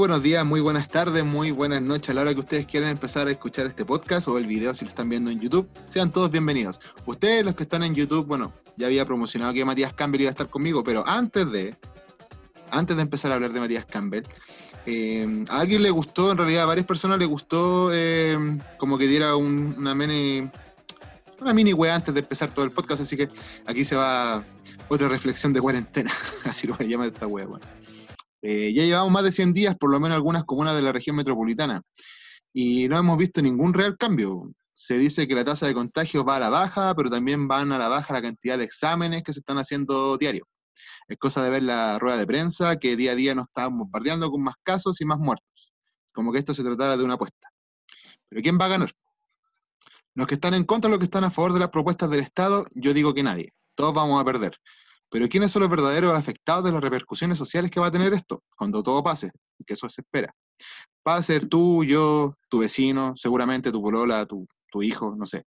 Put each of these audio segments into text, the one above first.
Buenos días, muy buenas tardes, muy buenas noches a la hora que ustedes quieran empezar a escuchar este podcast o el video si lo están viendo en YouTube. Sean todos bienvenidos. Ustedes, los que están en YouTube, bueno, ya había promocionado que Matías Campbell iba a estar conmigo, pero antes de, antes de empezar a hablar de Matías Campbell, eh, a alguien le gustó, en realidad a varias personas le gustó eh, como que diera una mini, una mini wea antes de empezar todo el podcast, así que aquí se va otra reflexión de cuarentena, así lo voy a llamar esta wea. Bueno. Eh, ya llevamos más de 100 días, por lo menos algunas comunas de la región metropolitana, y no hemos visto ningún real cambio. Se dice que la tasa de contagio va a la baja, pero también van a la baja la cantidad de exámenes que se están haciendo diario. Es cosa de ver la rueda de prensa, que día a día nos estamos bombardeando con más casos y más muertos. Como que esto se tratara de una apuesta. Pero ¿quién va a ganar? Los que están en contra los que están a favor de las propuestas del Estado, yo digo que nadie. Todos vamos a perder. Pero ¿quiénes son los verdaderos afectados de las repercusiones sociales que va a tener esto cuando todo pase? Que eso se espera. Va a ser tú, yo, tu vecino, seguramente tu colola, tu, hijo, no sé.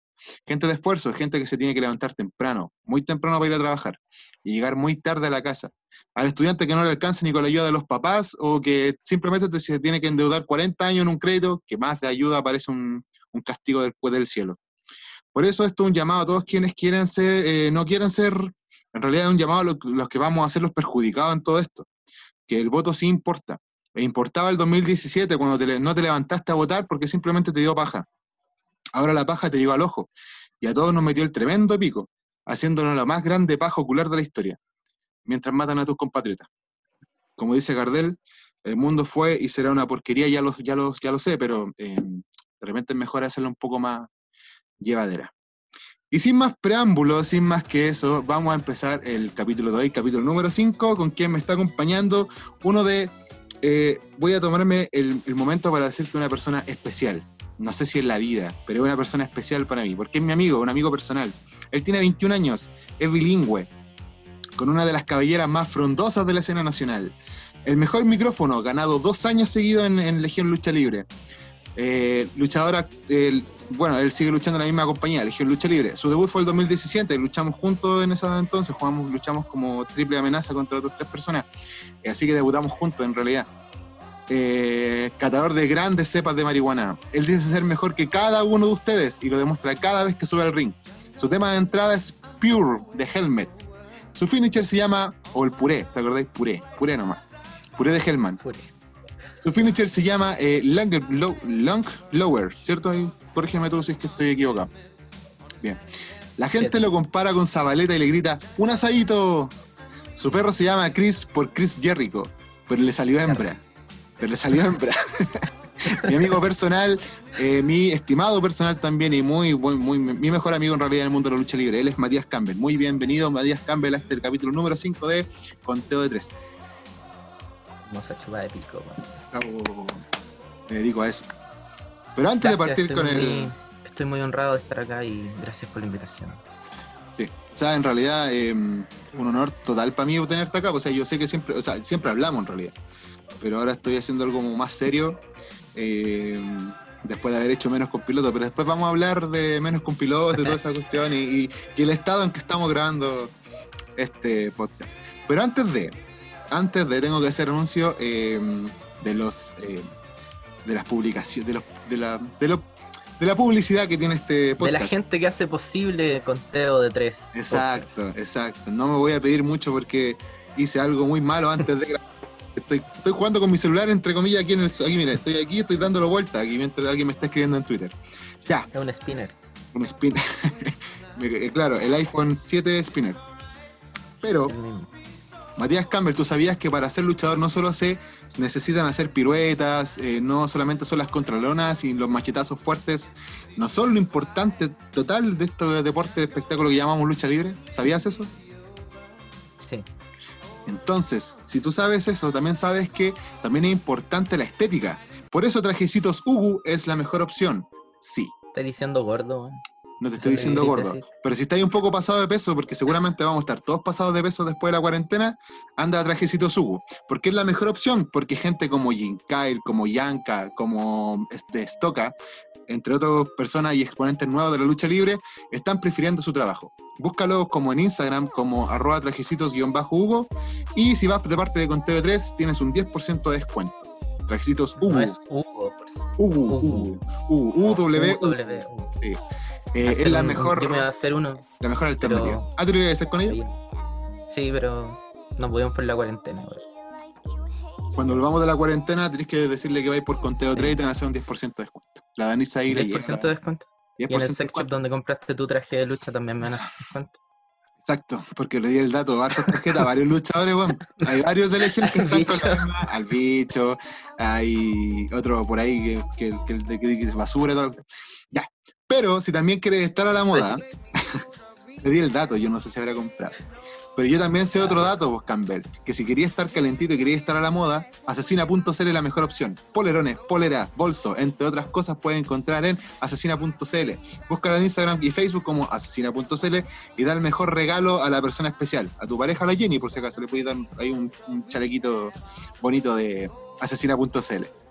Gente de esfuerzo, gente que se tiene que levantar temprano, muy temprano para ir a trabajar y llegar muy tarde a la casa. Al estudiante que no le alcance ni con la ayuda de los papás o que simplemente se tiene que endeudar 40 años en un crédito, que más de ayuda parece un, un castigo después del cielo. Por eso esto es un llamado a todos quienes quieren ser, eh, no quieren ser en realidad es un llamado a los que vamos a ser los perjudicados en todo esto, que el voto sí importa. E importaba el 2017 cuando no te levantaste a votar porque simplemente te dio paja. Ahora la paja te llegó al ojo y a todos nos metió el tremendo pico, haciéndonos la más grande paja ocular de la historia, mientras matan a tus compatriotas. Como dice Gardel, el mundo fue y será una porquería, ya lo, ya ya lo sé, pero eh, de repente es mejor hacerlo un poco más llevadera. Y sin más preámbulos, sin más que eso, vamos a empezar el capítulo de hoy, capítulo número 5, con quien me está acompañando uno de... Eh, voy a tomarme el, momento para decirte una persona especial. No sé si en la vida, pero es una persona especial para mí, porque es mi amigo, un amigo personal. Él tiene 21 años, es bilingüe, con una de las cabelleras más frondosas de la escena nacional. El mejor micrófono, ganado dos años seguidos en Legión Lucha Libre. Eh, luchadora, bueno, él sigue luchando en la misma compañía, Legión Lucha Libre. Su debut fue el 2017, luchamos juntos en ese entonces, jugamos, luchamos como triple amenaza contra otras tres personas. Eh, así que debutamos juntos en realidad. Eh, catador de grandes cepas de marihuana. Él dice ser mejor que cada uno de ustedes y lo demuestra cada vez que sube al ring. Su tema de entrada es Pure de Helmet. Su finisher se llama, o el puré, ¿te acordáis? Puré, puré nomás. Puré de Hellman. Su finisher se llama eh, Long, Lower, ¿cierto? Corrígeme tú si es que estoy equivocado. Bien. La gente lo compara con Zabaleta y le grita, ¡un asadito! Su perro se llama Chris por Chris Jericho, pero le salió hembra. Pero le salió hembra. mi amigo personal, eh, mi estimado personal también y muy, muy, muy, mi mejor amigo en realidad en el mundo de la lucha libre. Él es Matías Campbell. Muy bienvenido, Matías Campbell, a este capítulo número 5 de Conteo de Tres de pico. me dedico a eso. Pero antes de partir con el. Estoy muy honrado de estar acá y gracias por la invitación. Sí, o sea, en realidad em, un honor total para mí tenerte acá. O sea, yo sé que siempre, o sea, siempre hablamos en realidad. Pero ahora estoy haciendo algo más serio. Em, después de haber hecho menos con piloto, pero después vamos a hablar de menos con piloto, de toda esa cuestión y, el estado en que estamos grabando este podcast. Pero antes de, antes de tengo que hacer anuncio em, de los eh, de las publicaciones, de los, de la, de, la publicidad que tiene este podcast. De la gente que hace posible el conteo de tres. Exacto, exacto. No me voy a pedir mucho porque hice algo muy malo antes de grabar. Estoy, estoy jugando con mi celular, entre comillas, aquí en el. Aquí, mira, estoy aquí, estoy dándolo vuelta aquí mientras alguien me está escribiendo en Twitter. Ya. Es un spinner. Un spinner. Eh, claro, el iPhone 7 spinner. Pero Matías Campbell, ¿tú sabías que para ser luchador no solo se necesitan hacer piruetas, eh, no solamente son las contralonas y los machetazos fuertes, no son lo importante total de este deporte de espectáculo que llamamos lucha libre? ¿Sabías eso? Sí. Entonces, si tú sabes eso, también sabes que también es importante la estética. Por eso Trajecitos Ugu es la mejor opción. Sí. Estás diciendo gordo. No te estoy diciendo gordo. Pero si estáis un poco pasado de peso, porque seguramente vamos a estar todos pasados de peso después de la cuarentena, anda a trajecito Sugu. Porque es la mejor opción, porque gente como Jim Kyle, como Yanka, como este, Stoka, entre otras personas y exponentes nuevos de la lucha libre, están prefiriendo su trabajo. Búscalo como en Instagram, como arroba trajecitos-hugo, y si vas de parte de Conteo 3, tienes un 10% de descuento. Trajecitos No Ubu. es Hugo. por si- Ubu, Ubu. Eh, es la un- mejor, Yo me iba a hacer uno. la mejor pero- alternativa. Ah, ¿tú lo ibas a hacer con ella? Sí, pero no pudimos por la cuarentena. weón. Cuando volvamos de la cuarentena, tenés que decirle que vais por conteo 3 y te van a hacer un 10% de descuento. La Danisa ahí le 10% llega. de descuento. 10% Y en el sex shop donde compraste tu traje de lucha también me van a hacer descuento. Exacto, porque le di el dato, tarjetas, varios luchadores, weón. Hay varios de Legion que Al están bicho. con la misma- al bicho, hay otro por ahí que, que, que, que- basura y todo. Pero si también quieres estar a la moda, le di el dato, yo no sé si habrá comprado. Pero yo también sé otro dato, vos, Campbell, que si querías estar calentito y querías estar a la moda, asesina.cl es la mejor opción. Polerones, poleras, bolso, entre otras cosas, puedes encontrar en asesina.cl. Búscala en Instagram y Facebook como asesina.cl y da el mejor regalo a la persona especial, a tu pareja, a la Jenny, por si acaso, le puedes dar ahí un, un chalequito bonito de asesina.cl.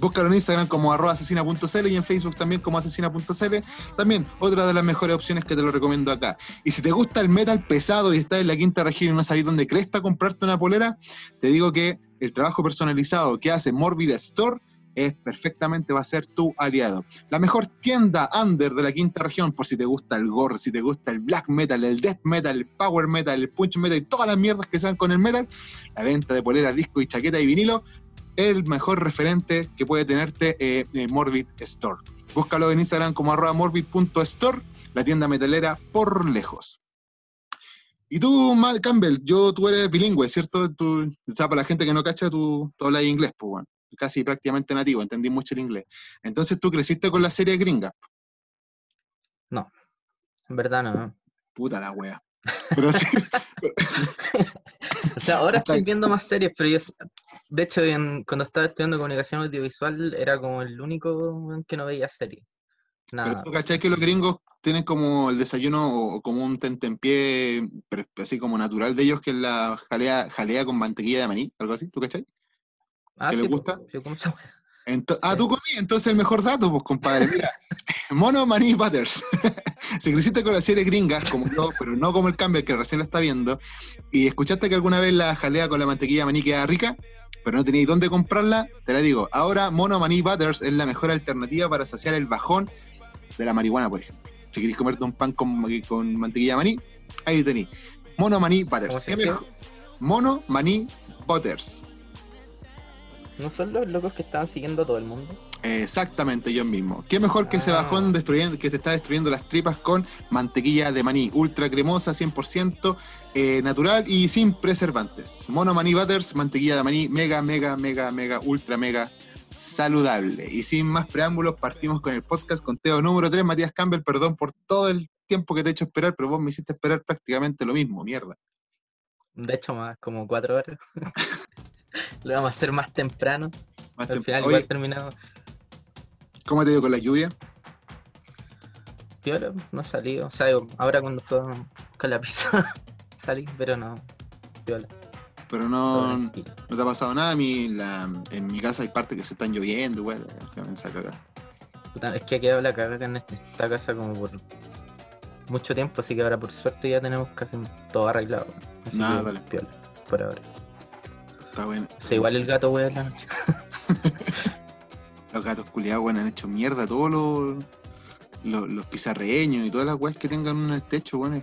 Búscalo en Instagram como arroba asesina.cl y en Facebook también como asesina.cl. También otra de las mejores opciones que te lo recomiendo acá. Y si te gusta el metal pesado y estás en la quinta región y no sabes dónde cresta comprarte una polera, te digo que el trabajo personalizado que hace Morbid Store es perfectamente va a ser tu aliado. La mejor tienda under de la quinta región, por si te gusta el gore, si te gusta el black metal, el death metal, el power metal, el punch metal y todas las mierdas que sean con el metal, la venta de poleras, disco y chaqueta y vinilo, el mejor referente que puede tenerte eh, eh, Morbid Store. Búscalo en Instagram como arroba morbid.store, la tienda metalera por lejos. Y tú, Mal Campbell, yo, tú eres bilingüe, ¿cierto? Tú, o sea, para la gente que no cacha, tú, tú hablas inglés, pues bueno, casi prácticamente nativo, entendí mucho el inglés. Entonces tú creciste con la serie gringa. En verdad no. Puta la wea. Pero sí, O sea, ahora estoy viendo más series, pero yo, de hecho, en- cuando estaba estudiando comunicación audiovisual, era como el único que no veía series. pero Nada. tú cachai que los gringos tienen como el desayuno o, o como un tentempié, pero así como natural de ellos, que es la jalea, jalea con mantequilla de maní, algo así, ¿tú cachai? Ah, ¿que sí, po, gusta? sí, ah, tú comí, entonces el mejor dato, pues compadre, mira. Mono Maní Butters. si creciste con la serie gringas, como yo, pero no como el Campbell que recién la está viendo, y escuchaste que alguna vez la jalea con la mantequilla maní queda rica, pero no tenéis dónde comprarla, te la digo. Ahora Mono Maní Butters es la mejor alternativa para saciar el bajón de la marihuana, por ejemplo. Si queréis comerte un pan con, con mantequilla maní, ahí tenéis. Mono Maní ¿Cómo Butters. Mono Maní Butters. ¿No son los locos que estaban siguiendo a todo el mundo? Exactamente, yo mismo. Qué mejor que ese Ah. bajón destruyendo, que te está destruyendo las tripas con mantequilla de maní, ultra cremosa, 100% eh, natural y sin preservantes. Mono Maní Butters, mantequilla de maní, mega, mega, mega, mega, ultra, mega saludable. Y sin más preámbulos, partimos con el podcast conteo número 3. Matías Campbell, perdón por todo el tiempo que te he hecho esperar, pero vos me hiciste esperar prácticamente lo mismo, mierda. De hecho, más como cuatro horas. Lo vamos a hacer más temprano. Más Al final, igual terminamos. ¿cómo te digo con la lluvia? Piola, no salí. O sea, digo, ahora cuando fue con la pizza salí, pero no. Piola. Pero no. No te ha pasado nada, a mí la- en mi casa hay partes que se están lloviendo, acá. Puta, Es que ha quedado la cagada en este- esta casa como por mucho tiempo, así que ahora por suerte ya tenemos casi todo arreglado. Así Nada, que dale. piola, por ahora. Está bueno. O sea, igual el gato wea en la noche. Los gatos culiados, bueno, han hecho mierda todos los, los, los pizarreños y todas las weas que tengan en el techo, bueno.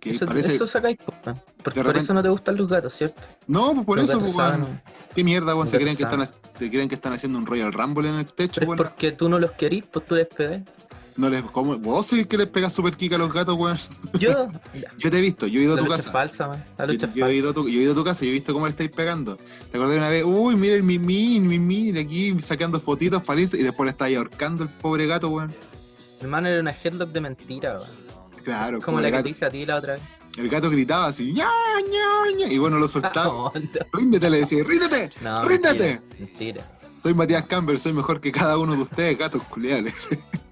Que Eso, parece. eso sacáis, po, weón. Porque por repente- eso no te gustan los gatos, ¿cierto? No, pues por Los eso, pues, weón. ¿Qué mierda, weón? ¿Se creen, que están, se creen que están haciendo un Royal Rumble en el techo, weón? porque tú no los querís, pues tú les pegáis. No les, ¿cómo? Vos el que les pega super kick a los gatos, weón. Yo, Yo te he visto, yo he ido a tu casa. falsa, man. La Yo, es yo he ido a falsa. tu, yo he ido a tu casa y he visto cómo le estáis pegando. ¿Te acordás de una vez? Uy, mira el mimi, mimi, aquí sacando fotitos para irse y después le estáis ahorcando el pobre gato, weón. Hermano, era una headlock de mentira, weón. Claro, Como pobre la que te hice a ti la otra vez. El gato gritaba así, ña, ña, ña, y bueno, lo soltaba. No, Ríndete, le decía, ríndete. no, ¡Ríndete! Mentira, mentira. Soy Matías Campbell, soy mejor que cada uno de ustedes, gatos culiales.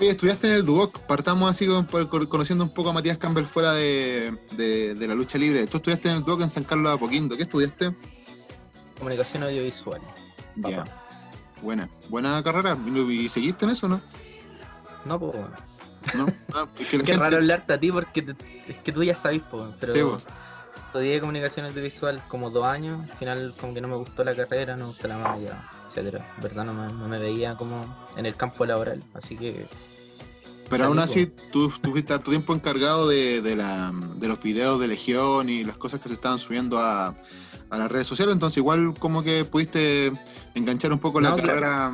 Estudiaste en el Duoc, partamos así con- conociendo un poco a Matías Campbell fuera de, de- de la lucha libre. Tú estudiaste en el Duoc en San Carlos de Apoquindo, ¿qué estudiaste? Comunicación audiovisual. Ya, buena, buena carrera. ¿Y seguiste en eso, no? No, pues, weón. ¿No? Ah, es que Qué gente- raro hablarte a ti porque te- es que tú ya sabes, po, pero Sí, estudié comunicación audiovisual como dos años, al final como que no me gustó la carrera, no me gustó la malla, etcétera. En verdad no me, no me veía como en el campo laboral, así que Pero aún así, tú, fuiste harto tiempo encargado de, de, la, de los videos de Legión y las cosas que se estaban subiendo a, a las redes sociales, entonces igual como que pudiste enganchar un poco la claro. carrera.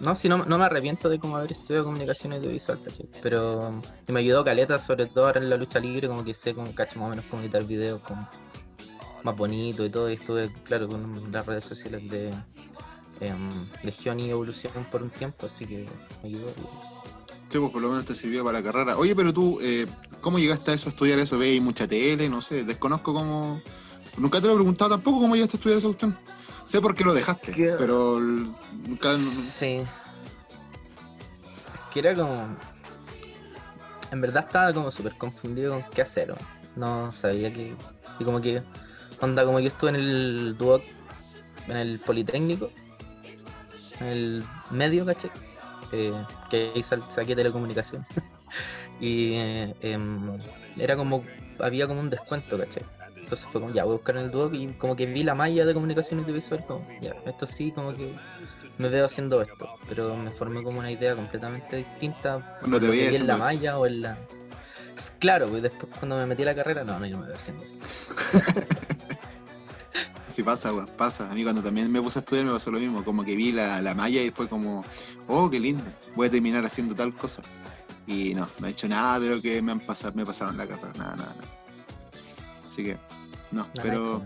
No, si no, no me arrepiento de como haber estudiado comunicación audiovisual, ¿cachai? Pero me ayudó caleta, sobre todo ahora en la lucha libre, como que sé como cacho más o menos cómo editar videos como más bonito y todo, y estuve, claro, con las redes sociales de em, Legión y Evolución por un tiempo, así que me ayudó. Sí, pues por lo menos te sirvió para la carrera. Oye, pero tú, eh, ¿cómo llegaste a eso, a estudiar eso? ¿Veis mucha tele? No sé, desconozco cómo... Nunca te lo he preguntado tampoco cómo llegaste a estudiar esa cuestión. Sé por qué lo dejaste, pero nunca... Sí. Es que era como. En verdad estaba como súper confundido con qué hacer. No sabía que. Y como que. Onda, como yo estuve en el Duoc, en el Politécnico, en el medio, ¿cachai? Eh, que ahí saqué telecomunicación. y eh, em, era como. Había como un descuento, ¿cachai? Entonces fue como, ya, voy a buscar en el Duoc y como que vi la malla de comunicación audiovisual, como, ya, esto sí, como que me veo haciendo esto, pero me formé como una idea completamente distinta Cuando te vi en la malla o en la... Es Claro, pues después cuando me metí a la carrera, no, no, yo me veo haciendo esto. Sí pasa, weón, pasa. A mí cuando también me puse a estudiar me pasó lo mismo, como que vi la, la malla y fue como, oh, qué lindo, voy a terminar haciendo tal cosa. Y no, no he hecho nada de lo que me han pasado, me pasaron la carrera, nada, nada, nada. Así que, no, pero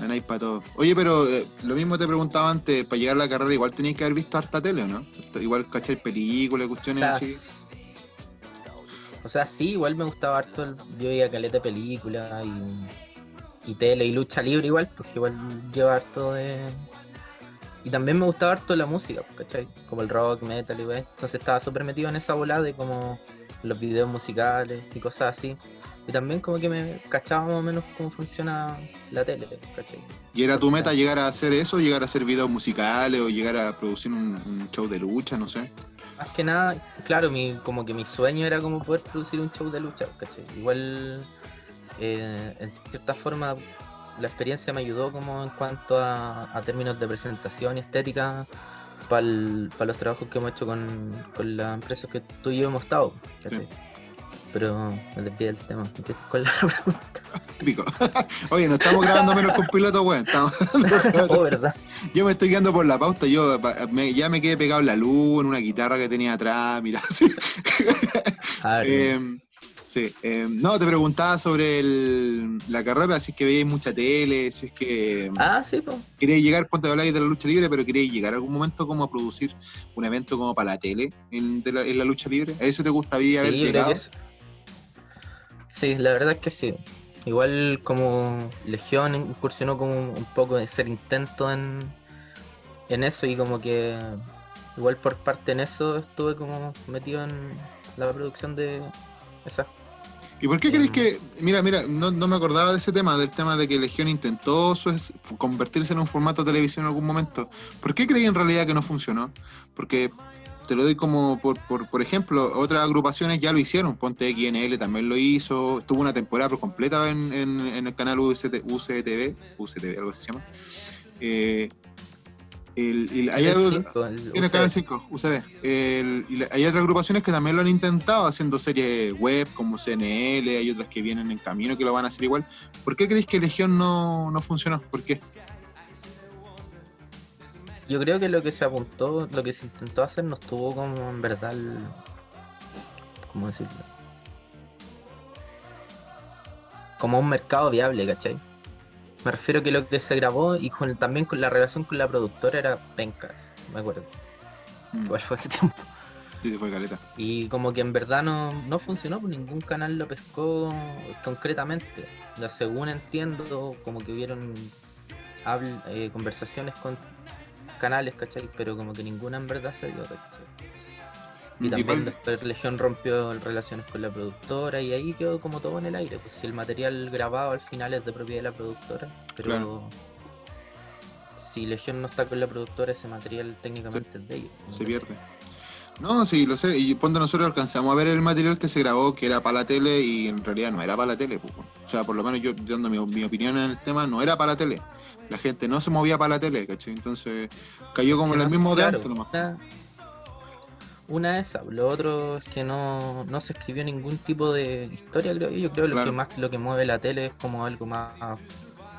nada hay para todo. Oye, pero eh, lo mismo te preguntaba antes, para llegar a la carrera igual tenías que haber visto harta tele, ¿o no? Igual cachar películas, o cuestiones sea, así. o sea, sí, igual me gustaba harto, el, yo veía caleta película y, y tele y lucha libre igual, porque igual lleva harto de... Y también me gustaba harto la música, ¿cachai? Como el rock, metal y wey. Entonces estaba súper metido en esa volada de como los videos musicales y cosas así. Y también como que me cachaba más o menos cómo funciona la tele, ¿cachai? ¿Y era tu meta llegar a hacer eso, llegar a hacer videos musicales o llegar a producir un, un show de lucha, no sé? Más que nada, claro, mi, como que mi sueño era como poder producir un show de lucha, ¿cachai? Igual, eh, en cierta forma, la experiencia me ayudó como en cuanto a, a términos de presentación y estética para los trabajos que hemos hecho con, con las empresas que tú y yo hemos estado. Pero me desvié del tema. ¿Cuál es la pregunta? Pico. Oye, no estamos grabando menos con piloto, weón. Estamos... Oh, ¿verdad? Yo me estoy guiando por la pauta. Yo me- ya me quedé pegado en la luz, en una guitarra que tenía atrás. Mira, sí. A ver, Eh, sí. eh, no, te preguntaba sobre el- la carrera, si es que veíais mucha tele, si es que ah, sí, pues. queréis llegar, ponte habláis de la lucha libre, pero queréis llegar a algún momento como a producir un evento como para la tele en, la, en la lucha libre. ¿A eso te gustaría haber Sí, llegado? sí. La verdad es que sí. Igual como Legión incursionó como un poco de hacer intento en, en eso y como que igual por parte en eso estuve como metido en la producción de esas ¿Y por qué creéis que, mira, mira, no, no me acordaba de ese tema, del tema de que Legión intentó su- convertirse en un formato de televisión en algún momento? ¿Por qué creí en realidad que no funcionó? Porque te lo doy como, por, por, por ejemplo, otras agrupaciones ya lo hicieron, Ponte XNL también lo hizo, estuvo una temporada por completa en, en- en el canal UCT, UCTV, UCTV, algo así se llama. Eh, el- el- hay el cinco, UCB. canal 5, UCB. El- y la- hay otras agrupaciones que también lo han intentado haciendo series web como CNL, hay otras que vienen en camino que lo van a hacer igual. ¿Por qué creéis que Legión no, no funcionó? ¿Por qué? Yo creo que lo que se apuntó, lo que se intentó hacer no estuvo como en verdad el- ¿Cómo decirlo? Como un mercado viable, ¿cachai? Me refiero que lo que se grabó y con, también con la relación con la productora era pencas, me acuerdo. Mm, Igual fue hace tiempo. sí, se fue caleta. Y como que en verdad no, no funcionó, pues ningún canal lo pescó concretamente. Ya según entiendo, como que hubieron habl- eh, conversaciones con canales, ¿cachai? Pero como que ninguna en verdad se dio, ¿cachai? Y también igual- después Legión rompió relaciones con la productora y ahí quedó como todo en el aire. Pues si el material grabado al final es de propiedad de la productora, pero Claro. si Legión no está con la productora, ese material técnicamente es de ellos. se pierde. No, sí, lo sé. Y ponte nosotros alcanzamos a ver el material que se grabó, que era para la tele, y en realidad no era para la tele. Pues, bueno. O sea, por lo menos yo dando mi, mi opinión en el tema, no era para la tele. La gente no se movía para la tele, ¿cachai? Entonces cayó como en el mismo claro, de antes nomás. Una, una esa, lo otro es que no, no se escribió ningún tipo de historia, creo yo. Yo creo que lo Claro. que más lo que mueve la tele es como algo más,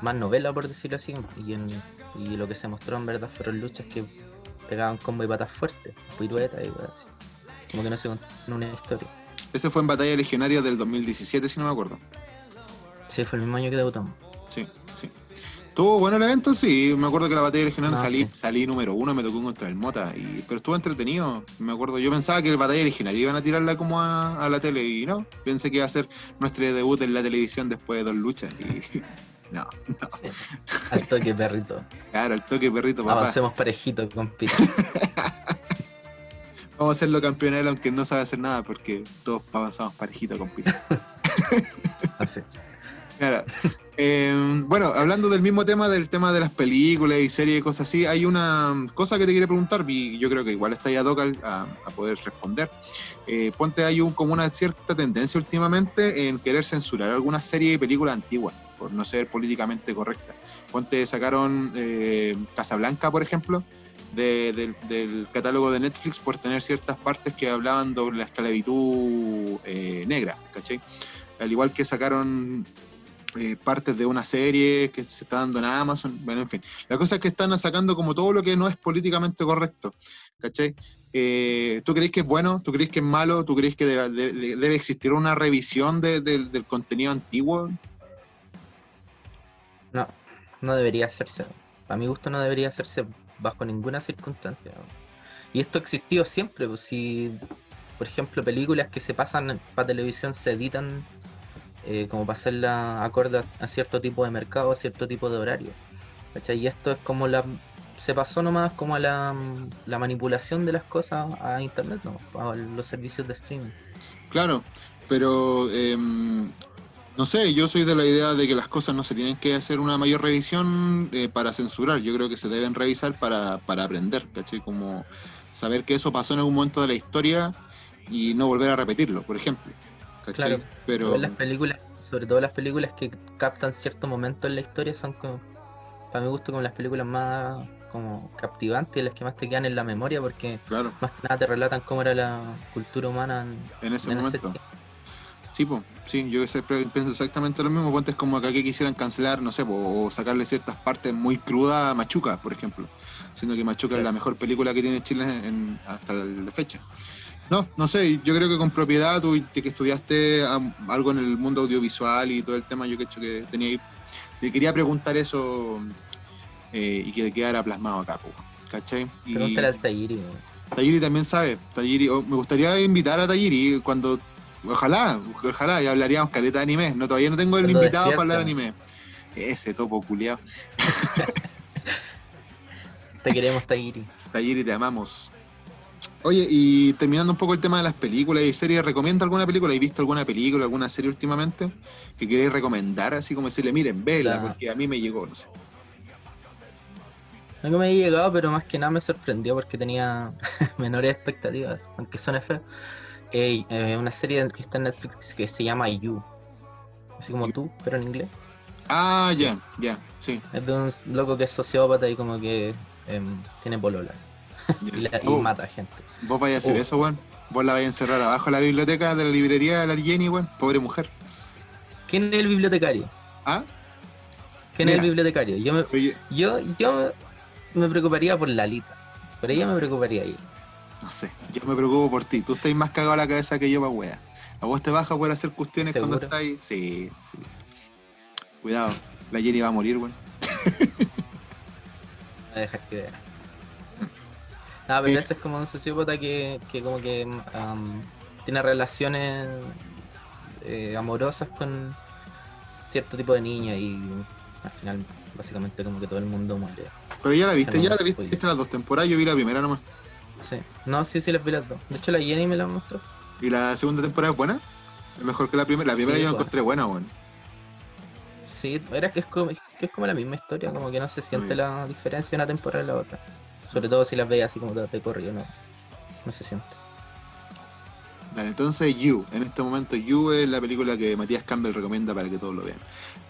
más novela, por decirlo así. Y, en- y lo que se mostró en verdad fueron luchas que pegaban combo y patas fuertes, piruetas y cosas así. Como que no se contó una historia. Ese fue en Batalla Legionaria del 2017, si no me acuerdo. Sí, fue el mismo año que debutamos. Sí, sí. ¿Tuvo bueno el evento? Sí, me acuerdo que la batalla regional No, salí, sí. salí número uno, me tocó contra el Mota, y, pero estuvo entretenido, me acuerdo. Yo pensaba que el batalla regional iban a tirarla como a, a la tele, y no, pensé que iba a ser nuestro debut en la televisión después de dos luchas, y no, Al toque perrito. claro, el toque perrito, papá. Avancemos parejito, compita. Vamos a hacerlo campeonal aunque no sabe hacer nada, porque todos avanzamos parejito con Pito. Así. Claro. Eh, bueno, hablando del mismo tema, del tema de las películas y series y cosas así, hay una cosa que te quería preguntar y yo creo que igual está ya toca a, poder responder. Eh, ponte, hay un, como una cierta tendencia últimamente en querer censurar algunas series y películas antiguas, por no ser políticamente correctas. Ponte, sacaron eh, Casablanca, por ejemplo, de- del, catálogo de Netflix por tener ciertas partes que hablaban sobre la esclavitud negra, ¿cachai? Al igual que sacaron eh, partes de una serie que se está dando en Amazon, bueno, en fin. La cosa es que están sacando como todo lo que no es políticamente correcto, ¿cachai? Eh, ¿Tú crees que es bueno? ¿Tú crees que es malo? ¿Tú crees que debe, de- debe existir una revisión de- del- del contenido antiguo? No, no debería hacerse. A mi gusto no debería hacerse bajo ninguna circunstancia. Y esto ha existido siempre. Pues, si, por ejemplo, películas que se pasan para televisión se editan eh, como para hacerla acorde a, cierto tipo de mercado, a cierto tipo de horario. ¿cachai? Y esto es como la... Se pasó nomás como a la, la manipulación de las cosas a internet, ¿no? A los servicios de streaming. Claro, pero em, no sé, yo soy de la idea de que las cosas no se tienen que hacer una mayor revisión eh, para censurar, yo creo que se deben revisar para, para aprender, ¿cachai? Como saber que eso pasó en algún momento de la historia y no volver a repetirlo, por ejemplo. ¿Cachai? Claro, pero las películas, sobre todo las películas que captan cierto momento en la historia, son como, para mi gusto, como las películas más como captivantes, las que más te quedan en la memoria, porque claro, más que nada te relatan cómo era la cultura humana en, en ese en ese momento. Sí, po, sí, yo siempre pienso exactamente lo mismo. Ponte es como acá que quisieran cancelar, no sé, po, o sacarle ciertas partes muy crudas a Machuca, por ejemplo. Siendo que Machuca es la mejor película que tiene Chile en- hasta la fecha. No, no sé, yo creo que con propiedad, tú que estudiaste algo en el mundo audiovisual y todo el tema, yo que hecho que tenía te quería preguntar eso eh, y que quedara plasmado acá, po, ¿cachai? Y Pregúntale al Tayiri. Tayiri también sabe. Tayiri, oh, me gustaría invitar a Tayiri cuando. Ojalá, ojalá, y hablaríamos caleta de anime. No, todavía no tengo el Cuando invitado para hablar de anime. Ese topo culiado. Te queremos, Tayiri. Tayiri, te amamos. Oye, y terminando un poco el tema de las películas y series, ¿recomienda alguna película? ¿Has visto alguna película, alguna serie últimamente? Que queréis recomendar, así como decirle, miren, vela, La- porque a mí me llegó, no sé. No que me había llegado, pero más que nada me sorprendió porque tenía menores expectativas, aunque feo. Eh, eh, una serie que está en Netflix que se llama You. Así como You. tú, pero en inglés. Ah, ya, ya, sí. Es de un loco que es sociópata y como que em, tiene polola. Y, la- y Oh, mata gente. Vos vais a hacer Oh. eso, weón. Vos la vais a encerrar abajo de la biblioteca de la librería de la Jenny, weón. Pobre mujer. ¿Quién es el bibliotecario? Ah, ¿Quién es el bibliotecario? Yo me, oye, yo, yo me preocuparía por Lalita. Por ella No me preocuparía ahí. no sé. Yo me preocupo por ti. Tú estás más cagado a la cabeza que yo, pa' wea. A vos te baja por hacer cuestiones cuando estás ahí. Sí, sí. Cuidado. La Jenny va a morir, weón. Me dejas que vea. No, pero Eh. ese es como un sociópata que, que como que tiene relaciones eh, amorosas con cierto tipo de niña y al final básicamente como que todo el mundo muere. Pero ya la viste, ya la viste, viste las dos temporadas. Yo vi la primera nomás. Sí. No, sí, sí, las vi las dos. De hecho la Jenny me la mostró. ¿Y la segunda temporada es buena? Es mejor que la primera. La primera Sí, yo la encontré buena, weón. Sí, era que es como, que es como la misma historia, como que no se siente la diferencia de una temporada y la otra. Sobre todo si las veis así como de corrido, no, no se siente. Dale, entonces You. En este momento You es la película que Matías Campbell recomienda para que todos lo vean.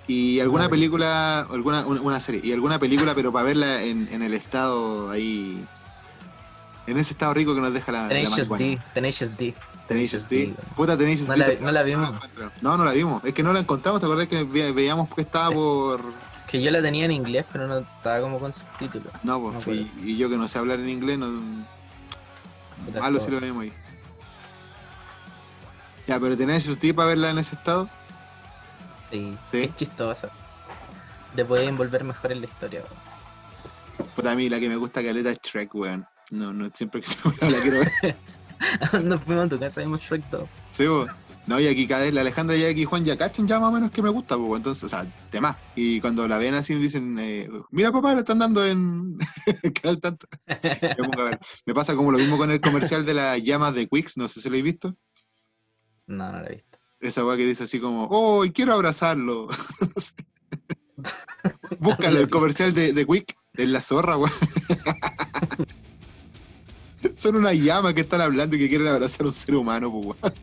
Y alguna película, alguna una, una serie, y alguna película, pero para verla en, en el estado ahí, en ese estado rico que nos deja la, la Tenacious marihuana. D, Tenacious D. Tenacious D. Puta Tenacious No D. la- no la vimos. No, no la vimos. Es que no la encontramos. ¿Te acordás que ve- veíamos que estaba por. Que yo la tenía en inglés, pero no estaba como con subtítulos. No, pues. No acuerdo. y, y yo que no sé hablar en inglés, no. Malo si lo vemos ahí. Ya, pero Tenacious D para verla en ese estado. Sí, Sí. es chistosa. Te puede envolver mejor en la historia. weón. Puta, a mí la que me gusta caleta es Shrek, weón. No, no, siempre que se me la quiero ver. Nos fuimos a tu casa vimos Shrek 2. Sí, vos. No, y aquí cada vez la Alejandra y aquí Juan ya cachan ya más o menos que me gusta, pues, entonces, o sea, temas. Y cuando la ven así dicen, eh, mira papá, lo están dando en canal tanto. Me. Me pasa como lo mismo con el comercial de las llamas de Quicks, no sé si lo habéis visto. No, no la he visto. Esa weá que dice así como, oh, y quiero abrazarlo. No sé. Búscalo, el comercial de, de Quick, en la zorra, weón. Son unas llamas que están hablando y que quieren abrazar a un ser humano, pues, weón.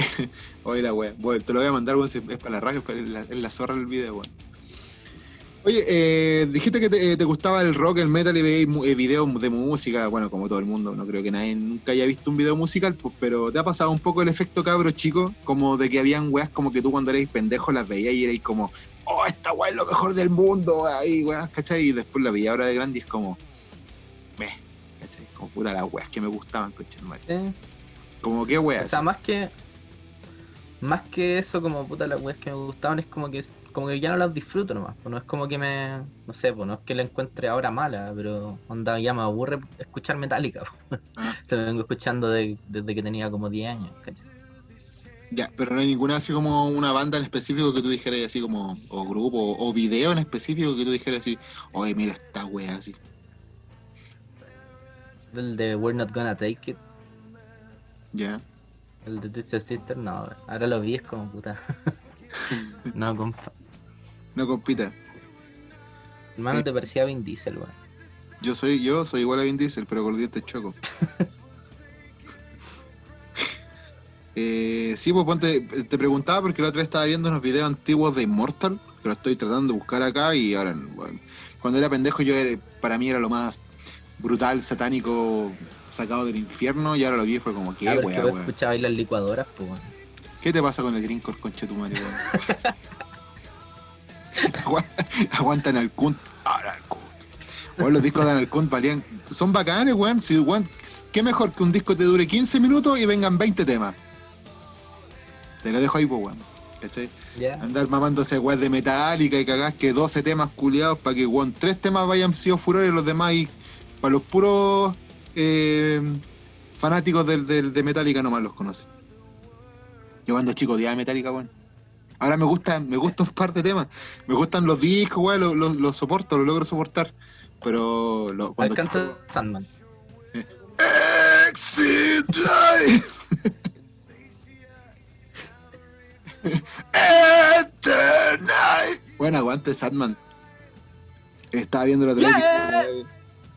Oye, la weá. Bueno, te lo voy a mandar, weón, si es para la radio, es la, es la zorra el video, weón. Oye, eh, dijiste que te, eh, te gustaba el rock, el metal y mu- eh, videos de música, bueno, como todo el mundo, no creo que nadie nunca haya visto un video musical, pues, pero ¿te ha pasado un poco el efecto cabro chico? Como de que habían weas como que tú cuando erais pendejo las veías y erais como, oh, esta wea es lo mejor del mundo, ahí weas, ¿cachai? Y después la veía ahora de grande y es como, meh, ¿cachai? Como puta las weas que me gustaban, madre? Eh, Como qué weas. O sea, más que. Más que eso, como puta las weas que me gustaban, es como que como que ya no las disfruto nomás. pues no es como que me. No sé, pues no es que la encuentre ahora mala, pero onda ya me aburre escuchar Metallica. pues. Se lo vengo escuchando de- desde que tenía como 10 años, ¿cachai? Ya, pero no hay ninguna así como una banda en específico que tú dijeras así como, o grupo, o, o video en específico que tú dijeras así, oye, mira esta wea así. El de We're Not Gonna Take It, Ya. El de Twisted Sister, no, ahora lo vi, es como puta. no, compa. No compita. Hermano, Eh. te parecía Vin Diesel, weón. Yo soy, yo soy igual a Vin Diesel, pero con dientes choco. eh, sí, pues ponte, te preguntaba porque la otra vez estaba viendo unos videos antiguos de Immortal, que lo estoy tratando de buscar acá y ahora, bueno, cuando era pendejo yo era- para mí era lo más brutal, satánico, sacado del infierno y ahora lo vi fue como, ¿qué Ah, weá, weón? escuchabais las licuadoras, pues. ¿Qué te pasa con el Greencore, conche tu madre, Aguantan al Kunt. Ahora al Kunt. Weón, los discos de Anal Kunt valían. Son bacanes, weón. Si, weón. ¿Qué mejor que un disco te dure 15 minutos y vengan 20 temas? Te lo dejo ahí, pues, weón. ¿Cachai? Ya. Andar mamándose weón de metálica y cagás que 12 temas culiados para que, weón, 3 temas vayan sido furores y los demás y para los puros eh, fanáticos del, del- de Metallica nomás los conocen. Yo cuando chico odiaba Metallica, weón. Ahora me gustan, me gustan un par de temas. Me gustan los discos, weón, los, los- los soporto, los logro soportar. Pero lo- ¿Cuál cuando canta chico- Sandman? Exit Life. Eternite. Bueno, aguante Sadman. Estaba viendo la Yeah.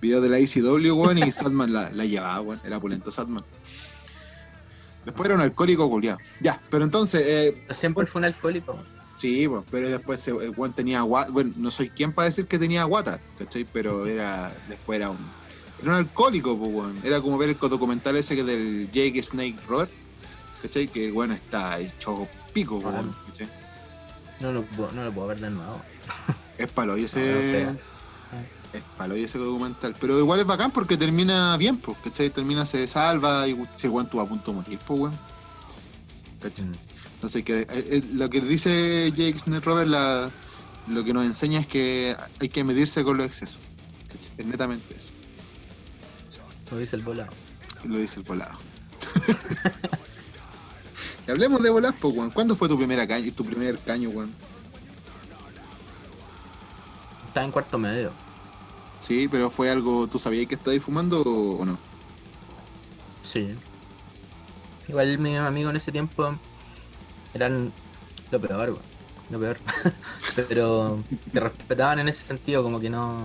Vez video de la ECW, weón, y Sadman la, la llevaba, weón. Era pulento Sadman. Después era un alcohólico culiado. Ya, pero entonces, eh, siempre fue un alcohólico. sí, pues, pero después el weón tenía guata. Bueno, no soy quien para decir que tenía guata, ¿cachai? Pero era, después era un. Era un alcohólico, pues, weón. Era como ver el documental ese que del Jake Snake Robert, ¿cachai? Que el weón está hecho pico, Ah. weón, ¿cachai? No lo, puedo- no lo puedo ver de nuevo. Es palo y ese. no. Es palo y ese documental. Pero igual es bacán porque termina bien, pues, ¿cachai? Termina, se salva y weón estuvo a punto de morir, pues, weón. ¿cachai? Entonces, que, eh, eh, lo que dice Jake Snake Robert, la, lo que nos enseña es que hay que medirse con los excesos. ¿cachai? Es netamente eso. Lo dice el volado. Lo dice el volado. y hablemos de volar, pues, weón. ¿Cuándo fue tu primera caño, tu primer caño, weón? Estaba en cuarto medio. Sí, pero fue algo, ¿tú sabías que estabas fumando o, no? Sí. Igual mis amigos en ese tiempo eran lo peor. Lo peor. Pero te respetaban en ese sentido, como que no.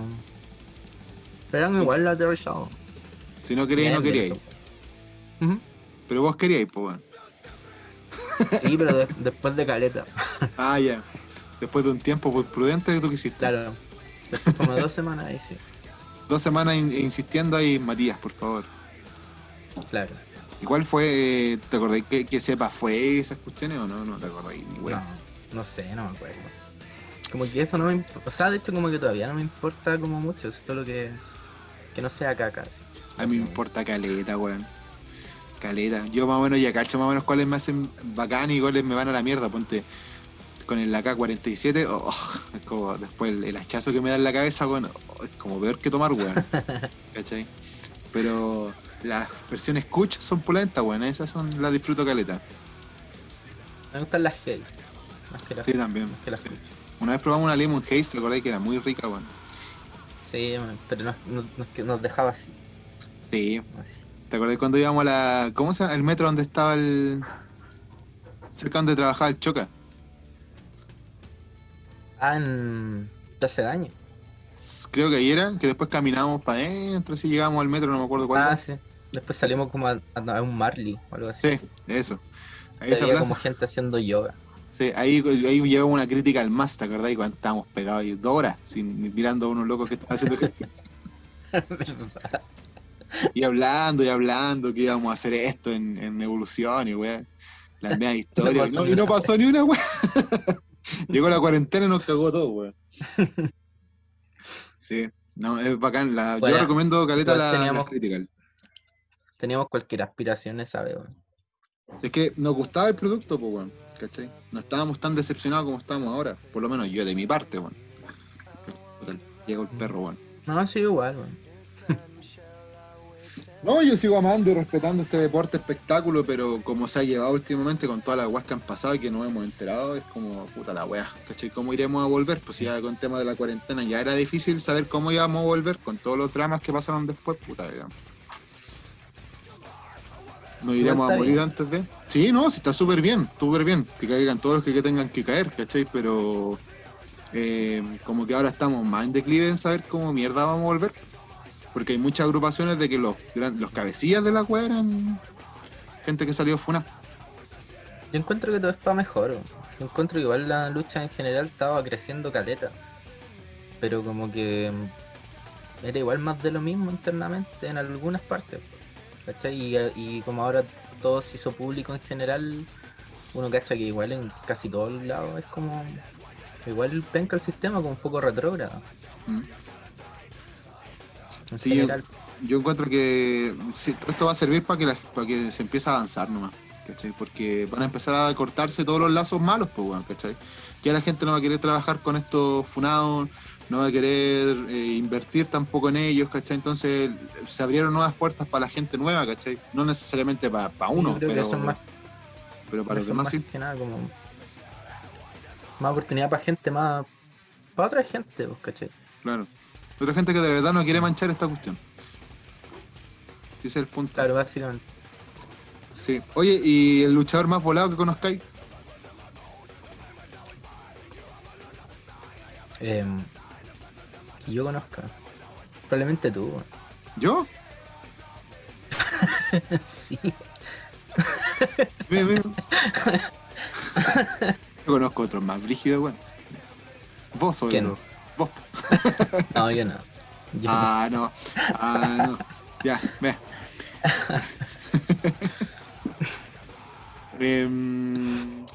Pero eran Sí. igual aterrizados. Si no queríais, no queríais. Pero vos queríais, pues, weón. Sí, pero de- después de caleta. Ah, ya. Después de un tiempo prudente que tú quisiste. Claro. Después como dos semanas ahí sí. Dos semanas in- insistiendo ahí, Matías, por favor. Claro. ¿Y cuál fue, eh, te acordáis que, que sepa fue esas cuestiones o no? No te acordáis ni weón. No, no sé, no me acuerdo. Como que eso no me importa. O sea, de hecho como que todavía no me importa como mucho. Es todo lo que. Que no sea caca. así. A mí me importa caleta, weón. Caleta. Yo más o menos ya cacho más o menos cuáles me hacen bacán y cuáles me van a la mierda. Ponte con el AK-47, oh, es como después el, el hachazo que me da en la cabeza, weón, oh, es como peor que tomar, weón. ¿Cachai? Pero las versiones Kuch son pulentas, weón. Esas son las disfruto caleta. Me gustan las Haze. Más que las, Sí, también. más que las Sí. Una vez probamos una Lemon Haze, te acordáis que era muy rica, weón. Sí, pero no, nos dejaba así. Sí. así. ¿Te acordás cuando íbamos a la. ¿Cómo se llama? El metro donde estaba el. cerca donde trabajaba el Choca? En. de hace años. Creo que ahí era, que después caminábamos para adentro, así llegábamos al metro, no me acuerdo cuál. Ah, era. sí. Después salimos como a, un Marley o algo así. Sí, eso. Ahí, plaza, como gente haciendo yoga. sí, ahí, ahí llevamos una crítica al más, ¿te acordás? Y cuando estábamos pegados ahí dos horas, sin, mirando a unos locos que estaban haciendo ejercicio. ¿Verdad? y hablando y hablando que íbamos a hacer esto en, en evolución y weá. Las medias historias. y no, y pasó ni una weá. Llegó la cuarentena y nos cagó todo, weá. Sí, no, es bacán. La, Bueno, yo recomiendo caleta la, teníamos- la Critical. Teníamos cualquier aspiración esa vez, weón. Es que nos gustaba el producto, pues, weón. ¿Cachai? No estábamos tan decepcionados como estamos ahora. Por lo menos yo de mi parte, weón. Llegó el perro, weón. No, sí, igual, weón. No, yo sigo amando y respetando este deporte espectáculo, pero como se ha llevado últimamente con todas las weas que han pasado y que nos hemos enterado, es como puta la wea, ¿cachai? ¿Cómo iremos a volver? Pues ya con tema de la cuarentena ya era difícil saber cómo íbamos a volver con todos los dramas que pasaron después, puta, digamos. ¿Nos iremos a morir bien. antes de? Sí, no, sí, está súper bien, súper bien. Que caigan todos los que, que tengan que caer, ¿cachai? Pero eh, como que ahora estamos más en declive en saber cómo mierda vamos a volver. Porque hay muchas agrupaciones de que los, los cabecillas de la wea eran gente que salió funa. Yo encuentro que todo está mejor. Yo encuentro que igual la lucha en general estaba creciendo caleta. Pero como que mm, era igual más de lo mismo internamente en algunas partes. ¿Cachai? Y, y como ahora todo se hizo público en general, uno cacha que igual en casi todos lados es como. Igual penca el sistema como un poco retrógrado. Mm. En Sí, general. Yo encuentro que sí, todo esto va a servir para que, la- para que se empiece a avanzar nomás, ¿cachai? Porque van a empezar a cortarse todos los lazos malos, pues, ¿cachai? Ya la gente no va a querer trabajar con estos funados, no va a querer eh, invertir tampoco en ellos, ¿cachai? Entonces se abrieron nuevas puertas para la gente nueva, ¿cachai? No necesariamente para uno, Yo pero, más pero para los demás más sí. que nada como más oportunidad para gente más para otra gente pues ¿cachai? Claro. Otra gente que de verdad no quiere manchar esta cuestión. Ese es el punto. claro básicamente Sí. Oye, ¿y el luchador más volado que conozcáis? Em, que yo conozca probablemente tú. ¿Yo? sí Mira, mira. Yo conozco otros más brígidos, weón. Vos sobre ¿Quién? todo. Vos. no yo no Yo- Ah, no. Ah, no. Ya, ve. Em,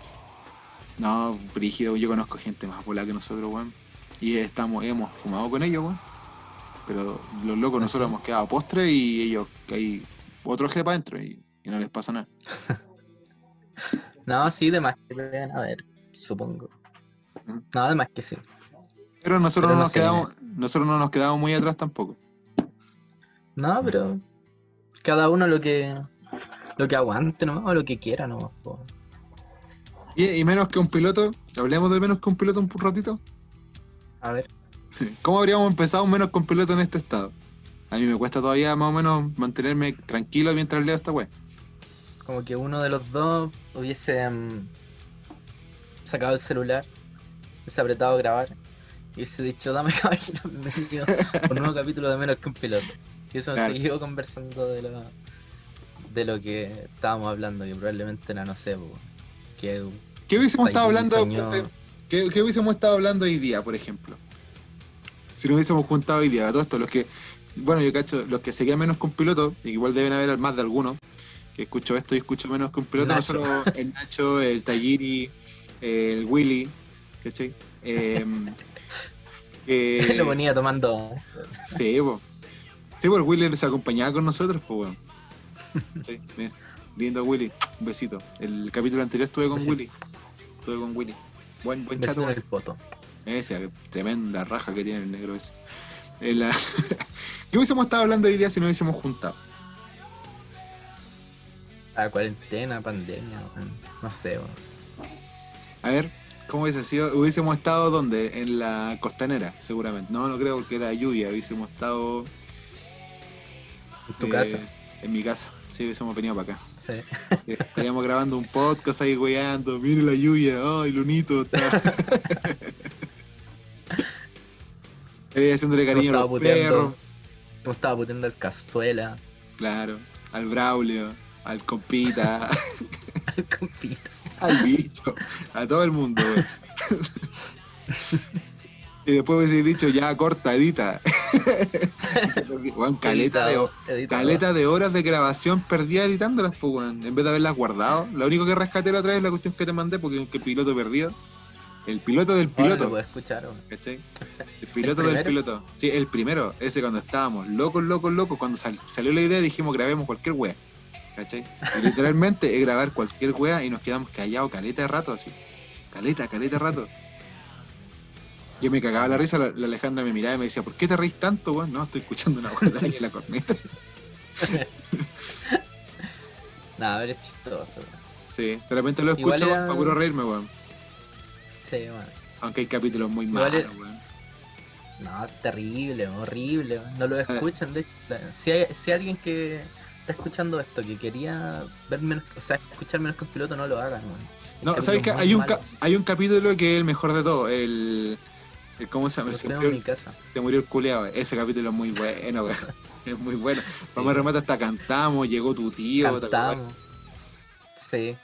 no, brígido, yo conozco gente más volada que nosotros, weón. Y estamos, hemos fumado con ellos, weón. Pero los locos, nosotros hemos quedado postre y ellos que hay otro para adentro y, y no les pasa nada. no sí de más que deben haber supongo Ujú. no además que sí Pero nosotros Pero no no nos sé. quedamos, nosotros no nos quedamos muy atrás tampoco. no pero cada uno lo que lo que aguante nomás o lo que quiera nomás po. Y, y menos que un piloto, hablemos de menos que un piloto un ratito. a ver ¿Cómo habríamos empezado menos con piloto en este estado? A mí me cuesta todavía más o menos mantenerme tranquilo mientras leo esta web. como que uno de los dos hubiese mm, sacado el celular, hubiese apretado a grabar y hubiese dicho, dame caballero, bienvenido a un nuevo capítulo de menos que un piloto. Y eso Claro. seguido conversando de lo, de lo que estábamos hablando, que probablemente era, no sé, que ¿Qué hubiésemos estado hablando? ¿qué, qué hubiésemos estado hablando hoy día, por ejemplo? Si nos hubiésemos juntado hoy día, a todo esto, los que, bueno, yo cacho, los que se quedan menos que un piloto, igual deben haber más de algunos, que escucho esto y escucho menos que un piloto, Nacho. no solo el Nacho, el Tagiri, el Willy, ¿cachai? Em, que- lo ponía tomando. Sí, po. Sí, pues el Willy se acompañaba con nosotros, pues, weón. Sí, mira. Lindo Willy, un besito. El capítulo anterior estuve con Besito. Willy. Estuve con Willy. Buen, buen chat, Besito en weón. el poto. Ese, tremenda raja que tiene el negro ese. Eh, la- ¿Qué hubiésemos estado hablando hoy día si no hubiésemos juntado? La cuarentena, pandemia, no sé. weón. A ver, ¿cómo hubiese sido? Hubiésemos estado donde? En la costanera, seguramente. No, no creo porque era lluvia. Hubiésemos estado En tu eh, casa. En mi casa. Sí, hubiésemos venido para acá. Sí. Eh, Estaríamos grabando un podcast ahí weando, mire la lluvia, ay, Lunito. está- Estaría haciéndole cariño a Como los estaba puteando- perros, Como estaba puteando al cazuela, claro, al Braulio, al compita, al compito. Al bicho, a todo el mundo. Y después hubiese dicho, ya corta, edita. Caleta de, Editado, caleta de horas de grabación perdida editándolas, pues, weón. En vez de haberlas guardado. Lo único que rescaté la otra vez es la cuestión que te mandé, porque que el piloto perdido. El piloto del piloto. lo escuchar. El piloto ¿El del piloto. Sí, el primero. Ese cuando estábamos locos, locos, locos. Cuando sal- salió la idea dijimos grabemos cualquier wea. ¿Cachai? Y literalmente es grabar cualquier wea y nos quedamos callados caleta de rato así. Caleta, caleta de rato. Yo me cagaba la risa, la, la Alejandra me miraba y me decía, ¿por qué te reís tanto, weón? No, estoy escuchando una wea de en la corneta. Nada, ver, es chistoso. weón. Sí, de repente lo escucho era- para puro reírme, weón. Sí, weón. Aunque hay capítulos muy malos, era- weón. No, es terrible, horrible. weón. No lo Eh. escuchan. De... Si, hay, si hay alguien que está escuchando esto, que quería ver menos, o sea, escuchar menos que un piloto, no lo hagan. No, ¿sabes capítulos Hay un, ca- hay un capítulo que es el mejor de todo. El, el ¿Cómo se llama? Se murió, mi casa. se murió el culeado. Ese capítulo es muy bueno. Es muy bueno. Vamos a rematar hasta cantamos, llegó tu tío. Cantamos. Sí.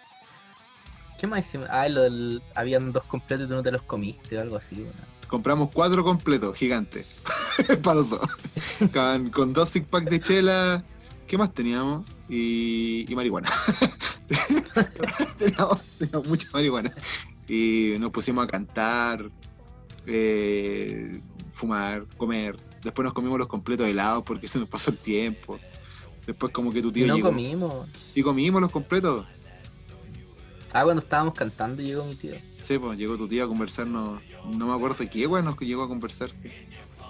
¿Qué más hicimos? Ah, lo del... habían dos completos y tú no te los comiste o algo así. Compramos cuatro completos, gigantes. Para los dos. Con, con dos six pack de chela. ¿Qué más teníamos? Y, y marihuana. teníamos, teníamos mucha marihuana. Y nos pusimos a cantar, eh, fumar, comer. Después nos comimos los completos helados porque se nos pasó el tiempo. Después como que tu tío no llegó. comimos. Y comimos los completos. Ah, cuando estábamos cantando llegó mi tío. Sí, pues llegó tu tío a conversarnos. No me acuerdo de qué, weón, nos llegó a conversar.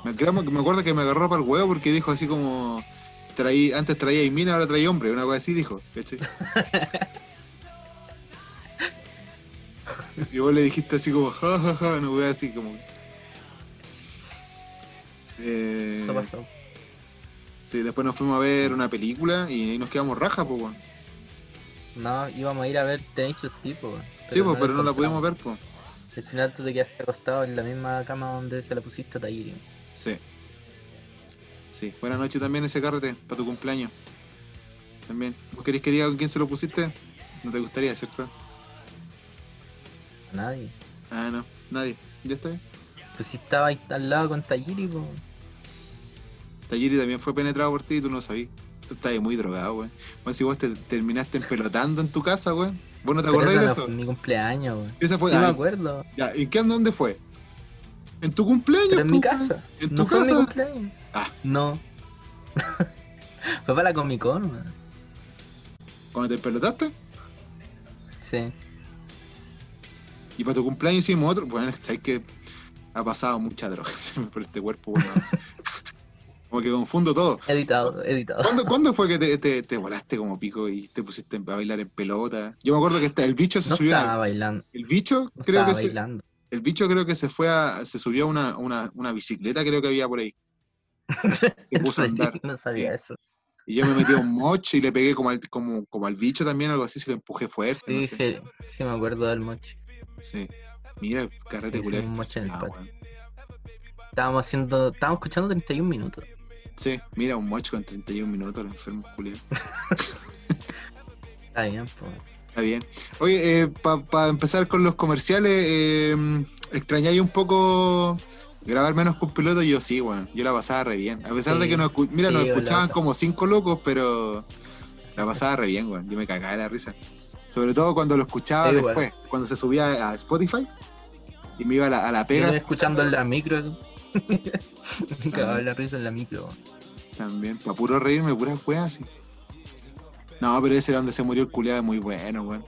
Me acuerdo que me agarró para el huevo porque dijo así como. Traí, antes traía mina, ahora traía hombre, una cosa así dijo. ¿cachai? y vos le dijiste así como, ja, ja, ja, una wea así como. Eh, Eso pasó. sí, después nos fuimos a ver una película y ahí nos quedamos raja, pues, weón. No, íbamos a ir a ver Tenacious D, po, weón. Sí, pues, pero no la pudimos ver, pues. Al final tú te quedaste acostado en la misma cama donde se la pusiste a Tairi. Sí. Sí. Buenas noches también ese carrete para tu cumpleaños. También. ¿Vos querés que diga con quién se lo pusiste? No te gustaría, ¿cierto? Nadie. Ah, no. Nadie. ¿Ya está bien? Pues si estaba ahí al lado con Tairi, po. Tayiri también fue penetrado por ti y tú no sabías. Tú estás muy drogado, güey. Bueno, si vos te terminaste empelotando en tu casa, güey. ¿Vos no te acordás de no eso? fue mi cumpleaños, weón. Esa fue. Sí me ah, acuerdo. ya, ¿En qué dónde fue? ¿En tu cumpleaños? Pero en mi casa. ¿En tu no fue en mi casa? cumpleaños. Ah. No. fue para la Comic Con, weón. ¿Cuando te empelotaste? Sí. Y para tu cumpleaños hicimos otro. Bueno, sabes que ha pasado mucha droga por este cuerpo, bueno. Como que confundo todo. Editado, editado. ¿Cuándo, cuándo fue que te, te, te volaste como pico y te pusiste a bailar en pelota? Yo me acuerdo que el bicho se No subió. a- estaba bailando. el bicho No creo que se, el bicho creo que se fue a, se subió a una, una, una bicicleta creo que había por ahí. Se ¿En puso a andar. No sabía eso. Y yo me metí a un moch y le pegué como al, como, como al bicho también, algo así, se lo empujé fuerte. Sí, no sé. sí, sí me acuerdo del moche. Sí. Mira, carrete Sí, culiao hicimos un moche en el distorsionado, patio. weón. Estábamos haciendo, estábamos escuchando 31 minutos. Sí, mira, un watch con 31 minutos, el enfermo Julio. Está bien, pues. Está bien. Oye, para empezar con los comerciales, eh, ¿extrañáis un poco grabar menos con piloto? Yo sí, weón. Yo la pasaba re bien. A pesar de que nos, escu- mira, Sí, nos escuchaban como cinco locos, pero la pasaba re bien, weón. Yo me cagaba de la risa. Sobre todo cuando lo escuchaba Sí, después, cuando se subía a Spotify y me iba a la, a la Yo pega. iba escuchando en la micro. Me cagaba la risa en la micro. También, para puro reírme, puras weas así. No, pero ese donde se murió el culiado es muy bueno, weón.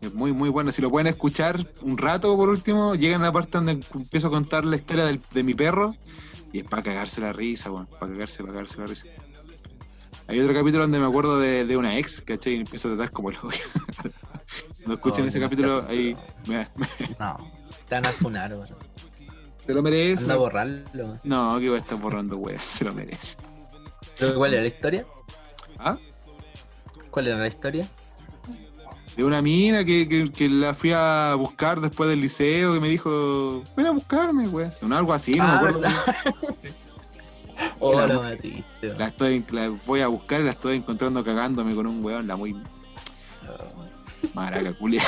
Es muy, muy bueno. Si lo pueden escuchar un rato, por último, llegan a la parte donde empiezo a contar la historia del- de mi perro y es para cagarse la risa, weón. Para cagarse, para cagarse la risa. Hay otro capítulo donde me acuerdo de, de una ex, ¿cachai? Y empiezo a tratar como el hoyo. Cuando escuchen ese no, capítulo, ahí bien. me- me- No, te van a funar, weón. se lo merece. Anda a borrarlo. weón. No, que voy a estar borrando, weón. Se lo merece. ¿Pero ¿Cuál era la historia? ¿Ah? ¿Cuál era la historia? De una mina que, que, que la fui a buscar después del liceo que me dijo, ven a buscarme, güey. No, algo así, no me acuerdo. Sí. Oh, La- la estoy, la voy a buscar y la estoy encontrando cagándome con un weón, la muy maraca, culia.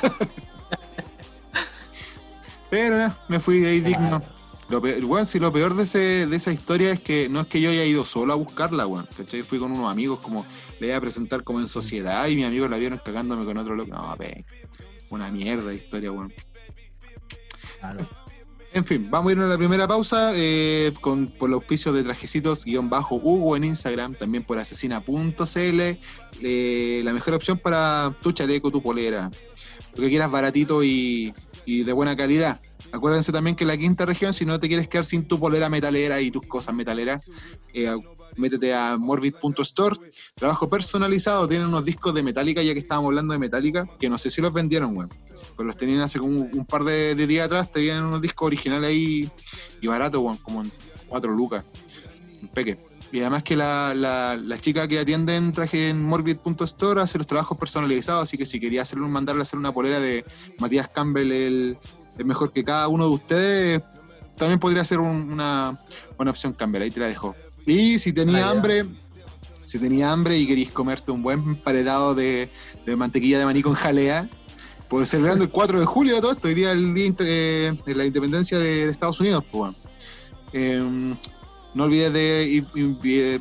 Pero ya, me fui de ahí digno. Lo peor, weón, si lo peor de, ese, de esa historia es que no es que yo haya ido solo a buscarla, weón. ¿Cachai? Fui con unos amigos, como le iba a presentar como en sociedad y mis amigos la vieron cagándome con otro loco. No, pe, una mierda de historia, weón. No. En fin, vamos a ir a la primera pausa eh, con, por los auspicios de trajecitos-hugo en Instagram, también por asesina.cl, eh, la mejor opción para tu chaleco, tu polera, lo que quieras baratito y, y de buena calidad. Acuérdense también que la quinta región, si no te quieres quedar sin tu polera metalera y tus cosas metaleras, eh, métete a morbid.store. Trabajo personalizado, tienen unos discos de Metallica, ya que estábamos hablando de Metallica, que no sé si los vendieron, weón. Pues los tenían hace como un par de, días atrás, tenían unos discos originales ahí y baratos, weón, como en 4 lucas. Un peque. Y además que la, la chica que atienden traje en morbid.store hace los trabajos personalizados, así que si quería hacerle un mandarle a hacer una polera de Matías Campbell, el, el mejor que cada uno de ustedes, también podría ser un- una buena opción Campbell, ahí te la dejo. Y si tenía Ah, hambre, si tenía hambre y queréis comerte un buen emparedado de, de mantequilla de maní con jalea, pues celebrando el 4 de julio de todo esto, hoy día el día inter- eh, de la independencia de, de Estados Unidos, pues bueno. Eh, no olvides de i-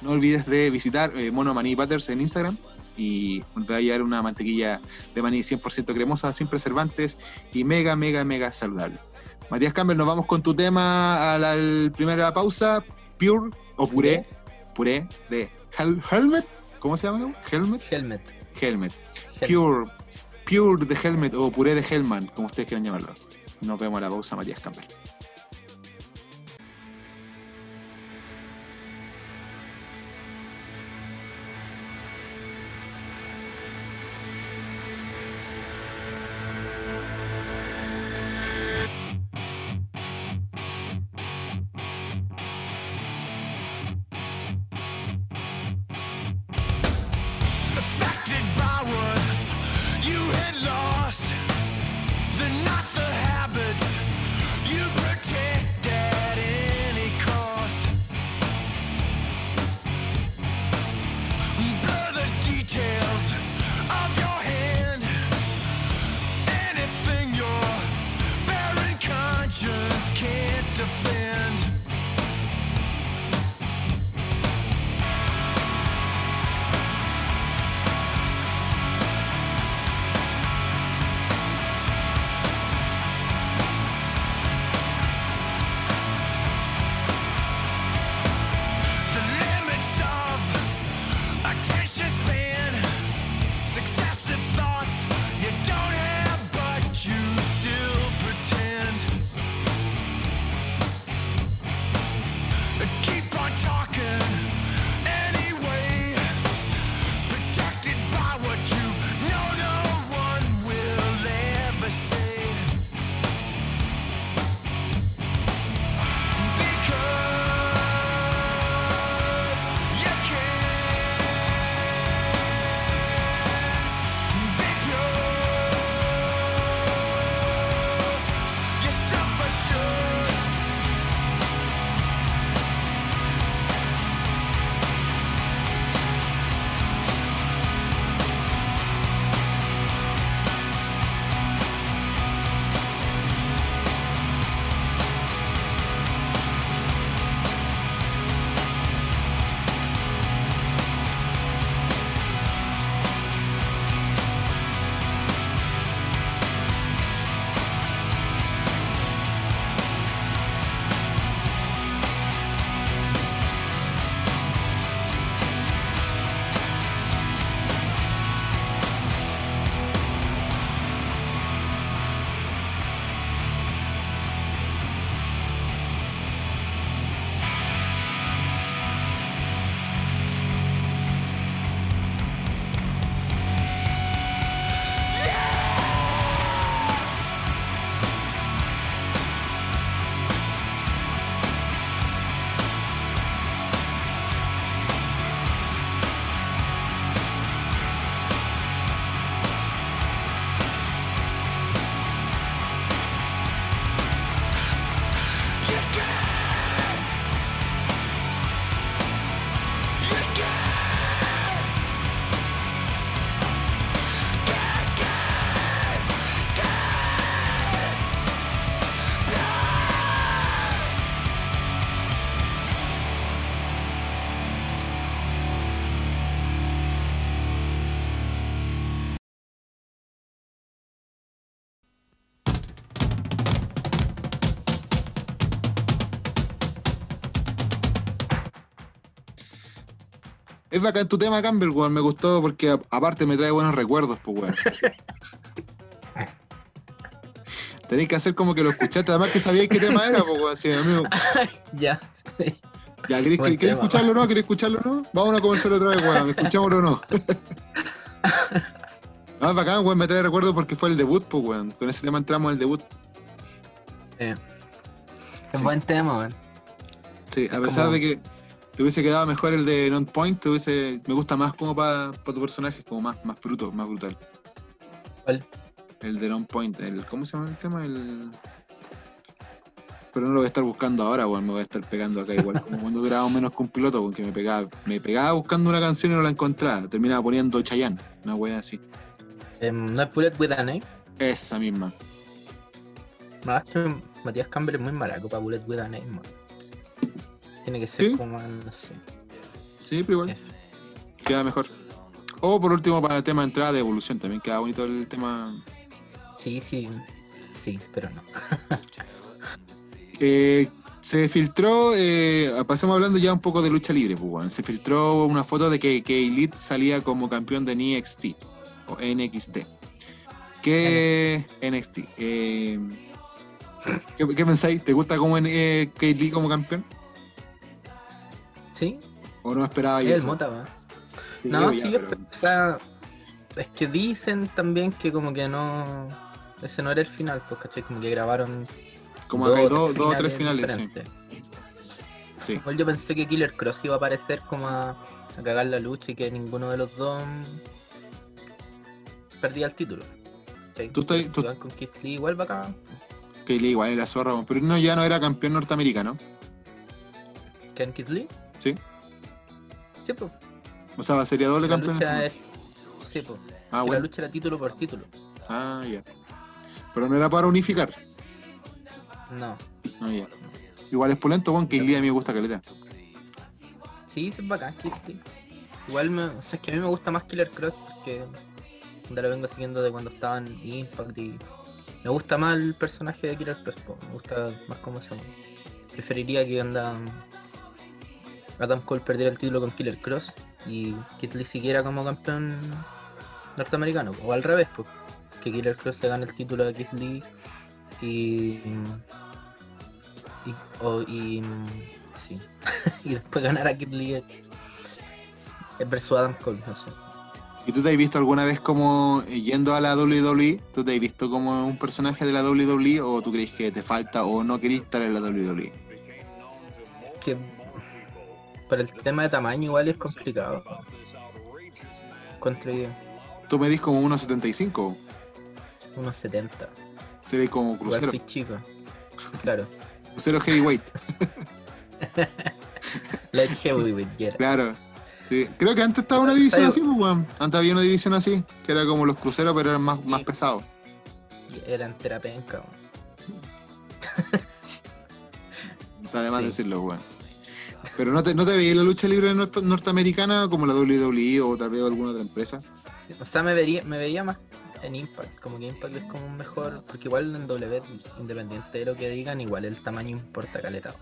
no olvides de visitar eh, Mono Maní Butters en Instagram y te va a llevar una mantequilla de maní 100% cremosa, sin preservantes y mega, mega, mega saludable. Matías Campbell, nos vamos con tu tema a la primera pausa, Pure o Puré, Puré de Hel- Helmet, ¿cómo se llama? Helmet, Helmet. Helmet. Helmet. Pure, Pure de Helmet o Puré de Hellman, como ustedes quieran llamarlo. Nos vemos a la pausa, Matías Campbell. Es bacán tu tema, Campbell, weón. Me gustó porque aparte me trae buenos recuerdos, pues, weón. Tenéis que hacer como que lo escuchaste, además que sabíais qué tema era, pues, weón. Sí, amigo. Ya, sí. Ya, ¿queréis, Buen ¿queréis tema. escucharlo o no? ¿Queréis escucharlo o no? Vamos a conversar otra vez, weón. ¿Escuchámoslo o no? No, es bacán, weón. Me trae recuerdos porque fue el debut, pues, weón. Con ese tema entramos al debut. Eh, Es Sí. buen tema, weón. Sí, a Es pesar como- de que te hubiese quedado mejor el de Non Point, te hubiese, me gusta más como para tu personaje, como más, más bruto, más brutal. ¿Cuál? El de Non Point, el, ¿cómo se llama el tema? El... Pero no lo voy a estar buscando ahora, weón, me voy a estar pegando acá igual, como cuando grababa menos con un piloto, porque me pegaba, me pegaba buscando una canción y no la encontraba, terminaba poniendo Chayanne, una wea así. Em, ¿No es Bullet with an A? Esa misma. Que Matías Campbell es muy maraco para Bullet with an A, man. Tiene que ser ¿Sí? como, no sé. Sí, pero igual, Eso. queda mejor. O por último para el tema de entrada de evolución, también queda bonito el tema Sí, sí. Sí, pero no. Eh, se filtró, eh, pasamos hablando ya un poco de lucha libre, pues, weón. Se filtró una foto de que, que Elite salía como campeón de NXT o NXT. ¿Qué NXT? Eh, ¿qué, qué pensáis? ¿Te gusta como en, eh, Kate Lee como campeón? ¿Sí? ¿O no esperabais Es el? Mota. Sí, No, ya, sí, pero- o sea, es que dicen también que como que no, ese no era el final, pues, ¿cachai? Como que grabaron como acá o dos, dos o tres finales, sí. diferentes. sí. Igual yo pensé que Killer Cross iba a aparecer como a, a cagar la lucha y que ninguno de los dos perdía el título. ¿cachai? Tú estás- tú- con Keith Lee igual bacán. Kate Lee igual era zorra, weón, pero no, ya no era campeón norteamericano. ¿Ken Keith Lee? Sí. Sí, pues. O sea, sería doble La campeón. lucha es... Sí, pues. Ah, La lucha era título por título. Ah, ya. Pero no era para unificar. No. Ah, ya. Igual es polento, weón, que Lee a mí me gusta caleta. Sí, es bacán Lee. Igual me, o sea, es que a mí me gusta más Killer Cross porque ya lo vengo siguiendo de cuando estaba en Impact y me gusta más el personaje de Killer Cross, me gusta más cómo se llama. Preferiría que anda Adam Cole perdiera el título con Killer Cross y Keith Lee siguiera como campeón norteamericano, o al revés, pues, que Killer Cross le gane el título a Keith Lee y y, y sí y después ganar a Keith Lee eh, versus Adam Cole, no sé. ¿Y tú te has visto alguna vez como eh, yendo a la WWE? ¿Tú te has visto como un personaje de la WWE o tú crees que te falta o no querés estar en la WWE? que para el tema de tamaño igual es complicado. Yo Tú medís como 1.75, unos 70. sería como Igual crucero, soy chico. Claro. crucero heavyweight, Light heavyweight, yeah. claro. Sí. Creo que antes estaba una división así, pues, weón. Antes había una división así, que era como los cruceros, pero eran más, más pesados. Era entera penca. weón. Está de más Sí. decirlo, weón. Pero no te, no te veías la lucha libre norte- norteamericana como la WWE o tal vez alguna otra empresa. O sea, me vería, me veía más en Impact. Como que Impact es como un mejor. Porque igual en W, independiente de lo que digan, igual el tamaño importa caleta.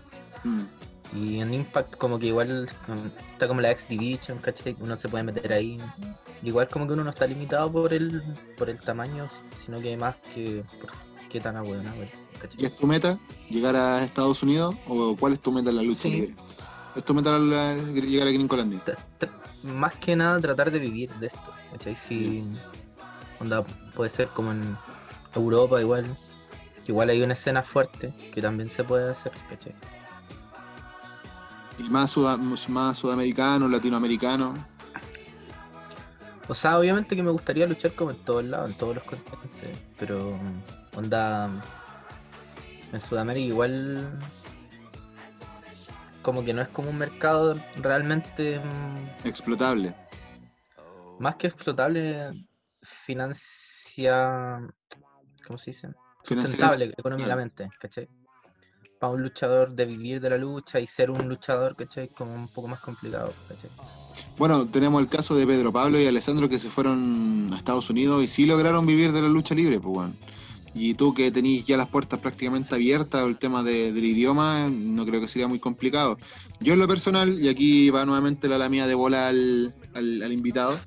Mm. Y en Impact como que igual um, está como la X Division, ¿cachai? Uno se puede meter ahí. Igual como que uno no está limitado por el por el tamaño, sino que más que por qué tan abuela, güey. ¿Y ¿cachai? es tu meta llegar a Estados Unidos o cuál es tu meta en la lucha Sí. libre? ¿Es tu meta la- llegar a Gringolandia? Más que nada tratar de vivir de esto, ¿cachai? Si onda puede ser como en Europa igual, igual hay una escena fuerte que también se puede hacer, ¿cachai? Y más, suda- más sudamericano, latinoamericano. O sea, obviamente que me gustaría luchar como en todos lados, en todos los continentes, pero onda en Sudamérica igual como que no es como un mercado realmente mm, Explotable. más que explotable financia ¿cómo se dice? sustentable económicamente, ¿cachai? Para un luchador de vivir de la lucha y ser un luchador, ¿cachai? Como un poco más complicado, ¿cachai? Bueno, tenemos el caso de Pedro Pablo y Alessandro que se fueron a Estados Unidos y sí lograron vivir de la lucha libre, pues bueno. Y tú que tenés ya las puertas prácticamente abiertas, el tema de- del idioma, no creo que sería muy complicado. Yo en lo personal, y aquí va nuevamente la, la mía de bola al, al- al invitado,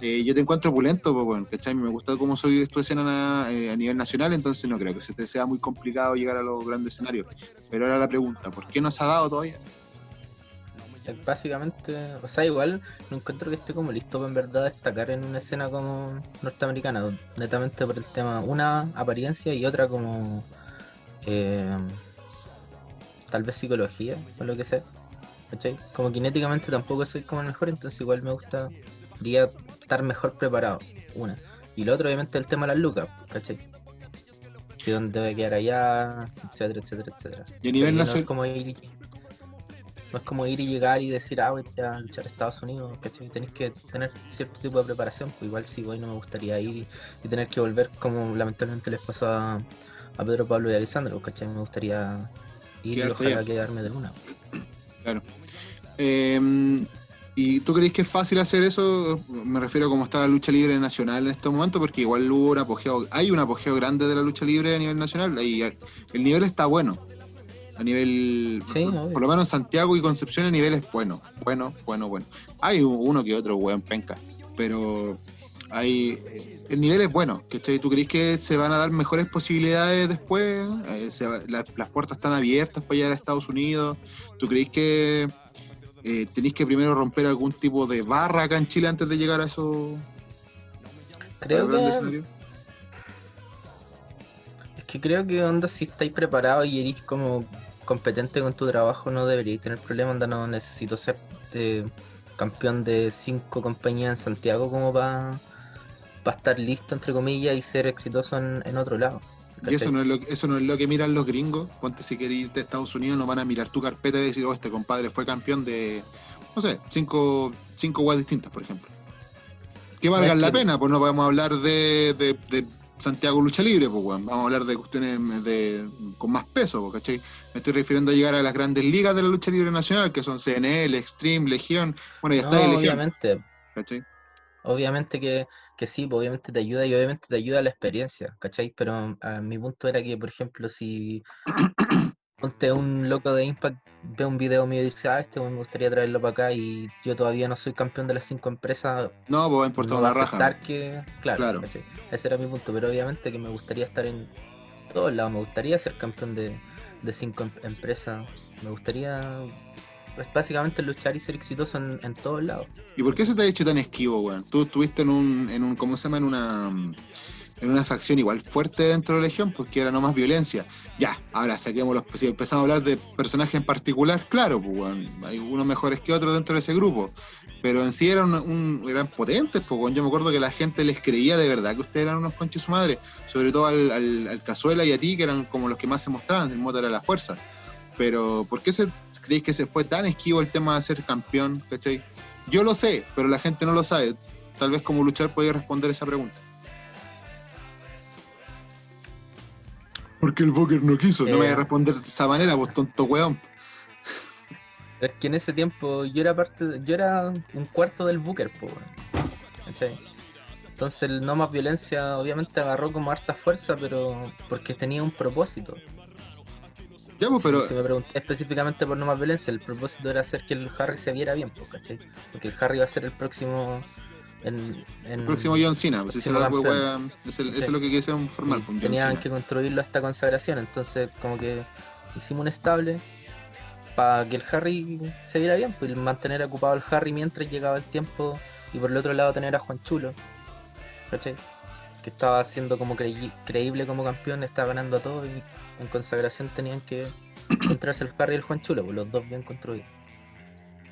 eh, yo te encuentro opulento, pues bueno, ¿cachai? Me gusta cómo soy tu escena eh, a nivel nacional, entonces no creo que te sea muy complicado llegar a los grandes escenarios. Pero ahora la pregunta, ¿por qué no se ha dado todavía? Básicamente, o sea, igual no encuentro que esté como listo para en verdad destacar en una escena como norteamericana, netamente por el tema, una apariencia y otra como eh, tal vez psicología o lo que sea. ¿Cachai? Como kinéticamente tampoco soy como el mejor, entonces igual me gustaría estar mejor preparado, una. Y lo otro obviamente el tema de las lucas, ¿cachai? Que dónde debe quedar allá, etcétera, etcétera, etcétera. Y a nivel no nacional, como no es como ir y llegar y decir, ah, voy a luchar a Estados Unidos, ¿cachai? Tenéis que tener cierto tipo de preparación, pues igual si voy no me gustaría ir y, y tener que volver como lamentablemente les pasó a, a Pedro Pablo y a Alessandro, ¿cachai? Me gustaría ir y ojalá quedarme de una. Claro. Eh, ¿Y tú crees que es fácil hacer eso? Me refiero a cómo está la lucha libre nacional en este momento, porque igual hubo un apogeo, hay un apogeo grande de la lucha libre a nivel nacional, y el nivel está bueno. A nivel, Sí, por, lo menos en Santiago y Concepción el nivel es bueno, bueno, bueno, bueno. Hay uno que otro weón penca, pero hay, el nivel es bueno. ¿cachai? ¿Tú crees que se van a dar mejores posibilidades después? Eh, se va- la- las puertas están abiertas para allá a Estados Unidos. ¿Tú crees que eh, tenéis que primero romper algún tipo de barra acá en Chile antes de llegar a esos a Creo que, es que creo que onda si estáis preparados y eres como competente con tu trabajo no deberíais tener problema, onda no necesito ser eh, campeón de cinco compañías en Santiago como para estar listo entre comillas y ser exitoso en, en otro lado. Y eso no, es lo, eso no es lo que miran los gringos. Ponte si quieres irte a Estados Unidos, no van a mirar tu carpeta y decir, oh, este compadre fue campeón de, no sé, cinco, cinco guas distintas, por ejemplo. Que valgan es la pena, pues no podemos hablar de, de- de Santiago Lucha Libre, pues weón. Vamos a hablar de cuestiones de, con más peso, pues, ¿cachai? Me estoy refiriendo a llegar a las grandes ligas de la lucha libre nacional, que son CNL, Extreme, Legión. Bueno, ya No, está de Legión, obviamente, ¿cachai? obviamente que, que sí, pues, obviamente te ayuda y obviamente te ayuda la experiencia, ¿cachai? Pero a mi punto era que, por ejemplo, si ponte un loco de Impact ve un video mío y dice, ah, este me gustaría traerlo para acá y yo todavía no soy campeón de las cinco empresas, No, pues va a importar no una raja. que, claro, ese era mi punto, pero obviamente que me gustaría estar en todos lados, me gustaría ser campeón de, de cinco em- empresas, me gustaría pues, básicamente luchar y ser exitoso en, en todos lados. ¿Y por qué se te ha hecho tan esquivo, weón? Tú estuviste en un, en un, ¿cómo se llama? En una, en una facción igual fuerte dentro de la Legión, porque era no más violencia. Ya, ahora saquemos los, si empezamos a hablar de personajes en particular, claro, pues, hay unos mejores que otros dentro de ese grupo. Pero en sí eran, un, eran potentes, pues, yo me acuerdo que la gente les creía de verdad que ustedes eran unos conches su madre, sobre todo al, al, al Cazuela y a ti, que eran como los que más se mostraban, el moto era la fuerza. Pero, ¿por qué se, creéis que se fue tan esquivo el tema de ser campeón? ¿cachai? Yo lo sé, pero la gente no lo sabe. Tal vez como luchar podía responder esa pregunta. Porque el Booker no quiso. No me voy a Eh. responder de esa manera, pues tonto weón. Es que en ese tiempo yo era parte, de- yo era un cuarto del Booker, po. ¿Cachai? Entonces el no más violencia obviamente agarró como harta fuerza, pero porque tenía un propósito. Ya, pues, pero Si me pregunté específicamente por no más violencia, el propósito era hacer que el Harry se viera bien, pues, ¿cachai? Porque el Harry va a ser el próximo en, en- el próximo John Cena, pues próximo era wea- el- eso es lo que quisieron formar, y pues, John tenían que construirlo hasta consagración, entonces como que hicimos un estable para que el Harry se viera bien, pues mantener ocupado al Harry mientras llegaba el tiempo y por el otro lado tener a Juan Chulo, ¿cachai? Que estaba siendo como creí- creíble como campeón, estaba ganando a todos y en consagración tenían que encontrarse el Harry y el Juan Chulo, pues los dos bien construidos.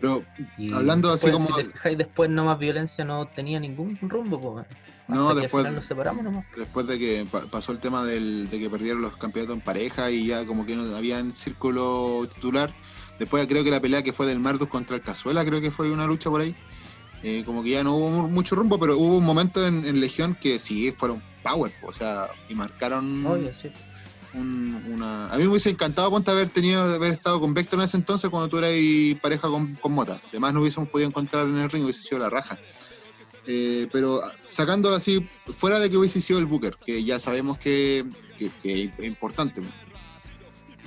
Pero Y Hablando así después, como- Si te fijáis, después no más violencia no tenía ningún rumbo, pues. No, después- nos separamos nomás. después de que pa- pasó el tema del, de que perdieron los campeonatos en pareja y ya como que no había en círculo titular. Después creo que la pelea que fue del Marduk contra el Cazuela, creo que fue una lucha por ahí. Eh, como que ya no hubo mu- mucho rumbo, pero hubo un momento en, en Legión que sí fueron power, po, o sea, y marcaron Obvio, sí. A mí me hubiese encantado, ponte, haber tenido, haber estado con Vector en ese entonces cuando tú eras pareja con, Mota. Además no hubiésemos podido encontrar en el ring, hubiese sido la raja. Eh, pero sacando así, fuera de que hubiese sido el Booker, que ya sabemos que, es importante.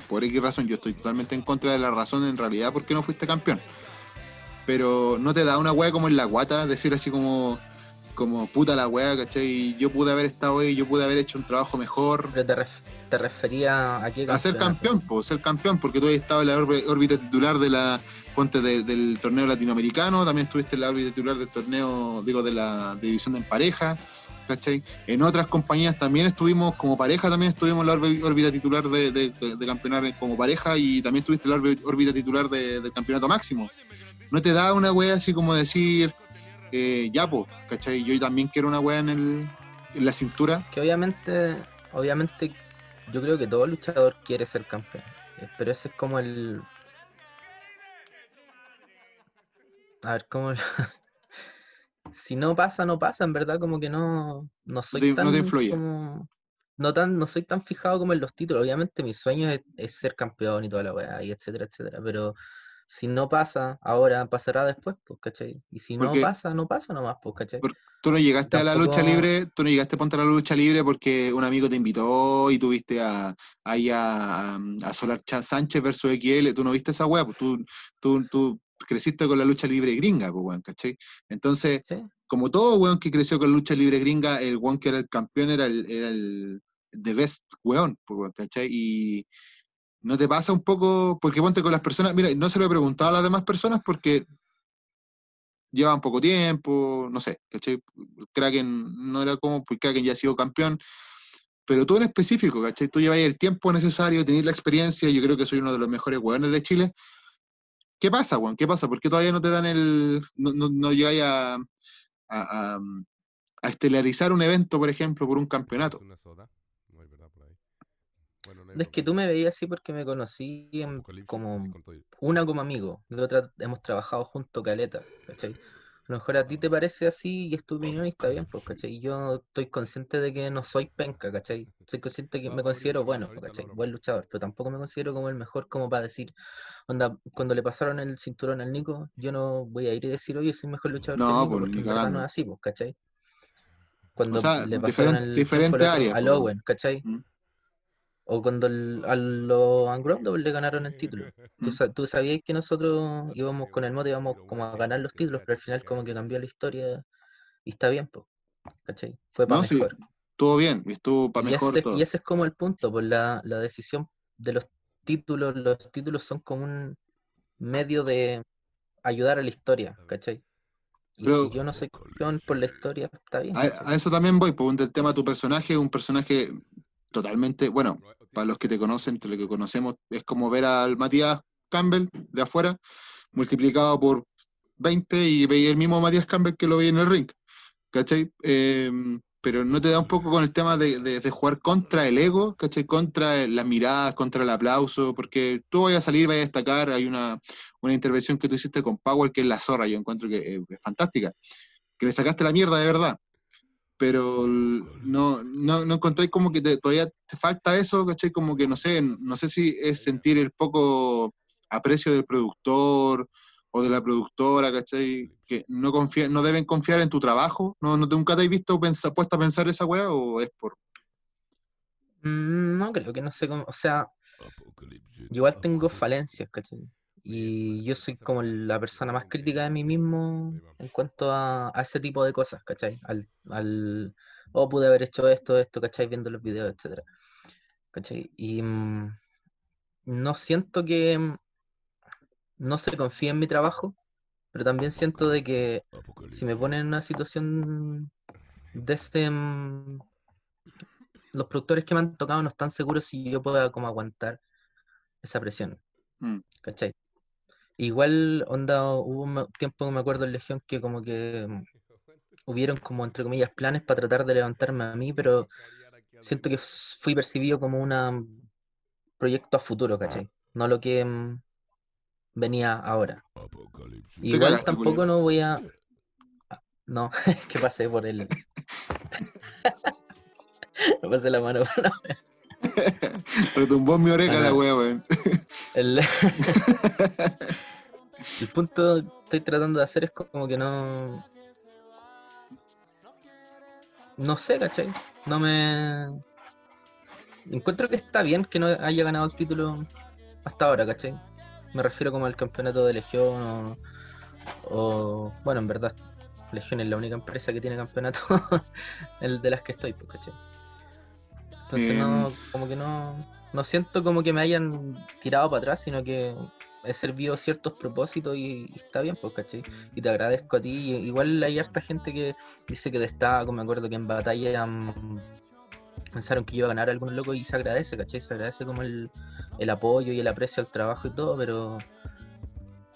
Por X razón, yo estoy totalmente en contra de la razón en realidad por qué no fuiste campeón. Pero no te da una wea como en la guata, decir así como, como puta la wea, ¿cachai? Yo pude haber estado ahí, yo pude haber hecho un trabajo mejor. Te refería a qué A ser campeonato? campeón, pues, ser campeón, porque tú has estado en la órbita titular de la ponte de- del torneo latinoamericano, también estuviste en la órbita titular del torneo, digo, de la división en pareja, ¿cachai? En otras compañías también estuvimos como pareja, también estuvimos en la órbita titular de, de, de- campeonar como pareja y también estuviste en la órbita titular de- del campeonato máximo. No te da una wea así como decir, eh, ya, pues, ¿cachai? Yo también quiero una wea en, el, en la cintura. Que obviamente, obviamente, yo creo que todo luchador quiere ser campeón. eh, Pero ese es como el. A ver, ¿cómo? si no pasa, no pasa, en verdad, como que no, no soy te- no te tan. influye. como- No, tan, no soy tan fijado como en los títulos. Obviamente, mi sueño es, es ser campeón y toda la weá, y etcétera, etcétera. Pero si no pasa ahora, pasará después, pues, ¿cachai? Y si no Porque- pasa, no pasa nomás, pues, ¿cachai? Tú no llegaste a la lucha Tampoco- libre, tú no llegaste a ponte a la lucha libre porque un amigo te invitó y tuviste a, ahí a, a, a Solar Cha- Sánchez versus XL, tú no viste esa weá, pues tú, tú, tú creciste con la lucha libre gringa, pues weón, ¿cachai? Entonces, ¿Sí? como todo weón que creció con lucha libre gringa, el weón que era el campeón era el, era el the best weón, pues ¿cachai? Y no te pasa un poco, porque ponte con las personas, mira, no se lo he preguntado a las demás personas porque llevan poco tiempo, no sé, ¿cachai? Kraken no era como, pues Kraken ya ha sido campeón, pero tú en específico, ¿cachai? Tú llevas el tiempo necesario, tenés la experiencia, yo creo que soy uno de los mejores hueones de Chile. ¿Qué pasa, weón? ¿Qué pasa? ¿Por qué todavía no te dan el. no, no, no llegáis a, estelarizar un evento, por ejemplo, por un campeonato? Una. No hay verdad por ahí. Bueno, no Es que tú me veías así porque me conocí en- como una como amigo, y otra hemos trabajado junto caleta, ¿cachai? A lo mejor a ti te parece así y es tu opinión y está bien, pues, ¿cachai? Yo estoy consciente de que no soy penca, ¿cachai? Soy consciente que me considero bueno, ¿cachai? Buen luchador, pero tampoco me considero como el mejor como para decir, onda, cuando le pasaron el cinturón al Nico, yo no voy a ir y decir, oye, soy mejor luchador que el No, Nico, pues, porque en verdad no es así, pues, ¿cachai? Cuando sea, le pasaron el diferente área, al pues. Owen, ¿cachai? Mm. O cuando el- a los Ungroundable le ganaron el título. Tú, sa- tú sabías que nosotros íbamos con el mote, íbamos como a ganar los títulos, pero al final como que cambió la historia y está bien, pues. ¿Cachai? Fue para No, sí, mejor. Estuvo bien, estuvo para mejor ese, todo. y ese es como el punto, pues la, la decisión de los títulos, los títulos son como un medio de ayudar a la historia, ¿cachai? Y Pero- si yo no soy campeón por la historia, está bien. A, eso también voy, por un del tema de tu personaje, un personaje totalmente, bueno, para los que te conocen, entre los que conocemos, es como ver al Matías Campbell de afuera, multiplicado por 20 y veía el mismo Matías Campbell que lo veía en el ring, ¿cachai? Eh, pero no te da un poco con el tema de, de- de jugar contra el ego, ¿cachai? Contra las miradas, contra el aplauso, porque tú vas a salir, vas a destacar, hay una, una intervención que tú hiciste con Power que es la zorra, yo encuentro que es fantástica, que le sacaste la mierda de verdad pero no, no, no encontré como que te- todavía te falta eso, ¿cachai? Como que no sé, no sé si es sentir el poco aprecio del productor o de la productora, ¿cachai? Que no confía, no deben confiar en tu trabajo, ¿no, no te nunca te has visto pensa- puesto a pensar esa weá o es por... Mm, No creo que no sé cómo, o sea, yo igual tengo falencias, ¿cachai? Y yo soy como la persona más crítica de mí mismo en cuanto a, a ese tipo de cosas, ¿cachai? Al, al, oh, pude haber hecho esto, esto, ¿cachai? Viendo los videos, etcétera. ¿Cachai? Y mm, no siento que mm, no se confíe en mi trabajo, pero también siento de que si me ponen en una situación de este... mm, los productores que me han tocado no están seguros si yo pueda como aguantar esa presión. ¿Cachai? Igual, onda, hubo un tiempo que me acuerdo en Legión que como que mm, hubieron como, entre comillas, planes para tratar de levantarme a mí, pero siento que fui percibido como un proyecto a futuro, ¿cachai? No lo que mm, venía ahora. Igual tampoco no voy a... Ah, No, es que pasé por el... Me pasé la mano por la- Retumbó en mi oreja la weá, weón. El, el punto que estoy tratando de hacer es como que no. no sé, ¿cachai? No me. Encuentro que está bien que no haya ganado el título hasta ahora, ¿cachai? Me refiero como al campeonato de Legión o. o- bueno, en verdad, Legión es la única empresa que tiene campeonato el de las que estoy, pues, ¿cachai? Entonces, no, Em. como que no. No siento como que me hayan tirado para atrás, sino que he servido ciertos propósitos y, está bien, pues, ¿cachai? Y te agradezco a ti. igual hay harta gente que dice que destaco, me acuerdo que en batalla mm, pensaron que iba a ganar a algún loco y se agradece, ¿cachai? Se agradece como el, el apoyo y el aprecio al trabajo y todo, pero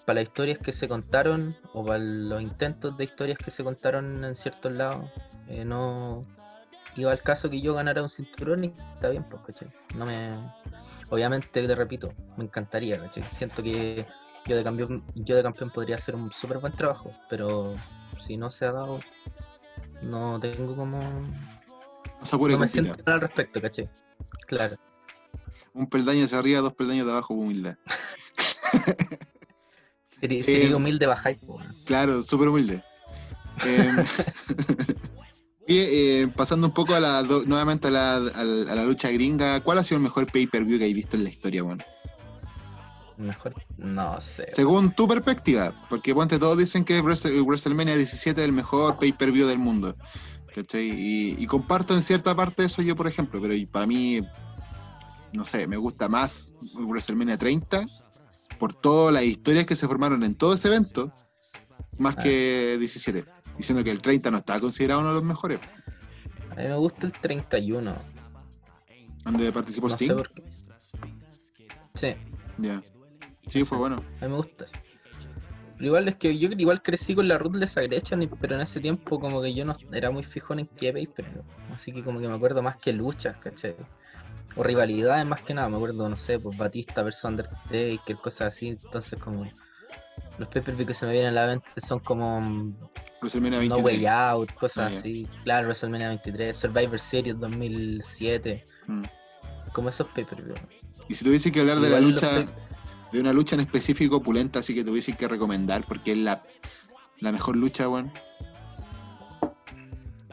para las historias que se contaron o para los intentos de historias que se contaron en ciertos lados, eh, no iba al caso que yo ganara un cinturón y está bien, pues, ¿cachai? No me... Obviamente, te repito, me encantaría, ¿cachai? Siento que yo de campeón, yo de campeón podría hacer un súper buen trabajo, pero si no se ha dado, no tengo como... No se apure, No me siento al respecto, ¿cachai? Claro. Un peldaño hacia arriba, dos peldaños de abajo, humildad. Sería, Eh, sería humilde bajar, po, weón. Claro, súper humilde. Em, Oye, eh, pasando un poco a la, nuevamente a la, a la- a la lucha gringa, ¿cuál ha sido el mejor pay-per-view que hayas visto en la historia, weón? Mejor, no sé. Según tu perspectiva, porque ponte todos dicen que Wrestle- WrestleMania 17 es el mejor pay-per-view del mundo. ¿cachai? Y, y comparto en cierta parte eso yo, por ejemplo, pero para mí, no sé, me gusta más WrestleMania 30 por todas las historias que se formaron en todo ese evento, más Ah. que 17. Diciendo que el 30 no estaba considerado uno de los mejores. A mí me gusta el 31. Donde participó No Sting. sé por qué. Sí, Ya. Sí, fue bueno. a mí me gusta. Pero igual es que yo igual crecí con la Ruthless Aggression, pero en ese tiempo como que yo no era muy fijón en qué pero así que como que me acuerdo más que luchas, ¿cachai? O rivalidades más que nada, me acuerdo, no sé, pues Batista versus Undertaker, cosas así, entonces como los pay per view que se me vienen a la mente son como mm, No 23. Way Out, cosas Ah, así, claro, WrestleMania 23, Survivor Series 2007, Mm. como esos pay per view. Y si tuviese que hablar de la lucha, de una lucha en específico opulenta, así que tuviese que recomendar, porque es la, la mejor lucha, weón.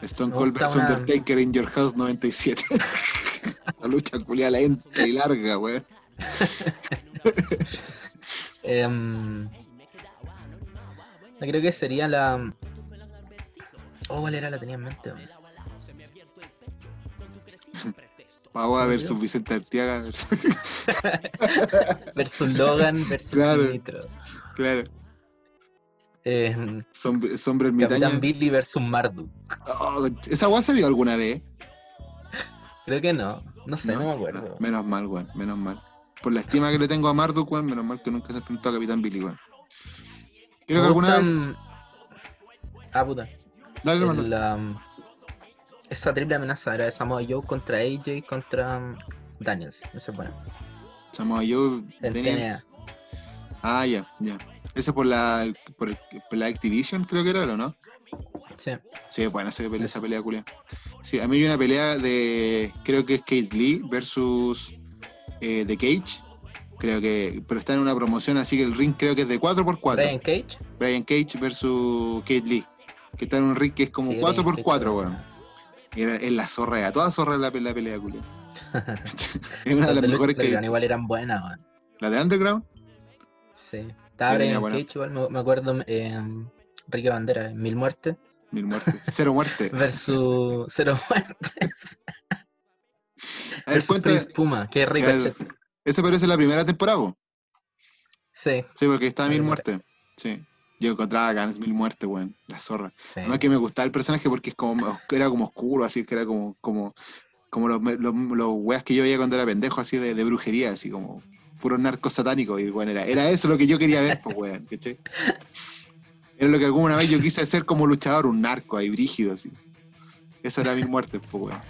Stone Cold vs una- Undertaker in Your House 97. la lucha culia lenta y larga, weón. Yo creo que sería la. Oh, ¿cuál era? La tenía en mente. weón. Pavoa ¿En versus? Vicente Arteaga. versus- Versus Logan versus Claro. Nitro. claro. Em, Sombra, sombra. Capitán Billy versus Marduk. Oh, ¿Esa weá se dio alguna vez? Creo que no. No sé, no, me acuerdo. Menos mal, weón. Menos mal. Por la estima que le tengo a Marduk, weón, menos mal que nunca se enfrentó a Capitán Billy, weón. Creo que alguna vez. Ah, puta. Dale. El, um, esa triple amenaza era de Samoa Joe contra AJ contra um, Daniels. Esa es buena. Samoa Joe, Daniels. Ah, ya, ya. Ese por la, por, el- por la Activision, creo que era, ¿o no? Sí. Sí, bueno, esa pelea, esa pelea culia. Sí, a mí hay una pelea de, creo que es Kate Lee versus eh, The Cage. Creo que, pero está en una promoción, así que el ring creo que es de 4x4. Brian Cage. Brian Cage versus Kate Lee. Que está en un ring que es como Sí, 4x4, Brian Cage, weón. Era- es la zorra, toda zorra la, la pelea, culia. es una de Las mejores que. Igual eran buenas, weón. La de Underground. Sí. Estaba Sí, Brian. Cage igual, me, me acuerdo eh, Enrique Bandera, Mil Muertes, Mil muertes. Cero muertes. versus Cero Muertes, A ver, versus cuenta. Prince Puma, que Ricochet. Ese parece la primera temporada, po. Sí, Sí, porque está La Mil. Muertes. Sí. Yo encontraba ganas Mil Muertes, weón. La zorra. sí. Además que me gustaba el personaje porque es como, era como oscuro, así que era como, como, como los, los, los weas que yo veía cuando era pendejo, así de, de brujería, así como puros narcos satánicos. Y bueno, era, era eso lo que yo quería ver, pues weón, ¿cachai? Era lo que alguna vez yo quise hacer como luchador, un narco ahí, brígido, así. Esa era Mil Muertes, pues weón.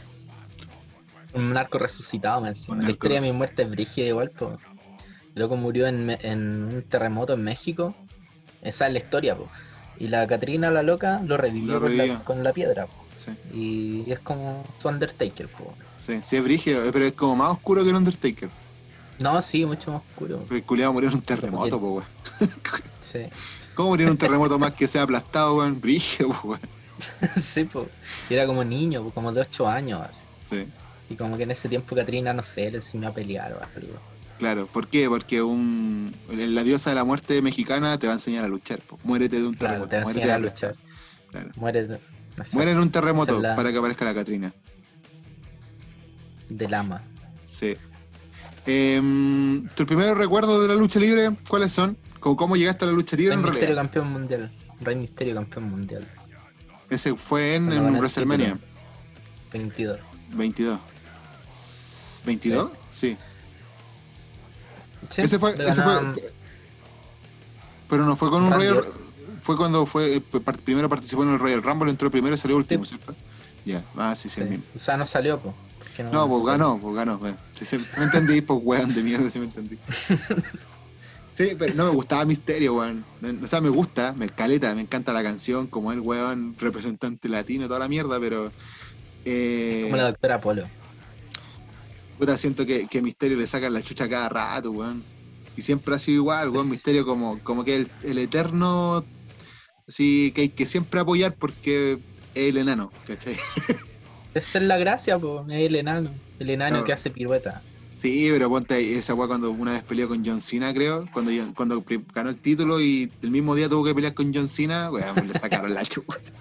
Un narco resucitado, man. encima. La historia de mi muerte es brígida igual, po. El loco murió en, me- en un terremoto en México. Esa es la historia, po. Y la Catrina, la loca, lo revivió Lo con, la, revivió. con la piedra, po. Sí, Y es como su Undertaker, po. sí, sí, es brígido, pero es como más oscuro que el Undertaker. No, sí, mucho más oscuro. Pero el culiado murió en un terremoto, pues weón. Sí. ¿Cómo murió en un terremoto más que sea aplastado, weón? Brígido, pues weón. sí, pues. Y era como niño, po, como de 8 años. así. Sí. Y como que en ese tiempo Katrina, no sé, le enseñó a pelear o algo. Claro, ¿por qué? Porque un, la diosa de la muerte mexicana te va a enseñar a luchar. po. Muérete de un Claro, terremoto. te muérete a luchar. Claro. Muere, de- no sé, Muere en un terremoto la- para que aparezca la Catrina. de lama. Sí. Em, ¿Tus primeros recuerdos de la lucha libre cuáles son? ¿Cómo, cómo llegaste a la lucha libre Rey en Misterio realidad? campeón mundial. Rey Misterio campeón mundial. Ese fue en, en WrestleMania título. 22. 22. ¿22? Sí. Sí, ese fue, ese fue. Pero no fue con un Randy Royal. Fue cuando fue eh, primero participó en el Royal Rumble, entró primero y salió último, Sí. ¿cierto? Ya, ah, sí, sí, el mismo. O sea, no salió, pues. No, pues ganó, pues ganó. bueno. Sí, sí, me entendí, pues weón de mierda, sí me entendí. Sí, pero no me gustaba Misterio, weón. O sea, me gusta, me caleta, me encanta la canción, como el weón representante latino, toda la mierda, pero. Eh, Como la doctora Polo. Puta, siento que, que Misterio le sacan la chucha cada rato, weón. Y siempre ha sido igual, weón. Misterio como, como que el, el eterno. Así que hay que siempre apoyar porque es el enano, ¿cachai? Esa es la gracia, pues. Es el enano. El enano No. que hace pirueta. Sí, pero ponte ahí, esa weá cuando una vez peleó con John Cena, creo, cuando, cuando ganó el título y el mismo día tuvo que pelear con John Cena, weón, le sacaron la chucha.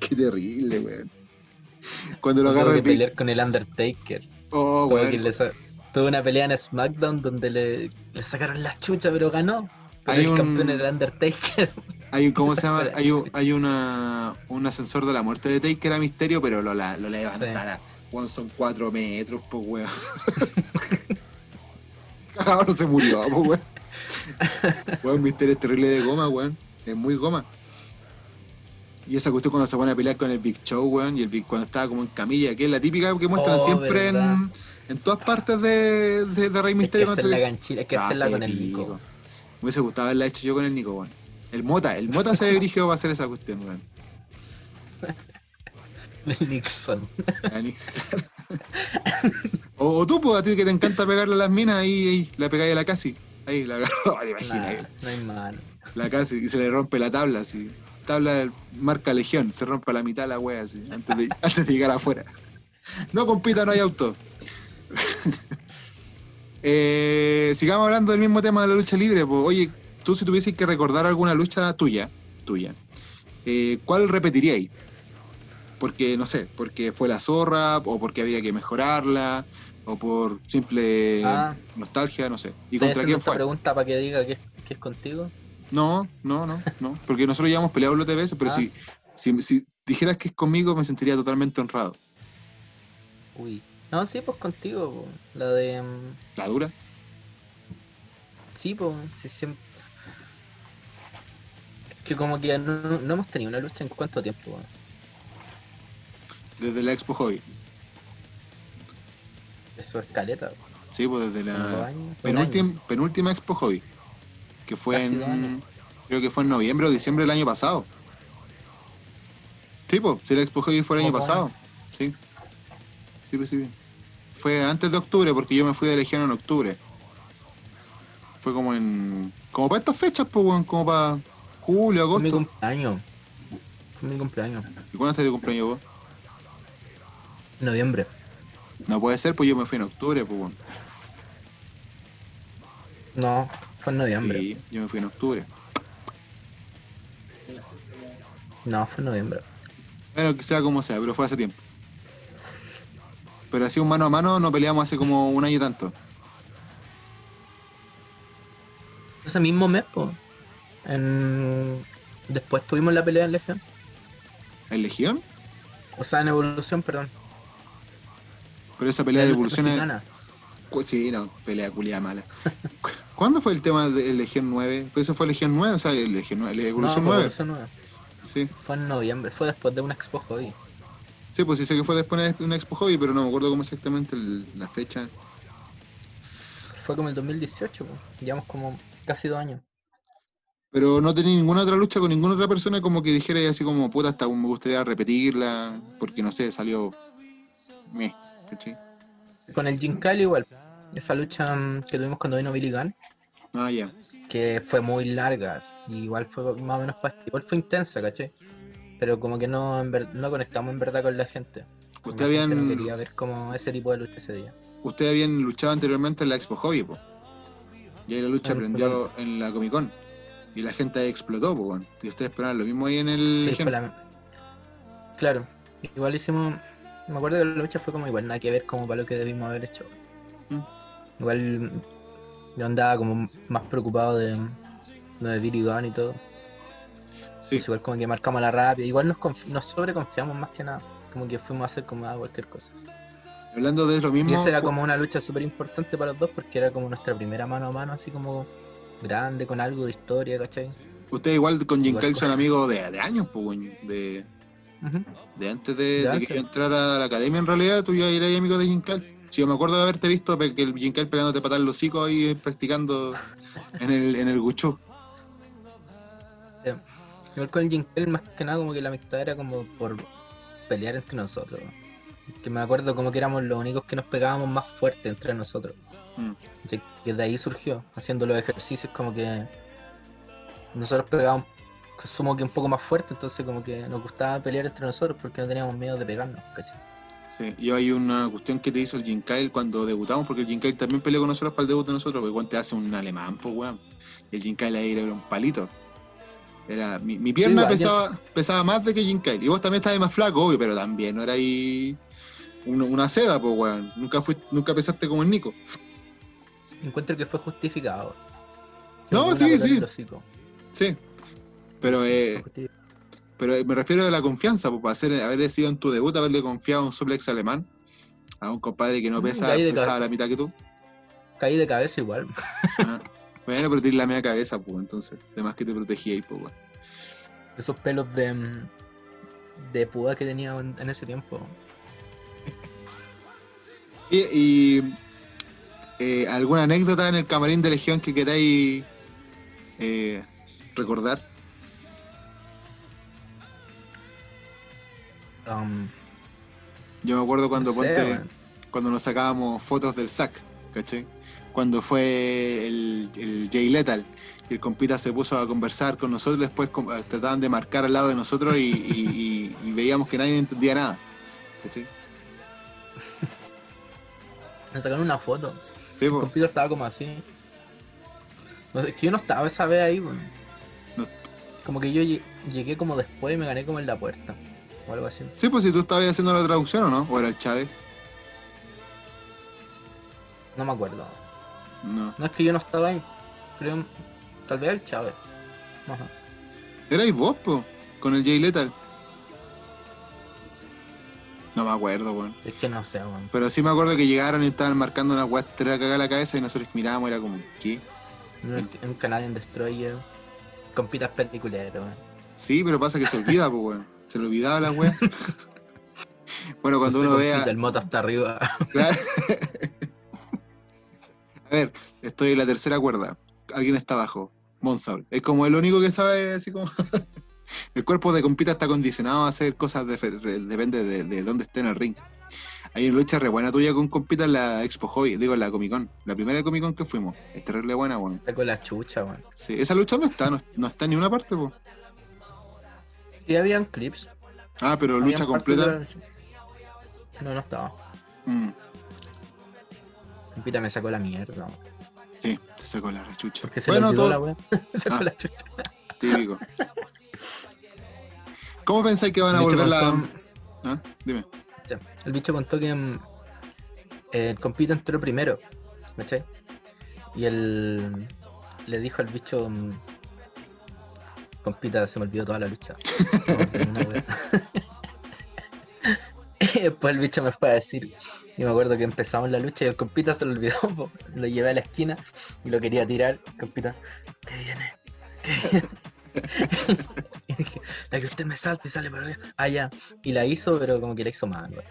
Qué terrible, weón. Cuando lo que el pelear con el Undertaker. Oh, Tuvo una pelea en SmackDown donde le, le sacaron la chucha, pero ganó. Pero Hay el un- campeón era el Undertaker. Hay un, ¿cómo se llama? Hay, un, hay una, un ascensor de la muerte de Taker a Misterio, pero lo, la- lo levantará. Weón, son cuatro metros, pues, weón. Ahora se murió, pues, weón. Weón, Misterio es terrible de goma, weón. Es muy goma. Y esa cuestión cuando se pone a pelear con el Big Show, weón, y el Big cuando estaba como en camilla, que es la típica que muestran Oh, siempre en, todas partes de, de, de Rey que Misterio. hacer contra la el- ganchila, hay que Ah, hacerla con el. Nico. Me hubiese gustado haberla hecho yo con el Nico, weón. El Mota, el Mota se dirigió para hacer esa cuestión, weón. El Nixon. O, o tú, pues, a ti que te encanta pegarle a las minas, ahí, ahí la pegáis a la casi. Ahí, la agarró, Nah, ahí, no hay mano. la casi, y se le rompe la tabla, así. Tabla del- marca Legión, se rompe la mitad la wea, así, antes de, antes de llegar afuera. No compita, no hay auto. Eh, sigamos hablando del mismo tema de la lucha libre. Pues, oye, tú si tuvieses que recordar alguna lucha tuya, tuya, eh, ¿cuál repetiríais? Porque, no sé, porque fue la zorra, o porque habría que mejorarla, o por simple Ah. nostalgia, no sé. ¿Y ¿Estoy contra quién fue? pregunta para que diga que, que es contigo? No, no, no, no. Porque nosotros ya hemos peleado los veces, pero Ah. si, si, si dijeras que es conmigo, me sentiría totalmente honrado. Uy. No, sí, pues contigo. po. La de. mm, ¿La dura? Sí, pues. Sí, siempre... Es que como que no, no hemos tenido una lucha en cuánto tiempo. po? Desde la Expo Hobby. Eso es caleta. po. Sí, pues desde la penúltima, penúltima Expo Hobby. Que fue Casi en. Creo que fue en noviembre o diciembre del año pasado. Sí, pues, sí, la Expo Hobby fue el año dos pasado. Sí. Sí, pues sí. Fue antes de octubre, porque yo me fui de Legión en octubre. Fue como en. Como para estas fechas, pues, weón, como para julio, Fue mi agosto. cumpleaños. Fue mi cumpleaños. ¿Y cuándo estás de cumpleaños vos? Noviembre. No puede ser, pues yo me fui en octubre, pues, weón. No, fue en noviembre. Sí, yo me fui en octubre. No, fue en noviembre. Bueno, que sea como sea, pero fue hace tiempo. Pero así un mano a mano no peleamos hace como un año y tanto. Ese mismo mes, pues. En... Después tuvimos la pelea en Legión. ¿En Legión? O sea, en Evolución, perdón. Pero esa pelea de evolución es... Sí, no, pelea culia mala. Cu- ¿Cuándo fue el tema de Legión 9? Pues eso fue Legión 9, o sea, el Legión 9, la Evolución no, 9. Evolución 9. Sí. Fue en noviembre, fue después de una expo hobby. sí, pues sí sé que fue después de una Expo Hobby, pero no me acuerdo cómo exactamente el- la fecha. Fue como el 2018, pues. llevamos como casi dos años. Pero no tenía ninguna otra lucha con ninguna otra persona como que dijera así como, puta, hasta me gustaría repetirla, porque no sé, salió... Meh, ¿cachai? Con el Jim Cali igual. Esa lucha mm, que tuvimos cuando vino Billy Gunn, Ah, ya. que fue muy larga. Igual fue más o menos igual fue intensa, ¿cachai? pero como que no, en ver- no conectamos en verdad con la gente. Ustedes gente habían, no quería ver como ese tipo de lucha ese día. ustedes habían luchado anteriormente en la Expo Hobby, po. Y ahí la lucha prendió en la Comic Con. Y la gente explotó, po. Y ustedes esperaban lo mismo ahí en el Sí, la- Claro, igual hicimos. Me acuerdo que la lucha fue como igual, nada que ver como para lo que debimos haber hecho. Igual yo andaba como más preocupado de, de Billy Gunn y todo. Sí, Pues igual como que marcamos la rápida. Igual nos, nos sobreconfiamos más que nada. Como que fuimos a hacer como ah, cualquier cosa. hablando de lo mismo. Y esa era como una lucha súper importante para los dos porque era como nuestra primera mano a mano, así como grande, con algo de historia, ¿cachai? Ustedes igual con Jim con- son amigos de, de años, pues. De, de antes de, De de antes. que yo entrara a la academia, en realidad, tú ya eras amigo de Jim Sí, yo me acuerdo de haberte visto que el Kyle pegándote patar los hocico ahí eh, practicando en el, en el Guchú. Igual con el Jinkel más que nada como que la amistad era como por pelear entre nosotros. Que me acuerdo como que éramos los únicos que nos pegábamos más fuerte entre nosotros. Mm. Y que de ahí surgió, haciendo los ejercicios como que nosotros pegábamos sumo que un poco más fuerte, entonces como que nos gustaba pelear entre nosotros porque no teníamos miedo de pegarnos, ¿cachai? Sí, y hay una cuestión que te hizo el Jim Kyle cuando debutamos, porque el Jim Kyle también peleó con nosotros para el debut de nosotros, porque igual te hace un alemán, pues weón. Y el Jim Kyle ahí era un palito. Era, mi, mi pierna pesaba, pesaba más de que Jim Kyle. Y vos también estabas más flaco, obvio, pero también no era ahí un- una seda, pues weón. Nunca, fui, nunca pesaste como el Nico. Encuentro que fue justificado. No, Una sí, sí. Sí. Pero eh, Pero me refiero a la confianza, pues, para hacer, haber sido en tu debut, haberle confiado a un suplex alemán, a un compadre que no Mm, pesa, y pesaba la mitad que tú. Caí de cabeza igual. Ah, Bueno, pero tienes la media cabeza, pues, entonces, además que te protegía ahí, pues, weón. Esos pelos de, mm, de púa que tenía en, en ese tiempo. Y, y, eh, alguna anécdota en el camarín de Legión que queráis eh, recordar. Um, Yo me acuerdo cuando no sé, ponte, cuando nos sacábamos fotos del SAC, ¿cachai? Cuando fue el, el Jay Lethal, y el compita se puso a conversar con nosotros, después eh, trataban de marcar al lado de nosotros y, y- y- y veíamos que nadie entendía nada. ¿cachai? Me sacaron una foto. Sí, El po. compito estaba como así. No sé, es que yo no estaba esa vez ahí. No. Como que yo lle- llegué como después y me gané como en la puerta. O algo así. sí, pues si tú estabas haciendo la traducción o no, o era el Chávez. No me acuerdo. No. No es que yo no estaba ahí. Creo. Tal vez el Chávez. Ajá. Erais vos, po, con el Jay Lethal. No me acuerdo, weón. Es que no sé, weón. Pero sí me acuerdo que llegaron y estaban marcando una tres cagada la cabeza y nosotros mirábamos y era como, ¿qué? Un, un Canadian Destroyer. Compitas peliculero, weón. Sí, pero pasa que se olvida, pues, weón. Se le olvidaba la weá. bueno, cuando uno vea. El moto hasta arriba. Claro. A ver, estoy en la tercera cuerda. Alguien está abajo. Monsaul. Es como el único que sabe, así como. el cuerpo de compita está condicionado a hacer cosas, de, depende de, de dónde esté en el ring. Hay una lucha re buena tuya con compita en la Expo Hobby, digo en la Comic Con. La primera Comic Con que fuimos. Es terrible buena, weón. Está con la chucha, weón. Sí, esa lucha no está, no, no está en ni una parte, po. Sí, habían clips. Ah, pero habían lucha de completa. la. No, no estaba. mm, Compita me sacó la mierda. sí, te sacó la rechucha. Porque se Bueno, le olvidó todo la weón. Me sacó Ah. la chucha. típico. ¿Cómo pensáis que van a El volver la.? ¿Ah? Dime. El bicho contó que mm, el compito entró primero, ¿cachai? Y él le dijo al bicho, mm, compita, se me olvidó toda la lucha. Que y después el bicho me fue a decir, y me acuerdo que empezamos la lucha y el compita se lo olvidó, po. lo llevé a la esquina y lo quería tirar, compita, ¿qué viene? ¿Qué viene? y dije, la que usted me salta y sale para allá. Ah, ya. Y la hizo, pero como que la hizo mal, wea.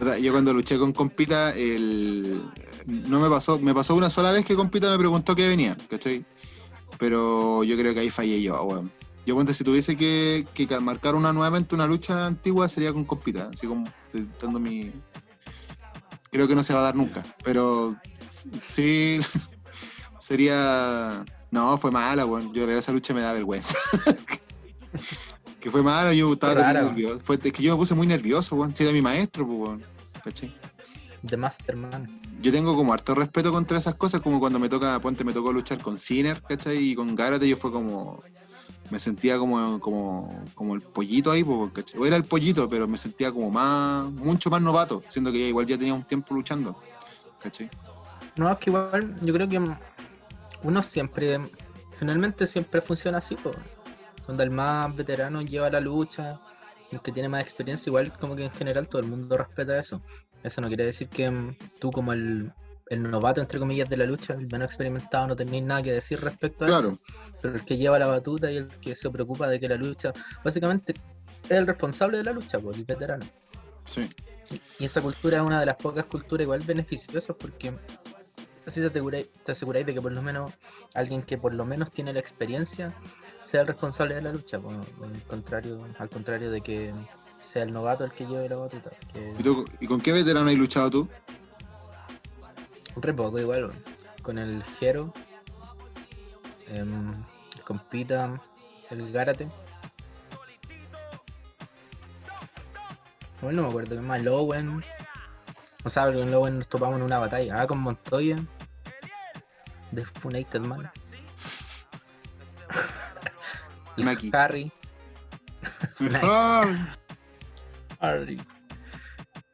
O sea, yo cuando luché con Compita, el... no me pasó, me pasó una sola vez que Compita me preguntó que venía, ¿cachai? Pero yo creo que ahí fallé yo, weón. Yo ponte, si tuviese que, que ca- marcar una nuevamente una lucha antigua sería con Compita, así como dando mi. Creo que no se va a dar nunca, pero sí sería. No, fue mala, weón. Yo veo esa lucha y me da vergüenza. Que fue malo, yo estaba raro. nervioso. Fue, es que yo me puse muy nervioso, weón. Si era mi maestro, pues, weón. ¿Cachai? The Masterman. Yo tengo como harto respeto contra esas cosas, como cuando me toca, ponte, me tocó luchar con Sinner, ¿cachai? Y con Garate yo fue como. Me sentía como, como, como el pollito ahí, ¿cachai? O era el pollito, pero me sentía como más, mucho más novato, siendo que ya igual ya tenía un tiempo luchando, ¿cachai? No, es que igual yo creo que uno siempre, finalmente siempre funciona así, pues. Cuando el más veterano lleva la lucha, el que tiene más experiencia, igual como que en general todo el mundo respeta eso. Eso no quiere decir que mm, tú como el, el novato, entre comillas, de la lucha, el menos experimentado, no tenéis nada que decir respecto a eso. Claro, Pero el que lleva la batuta y el que se preocupa de que la lucha, básicamente es el responsable de la lucha, pues, el veterano. sí. Y esa cultura es una de las pocas culturas igual beneficiosas porque así te aseguráis, te aseguráis de que por lo menos alguien que por lo menos tiene la experiencia sea el responsable de la lucha, pues, al contrario, al contrario de que sea el novato el que lleve la batuta. Que ¿Y, tú- ¿Y con qué veterano has luchado tú? re poco igual, con el Jero, em, el Compita, el Gárate. Bueno, no me acuerdo qué más, el Owen. O sea, con el Owen nos topamos en una batalla. Ah, con Montoya. De Funated Man. El. Harry. Harry.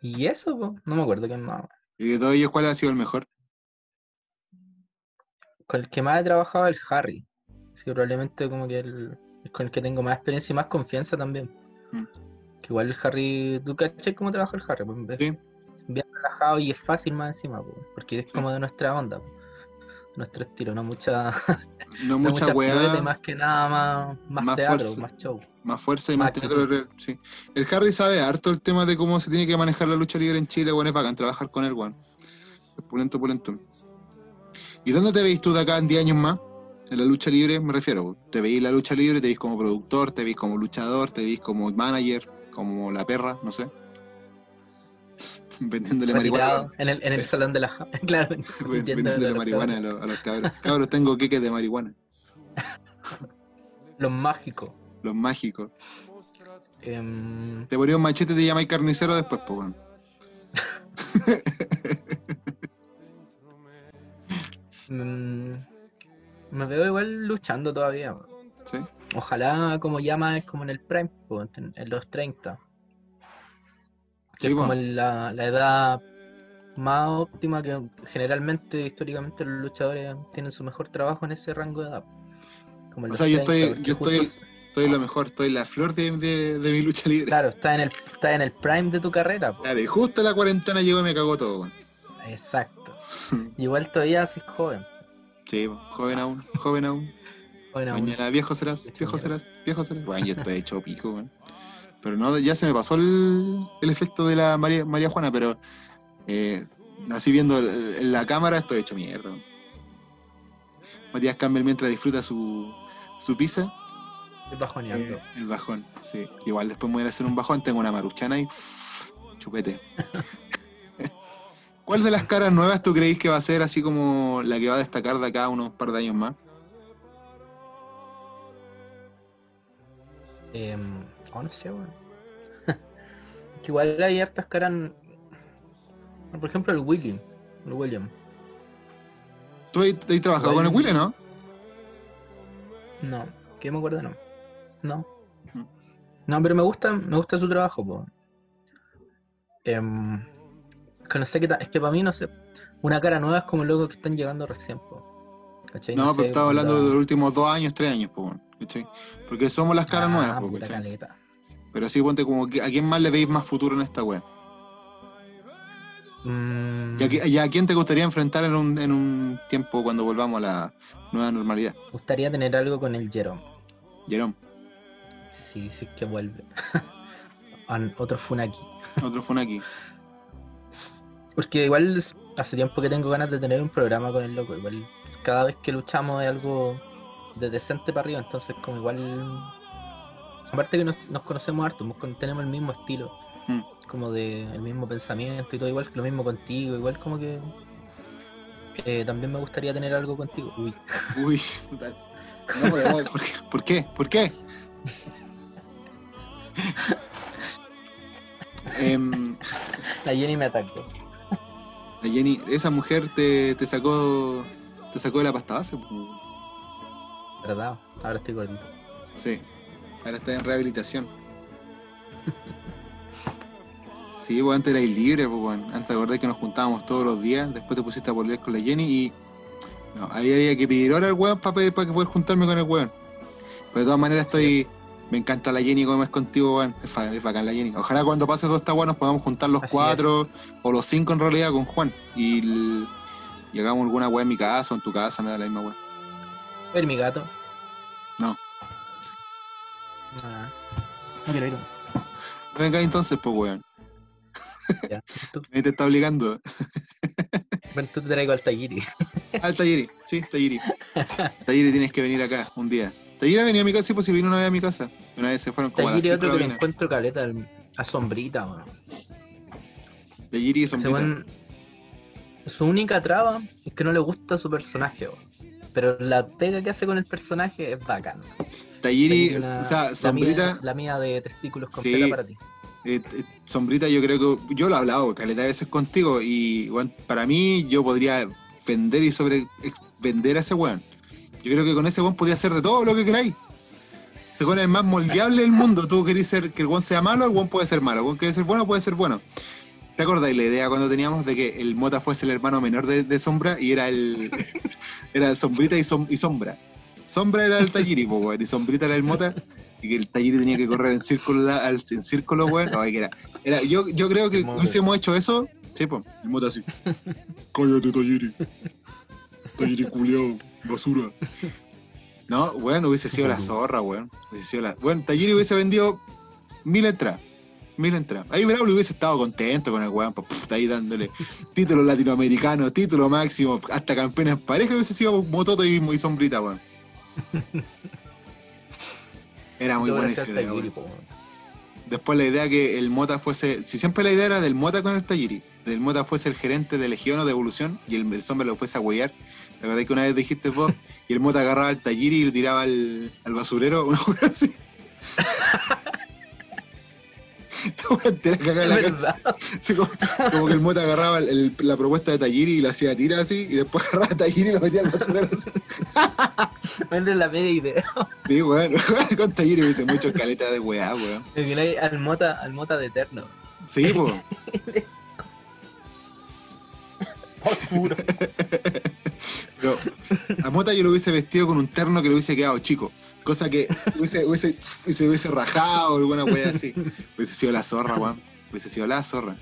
Y eso, po, no me acuerdo qué más. ¿Y de todos ellos cuál ha sido el mejor? Con el que más he trabajado el Harry. Así que probablemente como que el, con el que tengo más experiencia y más confianza también. Mm. Que igual el Harry, ¿tú caché cómo trabaja el Harry? Pues, Sí. bien relajado y es fácil más encima, pues, porque es Sí. como de nuestra onda, nuestro estilo, no mucha, No no mucha mucha weá, más que nada más, más, más teatro, fuerza. más show. más fuerza y más más teatro. Sí. El Harry sabe harto el tema de cómo se tiene que manejar la lucha libre en Chile, bueno, es bacán trabajar con él, weón. Pulento, pulento. ¿Y dónde te veis tú de acá en 10 años más? En la lucha libre, me refiero. ¿Te veis en la lucha libre? ¿Te veis como productor? ¿Te veis como luchador? ¿Te veis como manager? ¿Como la perra? No sé. Vendiéndole marihuana. en el, en el salón de la claro, Vendiéndole marihuana a los, a los cabros. Cabros, tengo queques de marihuana. Los mágicos. Los mágicos. Em, Te ponía un machete y te llamáis carnicero después, pues, mm, me veo igual luchando todavía. ¿Sí? Ojalá como llama es como en el prime, en los 30. Que Sí, es como la, la edad más óptima que generalmente, históricamente, los luchadores tienen su mejor trabajo en ese rango de edad. Como O sea, yo estoy- 30, porque yo estoy- Estoy lo mejor, estoy la flor de, de- de mi lucha libre. Claro, está en el, está en el prime de tu carrera. po. Claro, y justo la cuarentena llegó y me cagó todo. Exacto. Igual todavía así joven. Sí, joven aún, joven aún. Joven aún. Mañana viejo serás, Hecho viejo serás, viejo serás. Bueno, yo estoy hecho pico, weón. Pero no, ya se me pasó el, el efecto de la María, María Juana, pero eh, así viendo el- la cámara estoy hecho mierda. Matías Campbell mientras disfruta su, su pizza, Estoy bajoneando. eh, el bajón, sí. Igual después me voy a hacer un bajón, tengo una maruchana y chupete. ¿Cuál de las caras nuevas tú creéis que va a ser así como la que va a destacar de acá a unos par de años más? Em, no sé, weón. que igual hay hartas caras. Por ejemplo, el William. El William. ¿Tú has, trabajado con el Willy, no? No, que me acuerdo, no. No. Mm. No, pero me gusta, me gusta su trabajo, po. Em, que no sé qué es que para mí, no sé, una cara nueva es como locos que están llegando recién, po. ¿Cachai? No, pero sé, estaba hablando de los últimos dos años, tres años, po, ¿cachai? Porque somos las caras Ah, nuevas, po, ¿cachai? caleta. Pero sí, ponte como, ¿a quién más le veis más futuro en esta web? Mm, ¿Y a, qui- y a quién te gustaría enfrentar en un, en un tiempo cuando volvamos a la nueva normalidad? me gustaría tener algo con el Jerome. Jerome, Sí, sí es que vuelve. Otro Funaki. otro Funaki. Porque igual hace tiempo que tengo ganas de tener un programa con el loco. Igual cada vez que luchamos es algo de decente para arriba. Entonces como igual... Aparte que nos, nos conocemos harto, con- tenemos el mismo estilo. Mm. Como de el mismo pensamiento y todo igual, lo mismo contigo. Igual como que... eh, también me gustaría tener algo contigo. Uy. Uy, no podemos, ¿por qué? ¿Por qué? ¿Por qué? Em, La Jenny me atacó. la Jenny, esa mujer te, te sacó te sacó de la pasta base. po. ¿Verdad? Ahora estoy gordito. Sí. Ahora está en rehabilitación. Sí, pues antes erais libre, pues bueno. Antes te acordás que nos juntábamos todos los días, después te pusiste a volver con la Jenny y. No, ahí había que pedir hora al weón para que poder juntarme con el weón. Pero de todas maneras estoy. Me encanta la Jenny como es contigo, weón. Es, es bacán la Jenny. Ojalá cuando pase todo esta weón nos podamos juntar los Así cuatro o los cinco en realidad con Juan. Y, l- y hagamos alguna weá en mi casa o en tu casa, me da la misma weá. Ver mi gato. No. Ah. No quiero ir. Venga entonces, pues weón. Ya. Nadie te está obligando. ven, tú te traigo al Tagiri. Al Tayiri, sí, Tayiri. Tayiri tienes que venir acá un día. Tayiri venía a mi casa, sí, pues si vino una vez a mi casa. Una vez se fueron como a las es 5 otro que mañana. encuentro caleta al- a sombrita, weón. Tayiri y sombrita. Su única traba es que no le gusta su personaje, weón. Pero la pega que hace con el personaje es bacán. Tayiri, una- o sea, la sombrita, mía- La mía de testículos Sí. completa para ti. eh, eh, sombrita yo creo que, yo lo he hablado caleta de veces contigo y para mí yo podría vender y sobre vender a ese weón. Yo creo que con ese weón podía hacer de todo lo que queráis. Se pone el más moldeable del mundo. Tú querés ser que el weón sea malo, el weón puede ser malo. El weón quiere ser bueno, puede ser bueno. ¿Te acordás la idea cuando teníamos de que el Mota fuese el hermano menor de, de Sombra y era el era Sombrita y, Som- y Sombra? Sombra era el Tayiri, po, weón, y Sombrita era el Mota, y que el Tayiri tenía que correr en círculo, al- en círculo, weón. No, que era, era, yo, yo creo que hubiésemos hecho eso, sí, pues, el Mota así. Cállate, Tayiri. Tayiri culiao, basura. No, bueno, hubiese sido la zorra, weón. Hubiese sido la... Bueno, Tayiri hubiese vendido mil entradas. Mil entradas. Ahí Bravo hubiese estado contento con el weón, pues, ahí dándole título latinoamericano, título máximo, hasta campeones en pareja hubiese sido Mototo y, y Sombrita, weón. Era muy buena esa idea. Después la idea que el Mota fuese, si siempre la idea era del Mota con el Tayiri, del Mota fuese el gerente de Legión o de Evolución y el, el Sombra lo fuese a huellar. La verdad que una vez dijiste vos y el Mota agarraba al Tayiri y lo tiraba al, al basurero, una cosa así. La cagada en la verdad. Como, como que el Mota agarraba el- el- la propuesta de Tayiri y la hacía tirar así, y después agarraba a Tayiri y lo metía al basurero. es la media idea. Sí, bueno, con Tayiri me hice mucho caleta de weá, weón. Al mota, al mota de eterno. Sí, pues. Oscuro. Pero a Mota yo lo hubiese vestido con un terno que le hubiese quedado chico. Cosa que hubiese, hubiese, se hubiese rajado o alguna wea así. Hubiese sido la zorra, weón. Hubiese sido la zorra.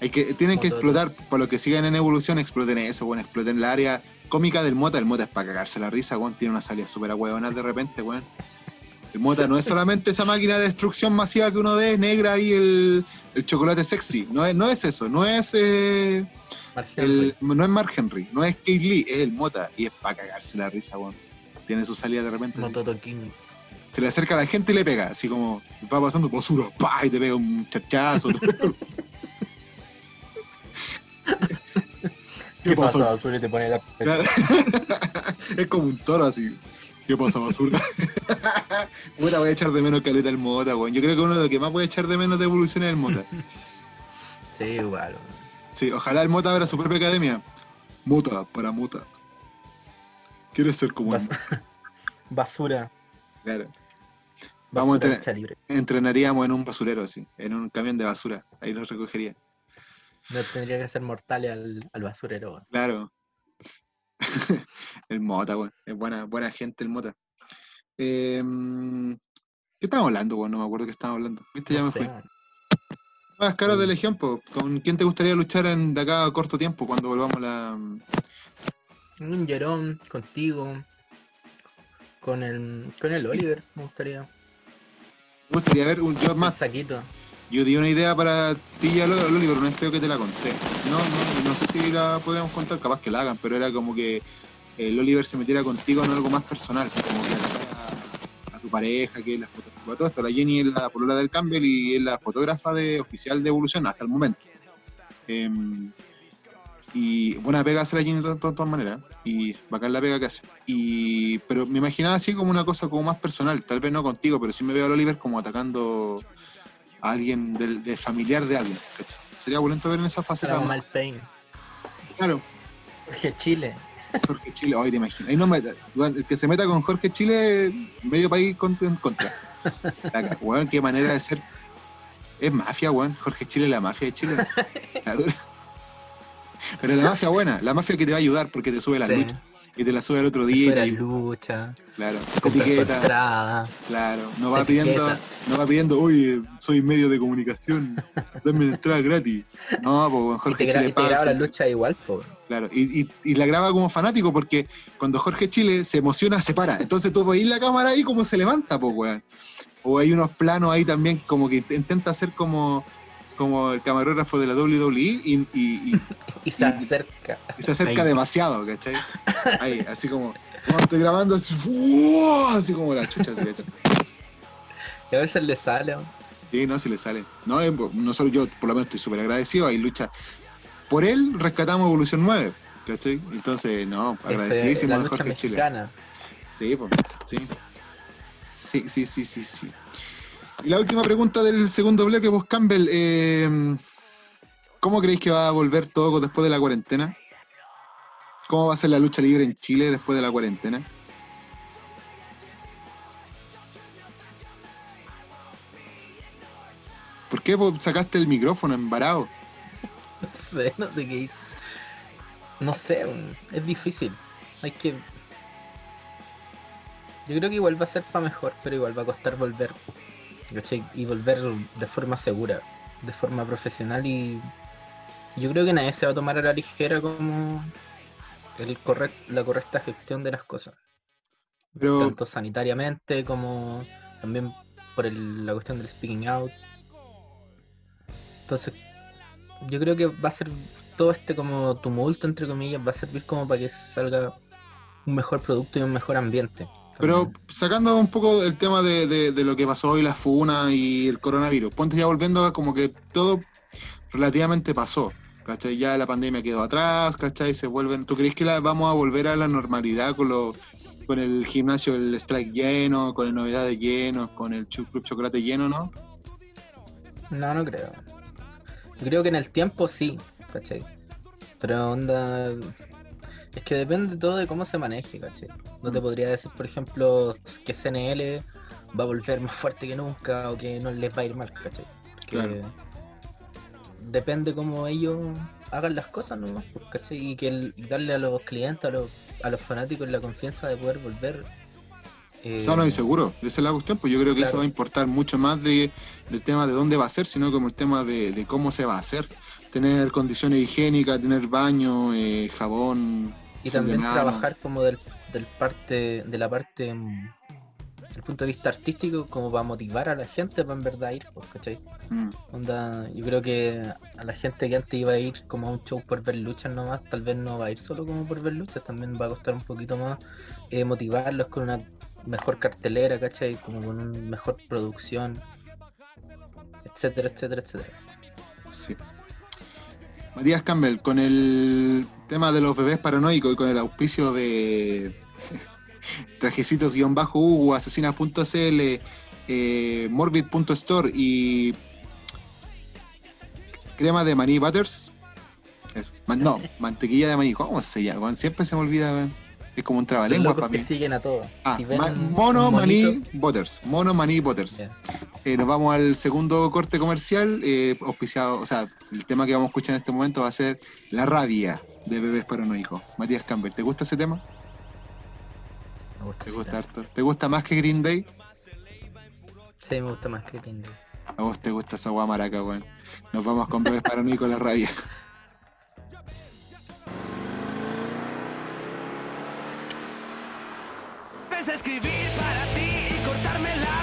Hay que, tienen que explotar, para los que sigan en evolución, exploten eso, weón. Exploten la área cómica del Mota. El Mota es para cagarse la risa, weón. Tiene una salida súper huevonas de repente, weón. El Mota no es solamente esa máquina de destrucción masiva que uno ve, negra y el, el chocolate sexy. No es, no es eso, no es eh, el, no es Mark Henry, no es Kate Lee, es el Mota. Y es para cagarse la risa, weón. Tiene su salida de repente. así. Mototo King. Se le acerca a la gente y le pega, así como va pasando basura, pa, y te pega un chachazo. ¿Qué pasa, basura? Y te pone la es como un toro así. ¿Qué pasa, basura? Puta, voy a echar de menos caleta el Mota, weón. Yo creo que uno de los que más voy a echar de menos de evolución es el Mota. Sí, igual. Sí, ojalá el Mota abra su propia academia. Mota para Mota. ¿Quieres ser como él? Bas- basura. Claro. Vamos a basura hecha libre. Entrenaríamos en un basurero así, en un camión de basura. Ahí lo recogería. No tendría que ser mortal al, al basurero. weón. Claro. el Mota, weón. Es buena, buena gente el Mota. Em, ¿Qué estábamos hablando, weón? No me acuerdo qué estábamos hablando. ¿Viste? Ya No me fui. Las caras de Mm. Legión, po. ¿Con quién te gustaría luchar en, de acá a corto tiempo cuando volvamos a la. Un Jerón, contigo. Con el, con el Oliver, me gustaría. Me gustaría ver un yo más. saquito. Yo di una idea para ti y al Oliver, vez creo que te la conté. No, no, no sé si la podríamos contar, capaz que la hagan, pero era como que el Oliver se metiera contigo en algo más personal, como que a, a tu pareja, que es la fotógrafa. Todo esto, la Jenny es la polola del Campbell y es la fotógrafa de, oficial de Evolución hasta el momento. Em, Y buena pega hace la de todas, maneras. Y bacán la pega que hace. Y, pero me imaginaba así como una cosa como más personal. Tal vez no contigo, pero sí me veo al Oliver como atacando a alguien del, del familiar de alguien. ¿cachai? Sería bonito ver en esa fase. Pain. Claro, Jorge Chile. Jorge Chile, hoy te imaginas. Ahí no me- bueno, el que se meta con Jorge Chile, medio país contra. La, weón, qué manera de ser. Es mafia, weón. Jorge Chile, la mafia de Chile. La dura. Pero la mafia buena, la mafia que te va a ayudar porque te sube la Sí. lucha. Y te la sube el otro día. y la lucha. claro, etiqueta. entrada. Claro, no va pidiendo, no va pidiendo, oye, soy medio de comunicación, dame entrada gratis. No, pues Y Jorge te, Chile y te graba la lucha igual, po. Claro, y, y- y la graba como fanático porque cuando Jorge Chile se emociona, se para. Entonces tú veis la cámara ahí como se levanta, pues, weón. O hay unos planos ahí también como que int- intenta hacer como, como el camarógrafo de la WWE y, y- y- Y se acerca. y se acerca Ahí. demasiado, ¿cachai? Ahí, así como, cuando estoy grabando, así, así como la chucha, así, ¿cachai? Y a veces le sale. ¿no? Sí, no, si le sale. No, eh, no solo yo, por lo menos estoy súper agradecido. Hay lucha. Por él rescatamos Evolución 9, ¿cachai? Entonces, no, agradecidísimo a Jorge Chile. mexicana. Sí, pues, sí. Sí, sí, sí, sí, sí. Y la última pregunta del segundo bloque, vos, Campbell. eh, ¿Cómo creéis que va a volver todo después de la cuarentena? ¿Cómo va a ser la lucha libre en Chile después de la cuarentena? ¿Por qué sacaste el micrófono embarado? No sé, no sé qué hizo. No sé, es difícil. Hay que. Yo creo que igual va a ser para mejor, pero igual va a costar volver. ¿Cachai? Y volver de forma segura, de forma profesional y. Yo creo que nadie se va a tomar a la ligera como el correct, la correcta gestión de las cosas. Pero, Tanto sanitariamente como también por el- la cuestión del speaking out. Entonces, yo creo que va a ser todo este como tumulto, entre comillas, va a servir como para que salga un mejor producto y un mejor ambiente. Pero sacando un poco el tema de, de- de lo que pasó hoy, la funa y el coronavirus, ponte ya volviendo a como que todo relativamente pasó. ¿Cachai? Ya la pandemia quedó atrás, ¿cachai? Se vuelven. ¿Tú crees que la, vamos a volver a la normalidad con lo, con el gimnasio, el strike lleno, con el novedades llenos, con el club chocolate lleno, ¿no? No, no creo. Creo que en el tiempo sí, ¿cachai? Pero onda. Es que depende todo de cómo se maneje, ¿cachai? No te Mm. podría decir, por ejemplo, que CNL va a volver más fuerte que nunca o que no les va a ir mal, ¿cachai? Porque Claro. Depende cómo ellos hagan las cosas nomás, pues, ¿cachai? Y que el- darle a los clientes, a los, a los fanáticos la confianza de poder volver. eh, Sano y seguro, esa es la cuestión, pues yo creo que eso va a importar mucho más de, del tema de dónde va a ser, sino como el tema de, de cómo se va a hacer. Tener condiciones higiénicas, tener baño, eh, jabón. Y también trabajar como del, del parte, de la parte, mm, del punto de vista artístico, como para motivar a la gente para en verdad ir, pues, ¿cachai? Mm, Onda, yo creo que a la gente que antes iba a ir como a un show por ver luchas nomás, tal vez no va a ir solo como por ver luchas, también va a costar un poquito más eh, motivarlos con una mejor cartelera, ¿cachai? Como con una mejor producción, etcétera, etcétera, etcétera. sí. Matías Campbell, con el tema de los bebés paranoicos y con el auspicio de trajecitos-hugo, asesinas.cl, eh, morbid.store y crema de maní butters. Eso. Man- no, mantequilla de maní. ¿Cómo se llama? Siempre se me olvida. Es como un Los trabalengua locos para que mí. siguen a todos. Ah, Si mono maní butters. Mono maní butters. Eh, nos vamos al segundo corte comercial, eh, auspiciado, o sea, el tema que vamos a escuchar en este momento va a ser La rabia de bebés paranoicos. Matías Campbell, ¿te gusta ese tema? Me gusta ¿Te ese gusta tema. harto? ¿Te gusta más que Green Day? Sí, me gusta más que Green Day. A vos te gusta esa guamaraca, weón. Nos vamos con bebés paranoicos La rabia. Escribir para ti y cortarme las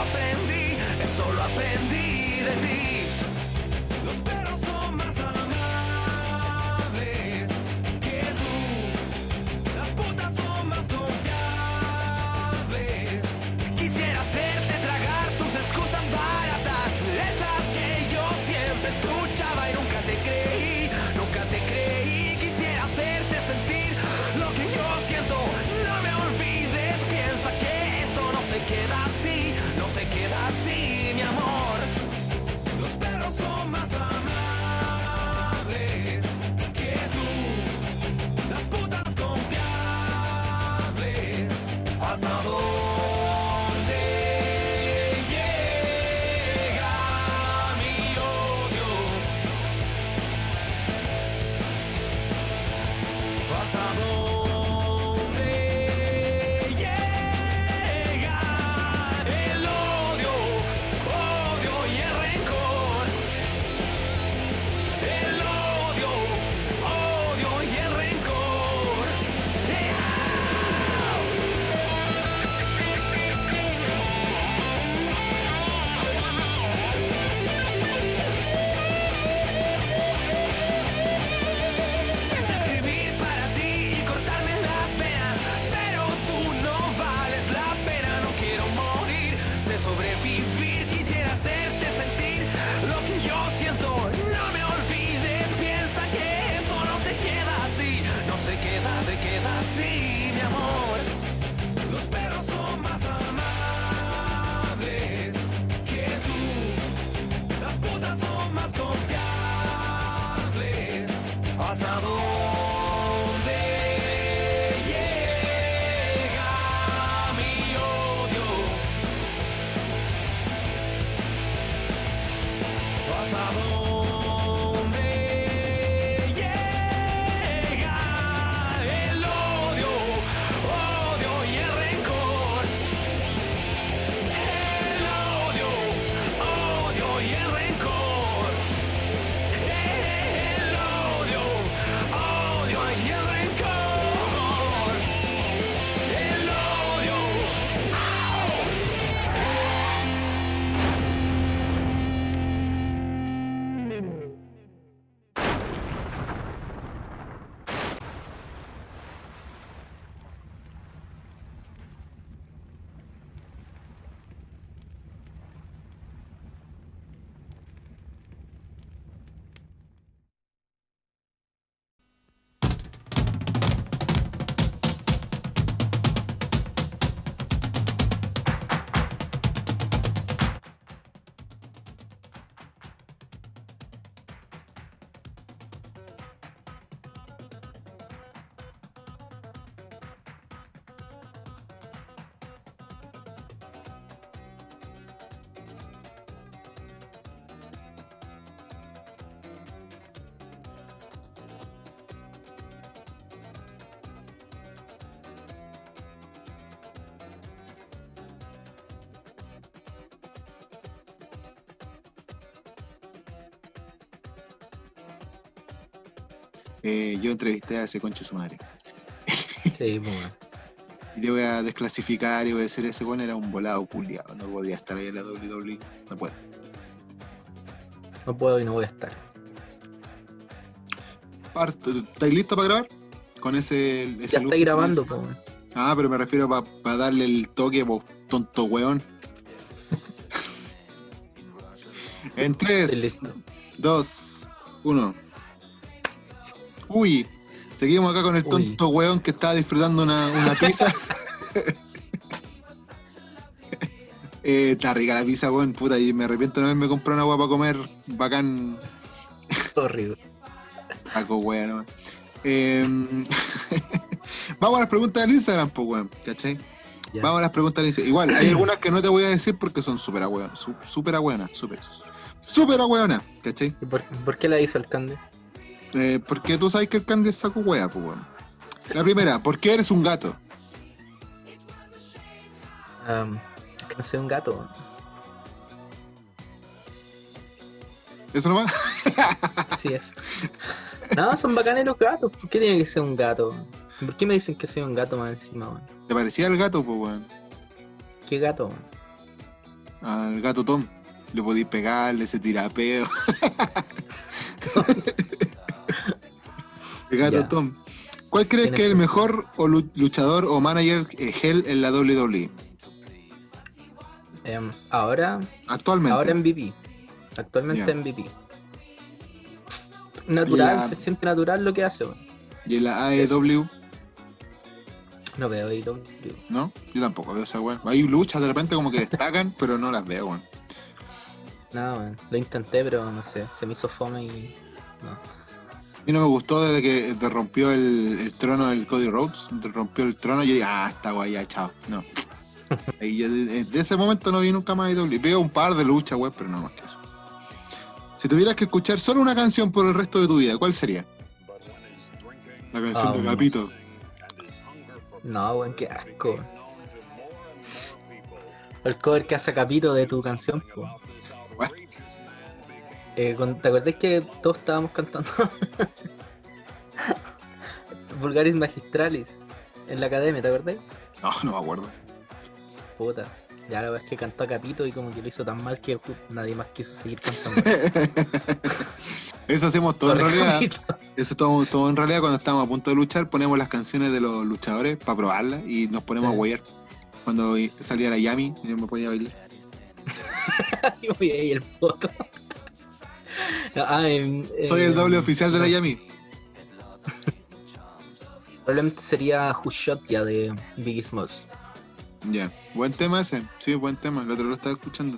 aprendí, eso lo aprendí de ti. así. Eh, yo entrevisté a ese conche su madre. Sí, weón. Y te voy a desclasificar y voy a decir ese bueno era un volado culiado. No podría estar ahí en la WWE. No puede. No puedo y no voy a estar. Parto. ¿Estáis listos para grabar? Con ese. ese Ya estáis grabando, weón. Ah, pero me refiero para darle el toque, vos, tonto weón. en Estoy 3, listo. 2, 1. Uy, seguimos acá con el Uy. tonto weón que estaba disfrutando una, una pizza. eh, está rica la pizza, weón, puta, y me arrepiento de no haberme comprado una agua para comer bacán Horrible. Taco, weón. Em, Vamos a las preguntas del Instagram, pues, weón, ¿cachai? Ya. Vamos a las preguntas del Instagram. Igual, hay algunas que no te voy a decir porque son súper agüeonas, súper agüeonas, súper, súper agüeonas, ¿cachai? ¿Y por, por qué la hizo el Cande? Eh, porque tú sabes que el Candy es saco wea, pues, weón. La primera, ¿por qué eres un gato? Es que no soy un gato. ¿Eso nomás? Así es. No, son bacanes los gatos. ¿Por qué tiene que ser un gato? ¿Por qué me dicen que soy un gato más encima, weón? ¿Te parecía el gato, pues, weón? ¿Qué gato, weón? Al gato Tom. Le podéis pegarle, se tira peo. el gato Ya. Tom. ¿Cuál crees que es el mejor o lu- luchador o manager eh, Hell en la WWE? Em, ahora, Actualmente. ahora MVP. Actualmente Ya. MVP. Natural, la- se siente natural lo que hace, weón. Y en la AEW, No veo AEW. ¿no? Yo tampoco veo esa weón. Hay luchas de repente como que destacan, pero no las veo, weón. No, weón. Lo intenté, pero no sé. Se me hizo fome y. No. Mí no me gustó desde que te rompió el, el trono del Cody Rhodes, te rompió el trono, yo dije, ah, está guay, ya, chao. No. Y yo de, de ese momento no vi nunca más IW. Veo un par de luchas, web, pero no más que eso. Si tuvieras que escuchar solo una canción por el resto de tu vida, ¿cuál sería? La canción de Um, Capito. No, weón, qué asco. El cover que hace Capito de tu canción, po. Eh, ¿Te acordás que todos estábamos cantando Vulgaris Magistralis en la academia, ¿te acordás? No, no me acuerdo. Puta. Ya la verdad es que cantó a Capito y como que lo hizo tan mal que nadie más quiso seguir cantando. Eso hacemos todo en realidad. Eso todo, todo en realidad cuando estamos a punto de luchar, ponemos las canciones de los luchadores para probarlas y nos ponemos a Sí. huear. Cuando salía la Yami, yo me ponía a bailar. Y el foto. Ah, Soy el doble oficial de la. Yami. Probablemente sería Who Shot ya de Biggie Smalls. Ya, buen tema ese. Sí, buen tema. El otro lo estaba escuchando.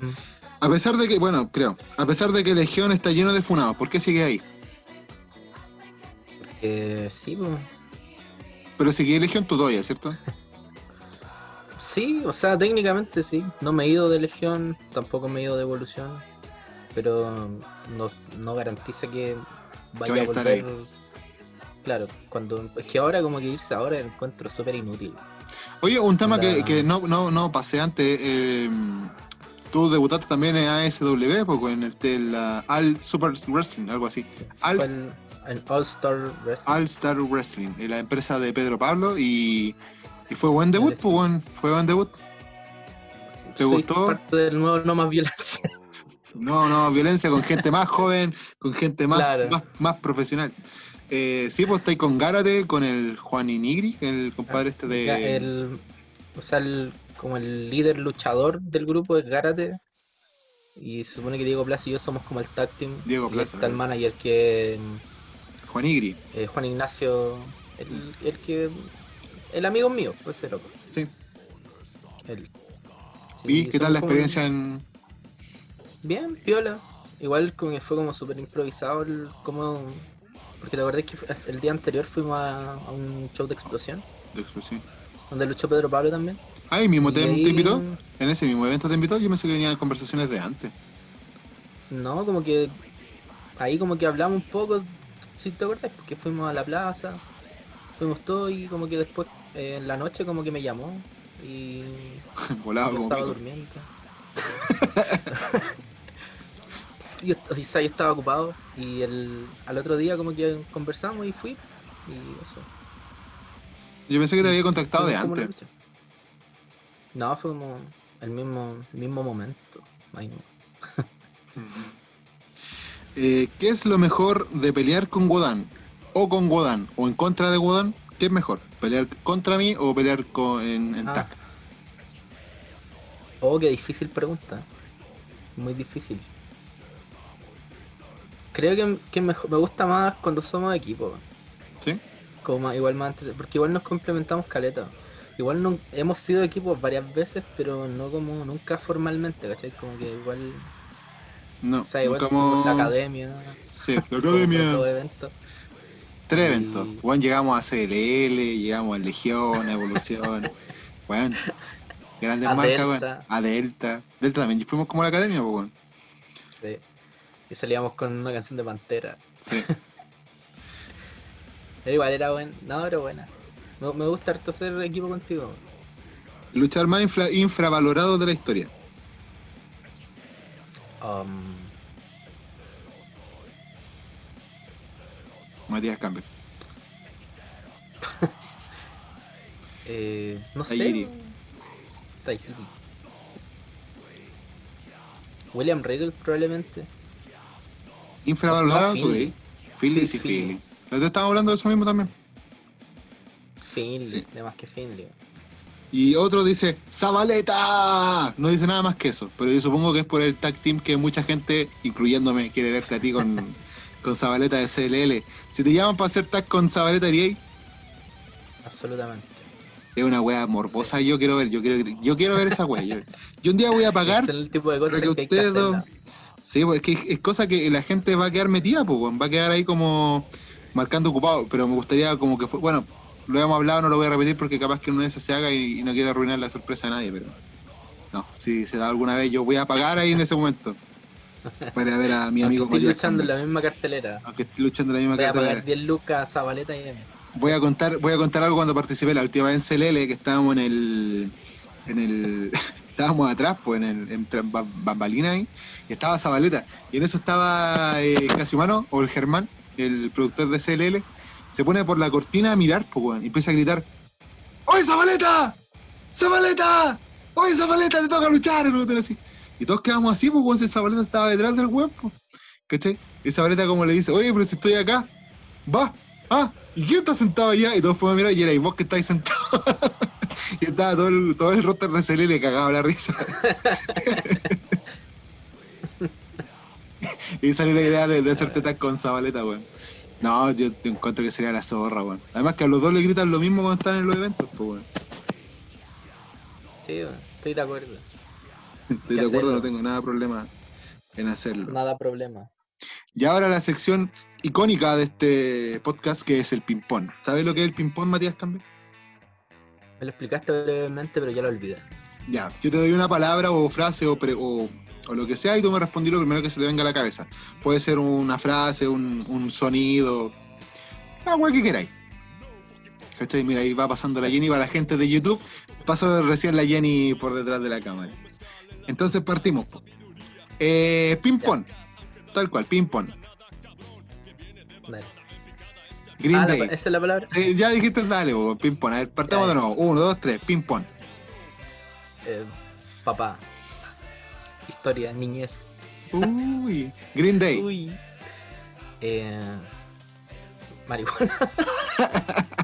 Mm. A pesar de que, bueno, creo, a pesar de que Legión está lleno de funados, ¿por qué sigue ahí? Eh, sí, pues. Pero sigue Legión tú todavía, ¿cierto? Sí, o sea, técnicamente sí. No me he ido de Legión, tampoco me he ido de Evolución. Pero no, no garantiza que vaya vaya a a estar volver. Claro, cuando. Es que ahora como que irse ahora encuentro súper inútil. Oye, un tema que, La- que no, no, no pasé antes. eh, tú debutaste también en ASW, poco en el, All Super Wrestling, algo así. All, Fue en, en All Star Wrestling. All Star Wrestling, en la empresa de Pedro Pablo y, y fue buen debut, pues buen, fue buen debut. ¿Te Soy gustó? parte del nuevo No Más Violencia. No, no, violencia con gente más joven, con gente más, Claro. más, más profesional. Eh, sí, pues estáis con Gárate, con el Juan Inigri, el compadre este de... El, o sea, el, como el líder luchador del grupo es Gárate. Y se supone que Diego Plaza y yo somos como el tag team. Diego y Plaza, Está el manager que Juan Igri. eh, Juan Ignacio, el, el que. El amigo mío, pues ese loco. Sí. Él. ¿Y Sí, qué tal la experiencia en...? Bien, piola. Igual como que fue como súper improvisado el como. Porque la verdad es que el día anterior fuimos a, a un show de explosión, de explosión? donde luchó Pedro Pablo también. Ah, ¿y mismo Y te, te ahí- invitó? ¿En ese mismo evento te invitó? Yo pensé que venían conversaciones de antes. No, como que ahí como que hablamos un poco, si te acuerdas, porque fuimos a la plaza, fuimos todos y como que después eh, en la noche como que me llamó y Volado yo como estaba pico. durmiendo. yo, o sea, yo estaba ocupado y el, al otro día como que conversamos y fui y eso. Yo pensé que te había contactado de antes. No, fue como el mismo, el mismo momento. Ay, no. Eh, ¿Qué es lo mejor de pelear con Wodan? O con Wodan, o en contra de Wodan. ¿Qué es mejor? ¿Pelear contra mí o pelear con, en, en Ah. tag? Oh, qué difícil pregunta. Muy difícil. Creo que, que me, me gusta más cuando somos equipo. ¿Sí? Como más- igual más entre- porque igual nos complementamos caleta. Igual no, hemos sido equipos varias veces, pero no como nunca formalmente, ¿cachai? Como que igual, No, o sea, igual como la academia, Sí, la academia. Tres Y- eventos. Bueno, llegamos a CLL, llegamos a Legión, a Evolución. bueno, grandes A marcas, Delta. bueno. A Delta. Delta también fuimos como a la academia, pues, bueno. Y salíamos con una canción de Pantera. Sí. Pero igual era buena, no, era buena. Me, me gusta harto ser equipo contigo. Luchar más infra- infravalorado de la historia. Um, Matías Campbell. Eh, no sé. William Regal probablemente. Infravalorado, tú Finley. crees? Finley, sí, Finley. Dos estábamos hablando de eso mismo también. Finley, Sí. de más que Finley. Y otro dice, ¡Zabaleta! No dice nada más que eso. Pero yo supongo que es por el tag team que mucha gente, incluyéndome, quiere verte a ti con, con Zabaleta de CLL. Si te llaman para hacer tag con Zabaleta iría Absolutamente. Es una wea morbosa, yo quiero ver, yo quiero, yo quiero ver esa wea. Yo, yo un día voy a pagar Es el tipo de cosas que, que hay. Sí, pues es que es- cosa que la gente va a quedar metida, pues, va a quedar ahí como marcando ocupado, pero me gustaría como que fue, bueno, lo hemos hablado, no lo voy a repetir porque capaz que una de esas se haga y, y no quiero arruinar la sorpresa a nadie, pero no, si se da alguna vez yo voy a pagar ahí en ese momento. Para ver a mi amigo estoy luchando en la misma cartelera. Aunque estoy luchando en la misma Voy a cartelera. pagar 10 lucas a Zabaleta y Voy a contar, voy a contar algo cuando participé la última vez en CLL, que estábamos en el, en el, estábamos atrás, pues en el, en bambalina ahí, y estaba Zabaleta, y en eso estaba eh, Casimano, o el Germán, el productor de CLL, se pone por la cortina a mirar, pues weón, y empieza a gritar, ¡Oye Zabaleta! ¡Zabaleta! ¡Oye Zabaleta, te toca luchar! Y todos quedamos así, pues weón, si Zabaleta estaba detrás del weón, pues. ¿Cachai? Y Zabaleta como le dice, oye, pero si estoy acá, va, ah, ¿y quién está sentado allá? Y todos fuimos a mirar y era y vos que estáis sentado. y estaba todo el, todo el roster de CLL cagado la risa. y salió la idea de, de hacer tetas con Zabaleta, weón. No, yo te encuentro que sería la zorra, weón. Además que a los dos le gritan lo mismo cuando están en los eventos, pues, weón. Sí, weón, estoy de acuerdo. Estoy de acuerdo, no tengo nada problema en hacerlo. Nada problema. Y ahora la sección icónica de este podcast que es el ping-pong. ¿Sabes lo que es el ping-pong, Matías Campbell? Me lo explicaste brevemente, pero ya lo olvidé. Ya, yo te doy una palabra o frase o, pre- o, o lo que sea y tú me respondí lo primero que se te venga a la cabeza. Puede ser una frase, un, un sonido, la weá que queráis. ¿Cachai? Mira, ahí va pasando la Jenny para la gente de YouTube. Pasó recién la Jenny por detrás de la cámara. Entonces partimos. Eh, ping-pong. Tal cual, ping-pong. Dale. Green Ah, la- esa es la palabra. Eh, ya dijiste dale, po, ping-pong. A ver, partamos Ya, de nuevo. Uno, dos, tres, ping-pong. Eh, papá. Historia, niñez. Uy. Green Day. Uy. Eh, marihuana.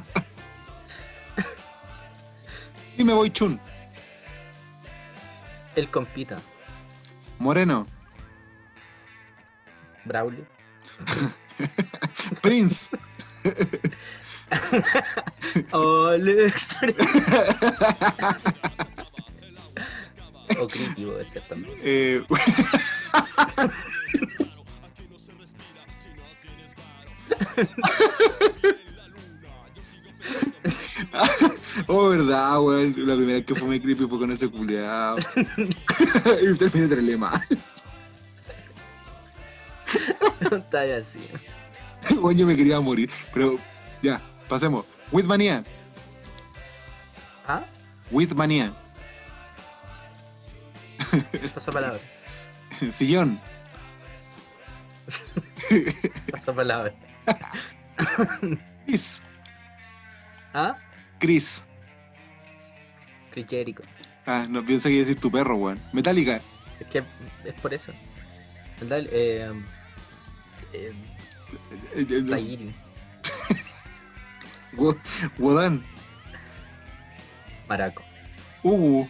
Y me voy chun. El compita. Moreno. Braulio. Prince. Alex. O creepy puede ser también. Eh, oh, verdad, weón. La primera vez que fumé creepy fue con ese culeado. y terminé de mal. Está ahí así. Weón, yo me quería morir. Pero, ya, pasemos. Whitmania. ¿Ah? Whitmania. Pasa palabra. Sillón. Pasa palabra. Chris. ¿Ah? Chris. Crichérico. Ah, no piensa que iba a decir tu perro, weón. Metallica. Es que es por eso. ¿Verdad? Eh, eh, Eh, eh, Wodan. Maraco. Hugo.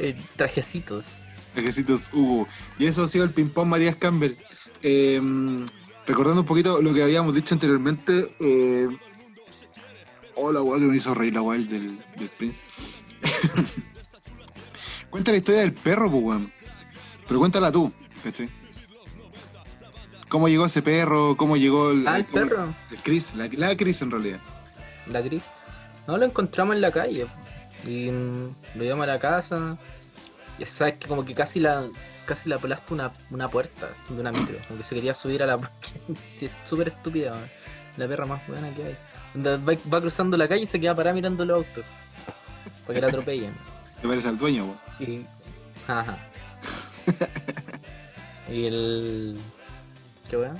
Eh, trajecitos. Requisitos Hugo. Y eso ha sido el ping-pong Matías Campbell. Eh, recordando un poquito lo que habíamos dicho anteriormente. Eh, oh, que me hizo reír la weá del, del Prince. Cuenta la historia del perro, pues, weón. Pero cuéntala tú, ¿cachai? ¿Cómo llegó ese perro? ¿Cómo llegó el, Ah, el perro. el Chris? La, la Chris en realidad. La gris. No, lo encontramos en la calle. Y mm, lo llevamos a la casa. Y sabes que como que casi la casi la pelaste una, una puerta de una micro. Como que se quería subir a la súper estúpida, man. La perra más buena que hay. Va, va cruzando la calle y se queda parada mirando los autos. Para que la atropellen. Te parece al dueño, weón. Y. Ajá. y el. ¿Qué weón?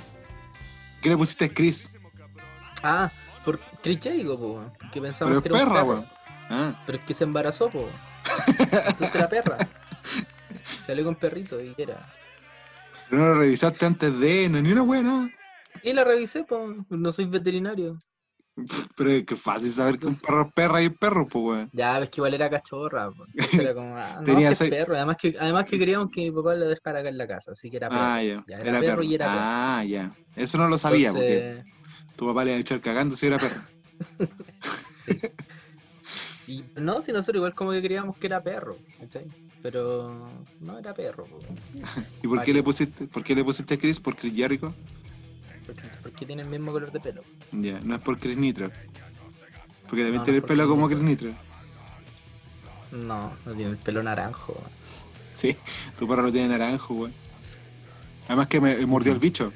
¿Qué le pusiste a Chris? Ah, por Chris Jericho, po, weón, porque pensamos Pero que era un perra, perro. Ah, Pero es que se embarazó, po. Entonces era perra. Salió con perrito y era. pero no lo revisaste antes de, no, ni una nada. Y la revisé, po. No soy veterinario. Pero es que fácil saber que un perro es perra y es perro, pues, weón. Ya, ves que igual era cachorra, po. Era como, ah, no, Tenía seis- perro. Además que, además que queríamos que mi papá la dejara acá en la casa, así que era perro. Ah, ya. Ya, era perro y era perro. Ah, ya. Eso no lo sabía, porque Entonces, tu papá le iba a echar cagando si era perro. sí. Y no, si nosotros igual como que creíamos que era perro, ¿cachai? pero no era perro. po. ¿Y por qué le pusiste, por qué le pusiste Chris? ¿Por Chris Jericho? Porque, porque tiene el mismo color de pelo. Ya, no es por Chris Nitro. Porque también No, tiene el no pelo como. Chris Nitro. No, no tiene el pelo naranjo. weón. Sí, tu perro lo tiene naranjo, weón. Además que me mordió el bicho.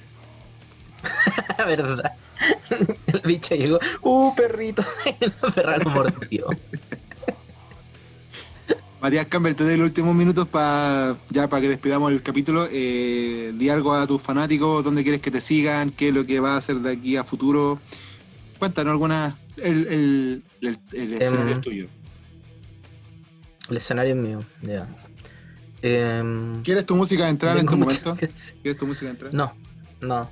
¿Verdad? El bicho llegó, ¡uh, perrito! Y la perra lo mordió. Matías Campbell, te doy los últimos minutos para ya para que despidamos el capítulo. Eh, di algo a tus fanáticos, dónde quieres que te sigan, qué es lo que va a hacer de aquí a futuro. Cuéntanos algunas. El, el, el, el escenario Em, es tuyo. El escenario es mío, ya. Em, ¿Quieres tu música de entrada en mucho momento? ¿Quieres tu música de entrada? No, no.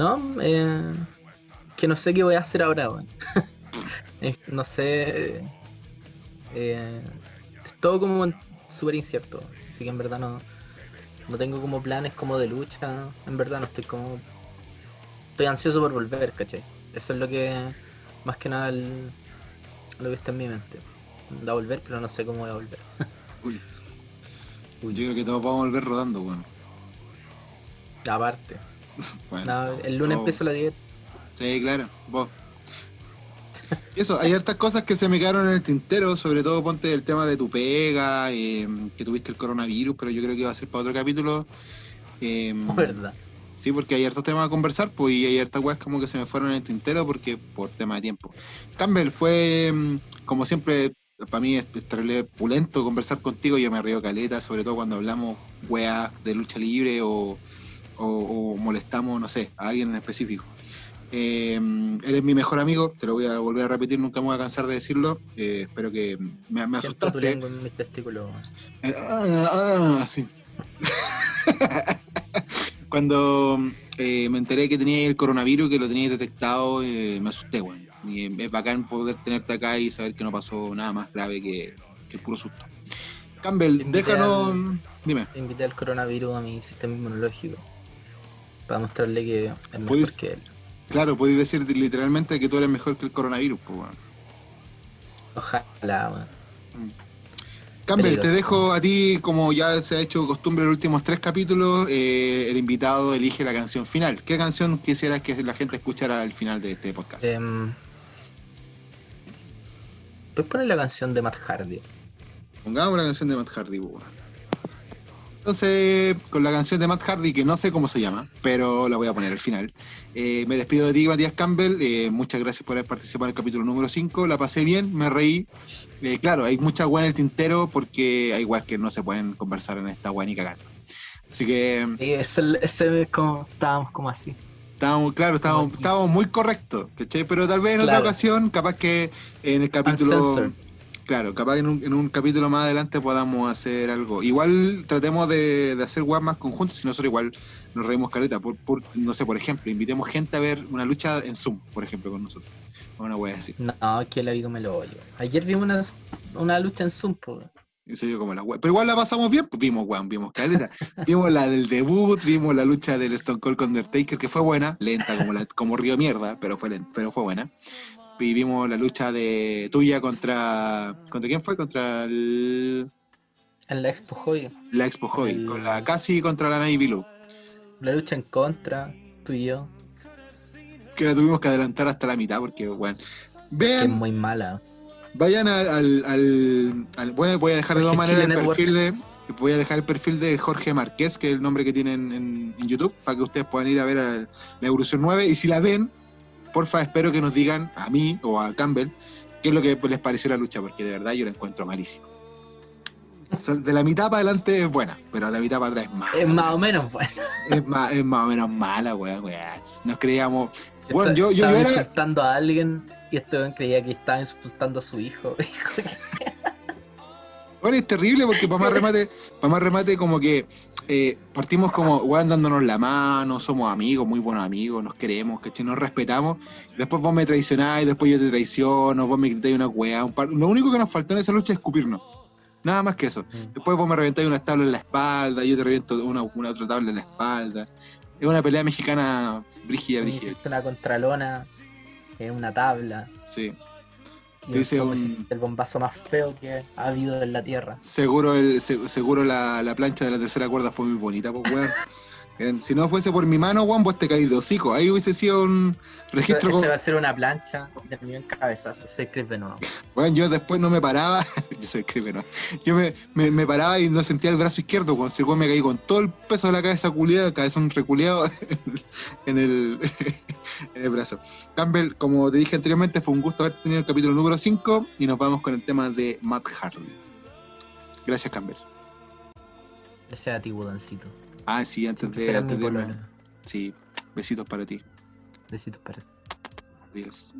No, eh, que no sé qué voy a hacer ahora, weón. Eh, no sé. eh, es todo como súper incierto. Así que en verdad no, no tengo como planes como de lucha. En verdad no estoy como. Estoy ansioso por volver, ¿cachai? Eso es lo que. Más que nada el- lo que está en mi mente. Da volver, pero no sé cómo voy a volver. Uy. Yo creo que todos vamos a volver rodando, weón. Aparte. Bueno, No, el lunes no. empieza la dieta. Sí, claro, vos. Eso, hay hartas cosas que se me quedaron en el tintero, sobre todo ponte el tema de tu pega, eh, que tuviste el coronavirus, pero yo creo que va a ser para otro capítulo. Eh, ¿Verdad? sí, porque hay hartos temas a conversar, pues, y hay hartas weas como que se me fueron en el tintero porque por tema de tiempo. Campbell, fue mm, como siempre, para mí es es pulento conversar contigo, yo me río caleta, sobre todo cuando hablamos weas de lucha libre o, o- o molestamos, no sé, a alguien en específico. Eh, eres mi mejor amigo, te lo voy a volver a repetir, nunca me voy a cansar de decirlo. Eh, espero que me, me asustaste. en mis testículos. Eh, ah, ah, sí. Cuando eh, me enteré que tenía el coronavirus, que lo tenía detectado, eh, me asusté, weón. Y es bacán poder tenerte acá y saber que no pasó nada más grave que, que el puro susto. Campbell, Te déjanos. al- Dime, Invité al coronavirus a mi sistema inmunológico para mostrarle que es mejor Puedes- que él. claro, podéis decir literalmente que tú eres mejor que el coronavirus, pues, weón. Ojalá, weón. Campbell, te dejo a ti, como ya se ha hecho costumbre en los últimos tres capítulos, eh, el invitado elige la canción final. ¿Qué canción quisieras que la gente escuchara al final de este podcast? Em, ¿Puedes poner la canción de Matt Hardy? Pongamos la canción de Matt Hardy, pues, weón. Entonces, con la canción de Matt Hardy, que no sé cómo se llama, pero la voy a poner al final. eh, me despido de ti, Matías Campbell. eh, muchas gracias por haber participado en el capítulo número 5. La pasé bien, me reí. Eh, claro, hay mucha weá en el tintero porque hay weas que no se pueden conversar en esta weá ni cagando. Así que Sí, ese, ese es como, estábamos como así. estábamos, claro, estábamos, estábamos muy correctos, ¿cachai? Pero tal vez en otra Claro. ocasión, capaz que en el capítulo. Uncensored. Claro, capaz en un, en un capítulo más adelante podamos hacer algo. Igual tratemos de, de hacer weas más conjuntas y nosotros igual nos reímos careta. Por, por, no sé, por ejemplo, invitemos gente a ver una lucha en Zoom, por ejemplo, con nosotros. Una wea así. No, que la vi me lo odio. Ayer vimos una, una lucha en Zoom, serio, como la. Pero igual la pasamos bien, pues vimos, weón, vimos caleta. vimos la del debut, vimos la lucha del Stone Cold con Undertaker, que fue buena, lenta como, la, como Río Mierda, pero fue, lenta, pero fue buena. Y vimos la lucha de tuya contra. ¿Contra quién fue? Contra el, En la Expo Joy. la Expo El- con la casi contra la Navy Blue. La lucha en contra, tú y yo. Que la tuvimos que adelantar hasta la mitad, porque, bueno. Que es Vean, muy mala. vayan al, al, al- al- Bueno, voy a dejar de todas maneras el perfil de. Voy a dejar el perfil de Jorge Márquez, que es el nombre que tienen en, en YouTube, para que ustedes puedan ir a ver a la Evolución 9. Y si la ven, porfa, espero que nos digan a mí o a Campbell qué es lo que les pareció la lucha, porque de verdad yo la encuentro malísima. O sea, De la mitad para adelante es buena, pero de la mitad para atrás es mala. Es más o menos bueno. Es más, es más o menos mala, weón, weón. Nos creíamos. Bueno, yo- yo- yo estaba era- insultando a alguien y este weón creía que estaba insultando a su hijo. Bueno, es terrible porque para más remate, para más remate como que eh, partimos como weón dándonos la mano, somos amigos, muy buenos amigos, nos queremos, ¿cachai? Nos respetamos. Después vos me traicionás, después yo te traiciono, vos me gritáis una weá, un par- Lo único que nos faltó en esa lucha es escupirnos. Nada más que eso. Después vos me reventáis una tabla en la espalda, yo te reviento una, una otra tabla en la espalda. Es una pelea mexicana brígida, brígida. una contralona en una tabla. Sí. Y Dice un- el bombazo más feo que ha habido en la Tierra. Seguro, el, se- seguro la, la plancha de la tercera cuerda fue muy bonita, pues, weón. Si no fuese por mi mano, weón, vos te caís de hocico. Ahí hubiese sido un registro Ese con... va a ser una plancha de mí en cabezazo, ese Chris Benoit. Bueno, yo después no me paraba, yo soy creepy, ¿no? Yo me, me, me paraba y no sentía el brazo izquierdo, cuando se me caí con todo el peso de la cabeza culiada, cabezón reculeado en el, en el brazo. Campbell, como te dije anteriormente, fue un gusto haberte tenido el capítulo número 5 y nos vamos con el tema de Matt Harley. Gracias, Campbell. Ese a ti, Budancito. Ah, sí, antes de, antes de irme-. Sí, besitos para ti. Besitos para ti. Adiós.